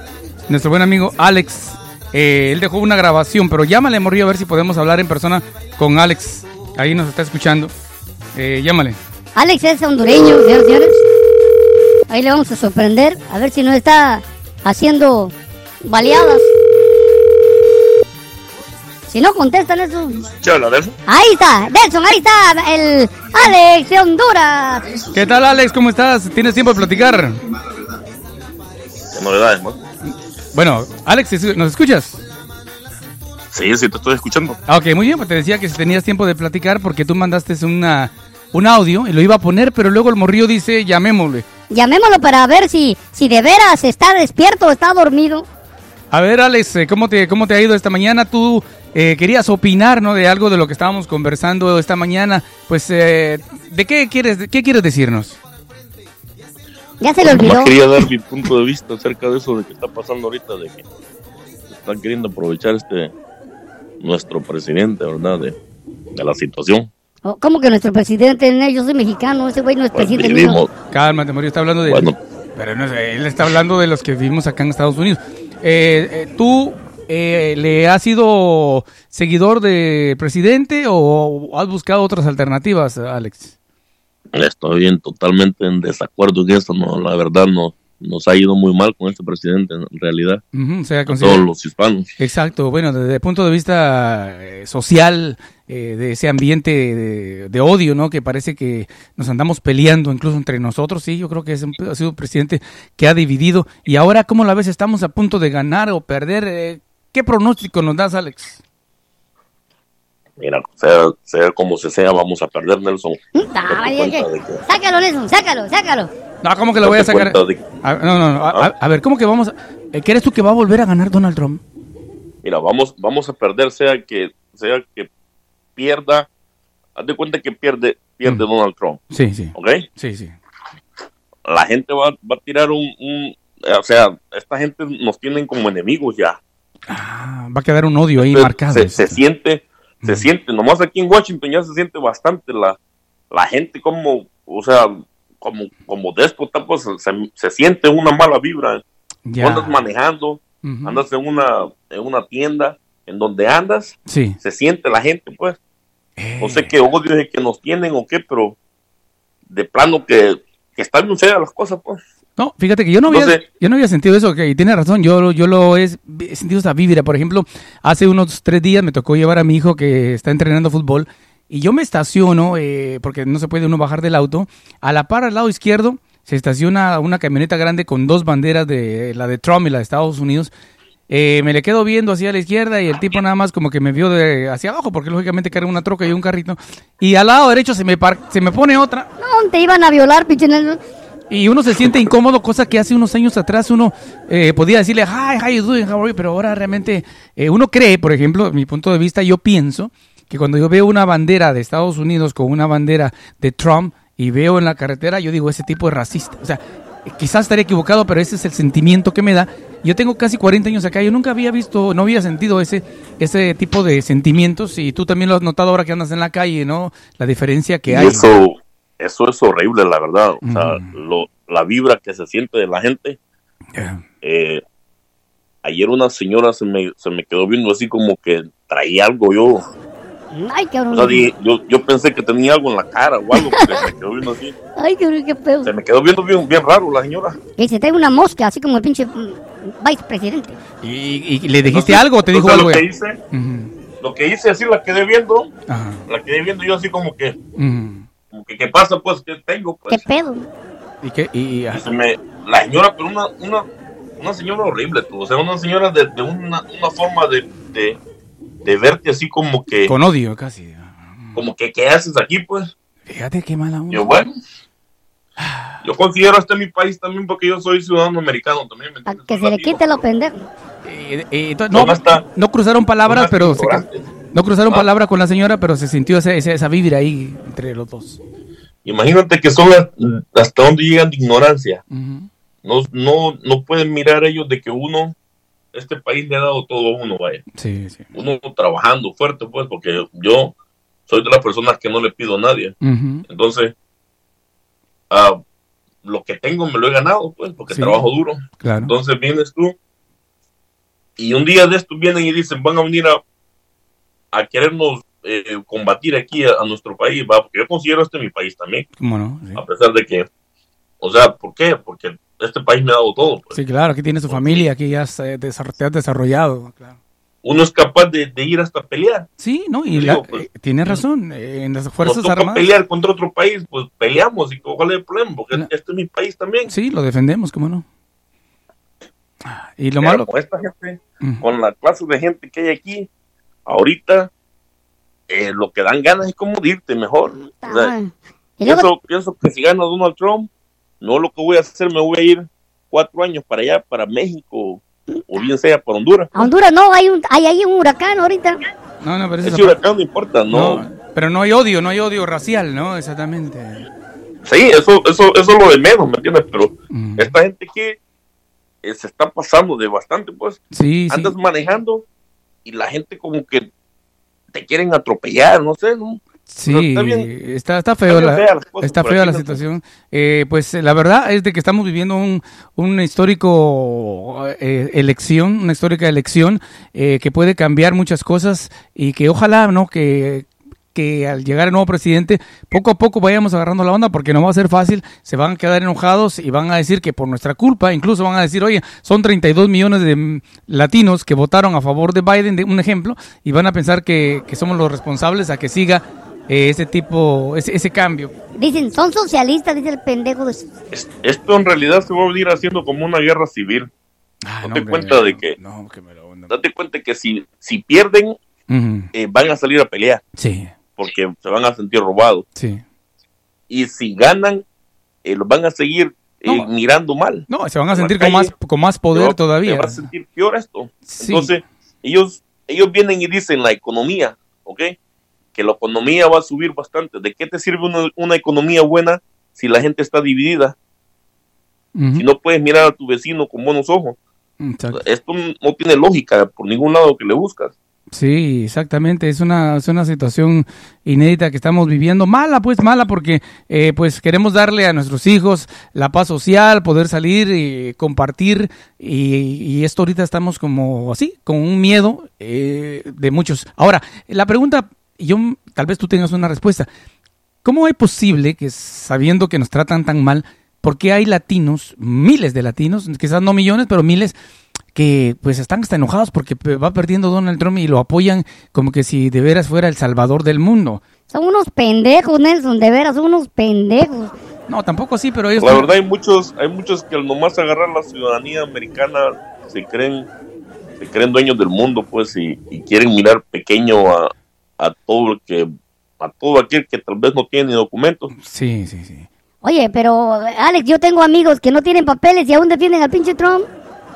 Nuestro buen amigo Alex, eh, él dejó una grabación, pero llámale, Morrillo, a ver si podemos hablar en persona con Alex. Ahí nos está escuchando. Eh, llámale. Alex es hondureño, señores y señores. Ahí le vamos a sorprender. A ver si no está haciendo baleadas. Si no contestan eso. ¿Qué habla, Nelson? Ahí está, Nelson, ahí está el Alex de Honduras. ¿Qué tal, Alex? ¿Cómo estás? ¿Tienes tiempo de platicar? ¿Qué novedades, man? Bueno, Alex, ¿nos escuchas? Sí, sí, te estoy escuchando. Ah, ok, muy bien, pues te decía que si tenías tiempo de platicar porque tú mandaste una, un audio y lo iba a poner, pero luego el morrillo dice, llamémosle. Llamémoslo para ver si, si de veras está despierto o está dormido. A ver, Alex, eh, ¿cómo te, cómo te ha ido esta mañana? Tú eh, querías opinar, ¿no? De algo de lo que estábamos conversando esta mañana. Pues, eh, ¿de qué quieres, qué quieres decirnos? Ya se le olvidó. Más quería dar mi punto de vista acerca de eso de que está pasando ahorita, de que están queriendo aprovechar este nuestro presidente, ¿verdad? De, de la situación. Oh, ¿Cómo que nuestro presidente? No, Yo soy mexicano, ese güey no es presidente mío. vivimos- Cálmate, está hablando de... Bueno. Pero no él está hablando de los que vivimos acá en Estados Unidos. Eh, eh, ¿Tú eh, le has sido seguidor de presidente o has buscado otras alternativas, Alex? Estoy bien, totalmente en desacuerdo en eso. No, la verdad no nos ha ido muy mal con este presidente en realidad. O sea, todos los hispanos. Exacto, bueno, desde el punto de vista eh, social, eh, de ese ambiente de, de odio, ¿no? Que parece que nos andamos peleando incluso entre nosotros, sí, yo creo que es un- ha sido un presidente que ha dividido. Y ahora, ¿cómo la ves? Estamos a punto de ganar o perder. eh, ¿Qué pronóstico nos das, Alex? Mira, sea, sea como se sea, vamos a perder, Nelson. Ah, Sácalo, Nelson, sácalo, sácalo. No, ¿cómo que lo voy a sacar? cuenta de- A- no, no, no, a, a- a ver, ¿cómo que vamos? a- eh, ¿Crees tú que va a volver a ganar Donald Trump? Mira, vamos, vamos a perder, sea que, sea que pierda, haz de cuenta que pierde, pierde Donald Trump, Sí, sí. ¿ok? Sí, sí. La gente va, va a tirar un, un- o sea, esta gente nos tienen como enemigos ya. Ah, va a quedar un odio ahí Entonces, marcado. Se, se siente, se siente, nomás aquí en Washington ya se siente bastante la, la gente como, o sea, como, como déspota, pues se, se siente una mala vibra. Ya. Andas manejando, Ujú. andas en una, en una tienda, en donde andas, Sí. se siente la gente, pues. No Eh. sé qué odio es el que nos tienen o qué, pero de plano que, que están bien feas las cosas, pues. No, fíjate que yo no había, Entonces- yo no había sentido eso, que tiene razón, yo, lo- yo lo he, sentido esa vibra. Por ejemplo, hace unos tres días me tocó llevar a mi hijo que está entrenando fútbol y yo me estaciono, eh, porque no se puede uno bajar del auto, a la par al lado izquierdo se estaciona una camioneta grande con dos banderas de la de Trump y la de Estados Unidos. Eh, me le quedo viendo hacia la izquierda y el tipo nada más como que me vio de hacia abajo, porque lógicamente carga una troca y un carrito. Y al lado derecho se me, par- se me pone otra No, te iban a violar, pinche Nelson. y uno se siente incómodo, cosa que hace unos años atrás uno eh, podía decirle, hi, how you doing, how are you? Pero ahora realmente eh, uno cree, por ejemplo, mi punto de vista, yo pienso que cuando yo veo una bandera de Estados Unidos con una bandera de Trump y veo en la carretera, yo digo, ese tipo es racista. O sea, quizás estaría equivocado, pero ese es el sentimiento que me da. Yo tengo casi 40 años acá, yo nunca había visto, no había sentido ese, ese tipo de sentimientos y tú también lo has notado ahora que andas en la calle, ¿no? La diferencia que Y hay. eso, eso es horrible, la verdad. O sea, lo- la vibra que se siente de la gente. Eh, ayer una señora se me, se me quedó viendo así como que traía algo yo. Ay, O cabrón. sea, di- yo, yo pensé que tenía algo en la cara o algo, porque se me quedó viendo así. Ay, cabrón, qué pedo. Se me quedó viendo bien, bien raro la señora. Que se trae una mosca, así como el pinche vicepresidente. ¿Y, y le dijiste Entonces- algo o te dijo algo? Lo que hice, lo que hice así la quedé viendo, Ajá. la quedé viendo yo así como que, Ujú. como que ¿qué pasa pues? ¿Qué tengo? Pues? ¿Qué pedo? ¿Y qué? Y, y- Y se me, la señora, pero una, una, una señora horrible, tú, o sea, una señora de, de una, una forma de, de, de verte así como que, con odio casi. como que, ¿qué haces aquí, pues? Fíjate qué mala onda. Yo, bueno, yo considero este mi país también porque yo soy ciudadano americano también, ¿me entiendes? Que se le quite lo pendejo. Eh, eh, entonces, no, ¿Dónde está? no cruzaron palabras, ¿Dónde pero se no cruzaron Ah. palabras con la señora, pero se sintió esa, esa, esa vibra ahí entre los dos. Imagínate que son las- hasta donde llegan de ignorancia. No, no, no pueden mirar ellos de que uno, este país le ha dado todo a uno, vaya. Sí, sí. Uno trabajando fuerte, pues, porque yo soy de las personas que no le pido a nadie. Entonces, ah, lo que tengo me lo he ganado, pues, porque Sí. trabajo duro. Claro. Entonces vienes tú y un día de estos vienen y dicen, van a venir a, a querernos eh, combatir aquí a, a nuestro país, va, porque yo considero este mi país también, ¿Cómo no? Sí. a pesar de que, o sea, ¿por qué? Porque este país me ha dado todo. pues. Sí, claro, aquí tiene su familia, aquí ya se te has desarrollado. Claro. Uno es capaz de, de ir hasta pelear. Sí, ¿no? Y Digo, la- pues, eh, tiene razón, eh, en las Nos Fuerzas toca Armadas. pelear contra otro país, pues peleamos y cuál es el problema, porque este es mi país también. Sí, lo defendemos, ¿cómo no? Y lo Pero malo... con esta gente, con la clase de gente que hay aquí, ahorita eh, lo que dan ganas es como irte mejor. O sea, pienso, pienso que si gana Donald Trump, no lo que voy a hacer, me voy a ir cuatro años para allá, para México, o bien sea para Honduras. A Honduras no, hay un, hay ahí un huracán ahorita. No, no, pero eso Ese huracán no importa, no. No, pero no hay odio, no hay odio racial, ¿no? Exactamente. Sí, eso, eso, eso es lo de menos, ¿me entiendes? Pero Mm. esta gente que eh, se está pasando de bastante, pues, Sí, sí. andas manejando y la gente como que te quieren atropellar, no sé, ¿no? Sí, está bien. está, está feo, la, cosas está fea la ¿no? situación. Eh, pues la verdad es de que estamos viviendo un, un histórico eh, elección, una histórica elección eh, que puede cambiar muchas cosas y que ojalá, ¿no? Que, que al llegar el nuevo presidente, poco a poco vayamos agarrando la onda, porque no va a ser fácil, se van a quedar enojados y van a decir que por nuestra culpa, incluso van a decir, oye, son 32 millones de latinos que votaron a favor de Biden, de un ejemplo, y van a pensar que, que somos los responsables a que siga eh, ese tipo, ese, ese cambio. Dicen, son socialistas, dice el pendejo. De... Es- Esto en realidad se va a venir haciendo como una guerra civil. date cuenta de que, date cuenta que si, si pierden, eh, van a salir a pelear. Sí, Porque se van a sentir robados. sí. Y si ganan, eh, los van a seguir eh, mirando mal. No, se van a sentir con más, con más se poder va- todavía. Se va a sentir peor esto. Sí. Entonces, ellos, ellos vienen y dicen la economía, ¿ok? Que la economía va a subir bastante. ¿De qué te sirve una, una economía buena si la gente está dividida? Si no puedes mirar a tu vecino con buenos ojos. Exacto. Esto no tiene lógica por ningún lado que le buscas. Sí, exactamente. Es una, es una situación inédita que estamos viviendo. Mala, pues mala, porque eh, pues queremos darle a nuestros hijos la paz social, poder salir y compartir. Y, y esto ahorita estamos como así, con un miedo eh, de muchos. Ahora, la pregunta, yo tal vez tú tengas una respuesta. ¿Cómo es posible que sabiendo que nos tratan tan mal, por qué hay latinos, miles de latinos, quizás no millones, pero miles, que pues están hasta enojados porque va perdiendo Donald Trump y lo apoyan como que si de veras fuera el salvador del mundo? Son unos pendejos, Nelson, de veras, son unos pendejos. No, tampoco así, pero ellos... La verdad hay muchos, hay muchos que al nomás agarrar la ciudadanía americana se creen, se creen dueños del mundo, pues, y, y quieren mirar pequeño a, a todo el que, a todo aquel que tal vez no tiene ni documentos. Sí, sí, sí. Oye, pero Alex, yo tengo amigos que no tienen papeles y aún defienden al pinche Trump.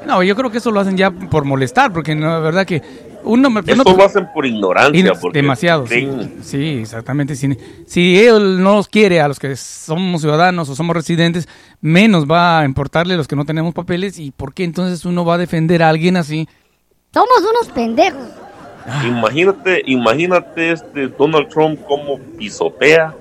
No, yo creo que eso lo hacen ya por molestar, porque no, la verdad que uno... me- Eso uno- lo hacen por ignorancia, porque demasiado, sí. Sí, exactamente. Si, si él no los quiere a los que somos ciudadanos o somos residentes, menos va a importarle a los que no tenemos papeles. ¿Y por qué entonces uno va a defender a alguien así? Somos unos pendejos. Imagínate, imagínate este Donald Trump como pisotea,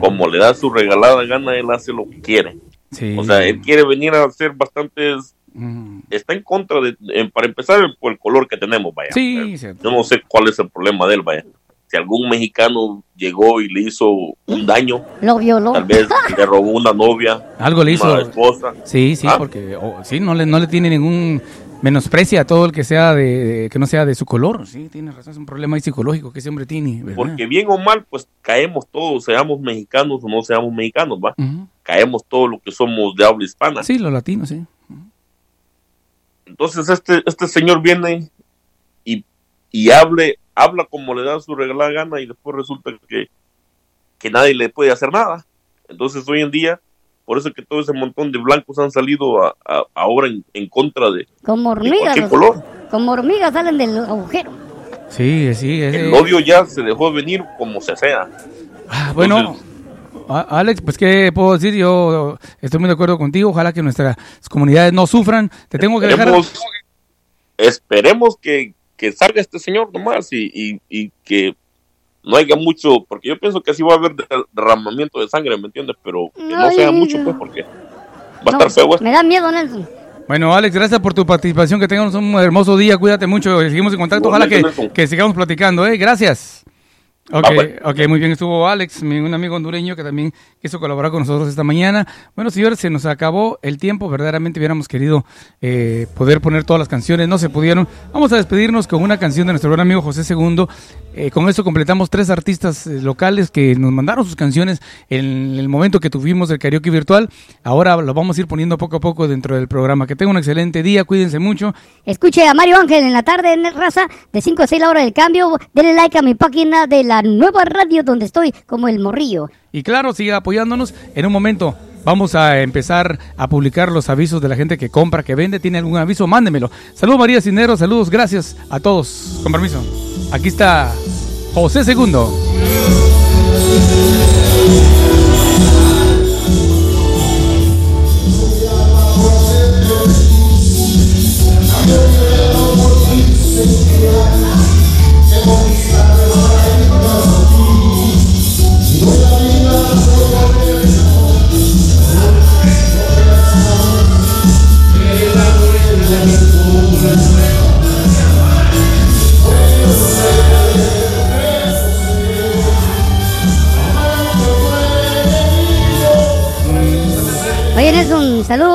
como le da su regalada gana, él hace lo que quiere. Sí. O sea, él quiere venir a hacer bastantes, Mm. está en contra de, para empezar, por el color que tenemos, vaya. Sí, Yo no sé cuál es el problema de él, vaya. Si algún mexicano llegó y le hizo un daño, Lo violó. tal vez le robó una novia, Algo le hizo. una esposa. Sí, sí, Ah. porque oh, sí, no le, no le tiene ningún menosprecia a todo el que sea de, de- que no sea de su color. Sí, tiene razón, es un problema ahí psicológico que ese hombre tiene. ¿verdad? Porque bien o mal, pues caemos todos, seamos mexicanos o no seamos mexicanos, ¿va? Caemos todos los que somos de habla hispana. Sí, los latinos, sí. Entonces este, este señor viene y, y hable, habla como le da su regalada gana y después resulta que, que nadie le puede hacer nada. Entonces hoy en día, por eso es que todo ese montón de blancos han salido a- a- ahora en, en contra de, Como de hormigas. cualquier los- color. Como hormigas salen del agujero. Sí, sí. ese- El odio ya se dejó venir como se sea. Ah, bueno, Alex, pues qué puedo decir, yo estoy muy de acuerdo contigo, ojalá que nuestras comunidades no sufran. Te tengo que dejar... Esperemos, esperemos que, que salga este señor nomás y, y, y que no haya mucho, porque yo pienso que así va a haber de- derramamiento de sangre, ¿me entiendes? Pero que no sea mucho, pues, porque va a No, estar feo esto. me da miedo, Nelson. Bueno, Alex, gracias por tu participación, que tengas un hermoso día, cuídate mucho, seguimos en contacto, ojalá que, que sigamos platicando, ¿eh? Gracias. Ok, Ah, bueno. ok, muy bien, estuvo Alex, un amigo hondureño que también quiso colaborar con nosotros esta mañana. Bueno, señores, se nos acabó el tiempo, verdaderamente hubiéramos querido eh, poder poner todas las canciones, no se pudieron. Vamos a despedirnos con una canción de nuestro buen amigo José II. Eh, con eso completamos tres artistas eh, locales que nos mandaron sus canciones en el momento que tuvimos el karaoke virtual. Ahora lo vamos a ir poniendo poco a poco dentro del programa. Que tengan un excelente día, cuídense mucho. Escuche a Mario Ángel en la tarde en raza de 5 a 6 la hora del cambio. Denle like a mi página de la nueva radio donde estoy como el morrillo. Y claro, siga apoyándonos. En un momento vamos a empezar a publicar los avisos de la gente que compra, que vende. ¿Tiene algún aviso? Mándemelo. Saludos María Cisneros, saludos, gracias a todos. Con permiso. Aquí está José Segundo.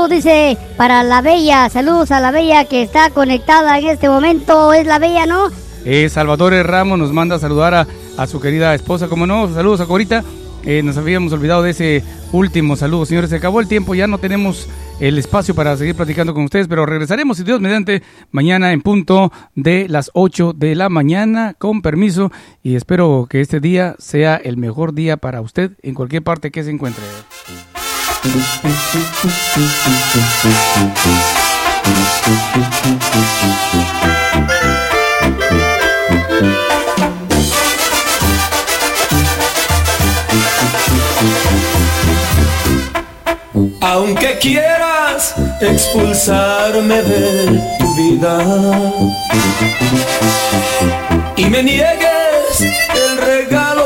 Dice, para la Bella. Saludos a la Bella que está conectada en este momento. Es la Bella, ¿no? Eh, Salvatore Ramos nos manda a saludar a, a su querida esposa, como no, saludos a Corita. Eh, nos habíamos olvidado de ese último saludo, señores. Se acabó el tiempo, ya no tenemos el espacio para seguir platicando con ustedes, pero regresaremos, si Dios mediante, mañana en punto de las 8 de la mañana, con permiso, y espero que este día sea el mejor día para usted en cualquier parte que se encuentre. Aunque quieras expulsarme de tu vida y me niegues el regalo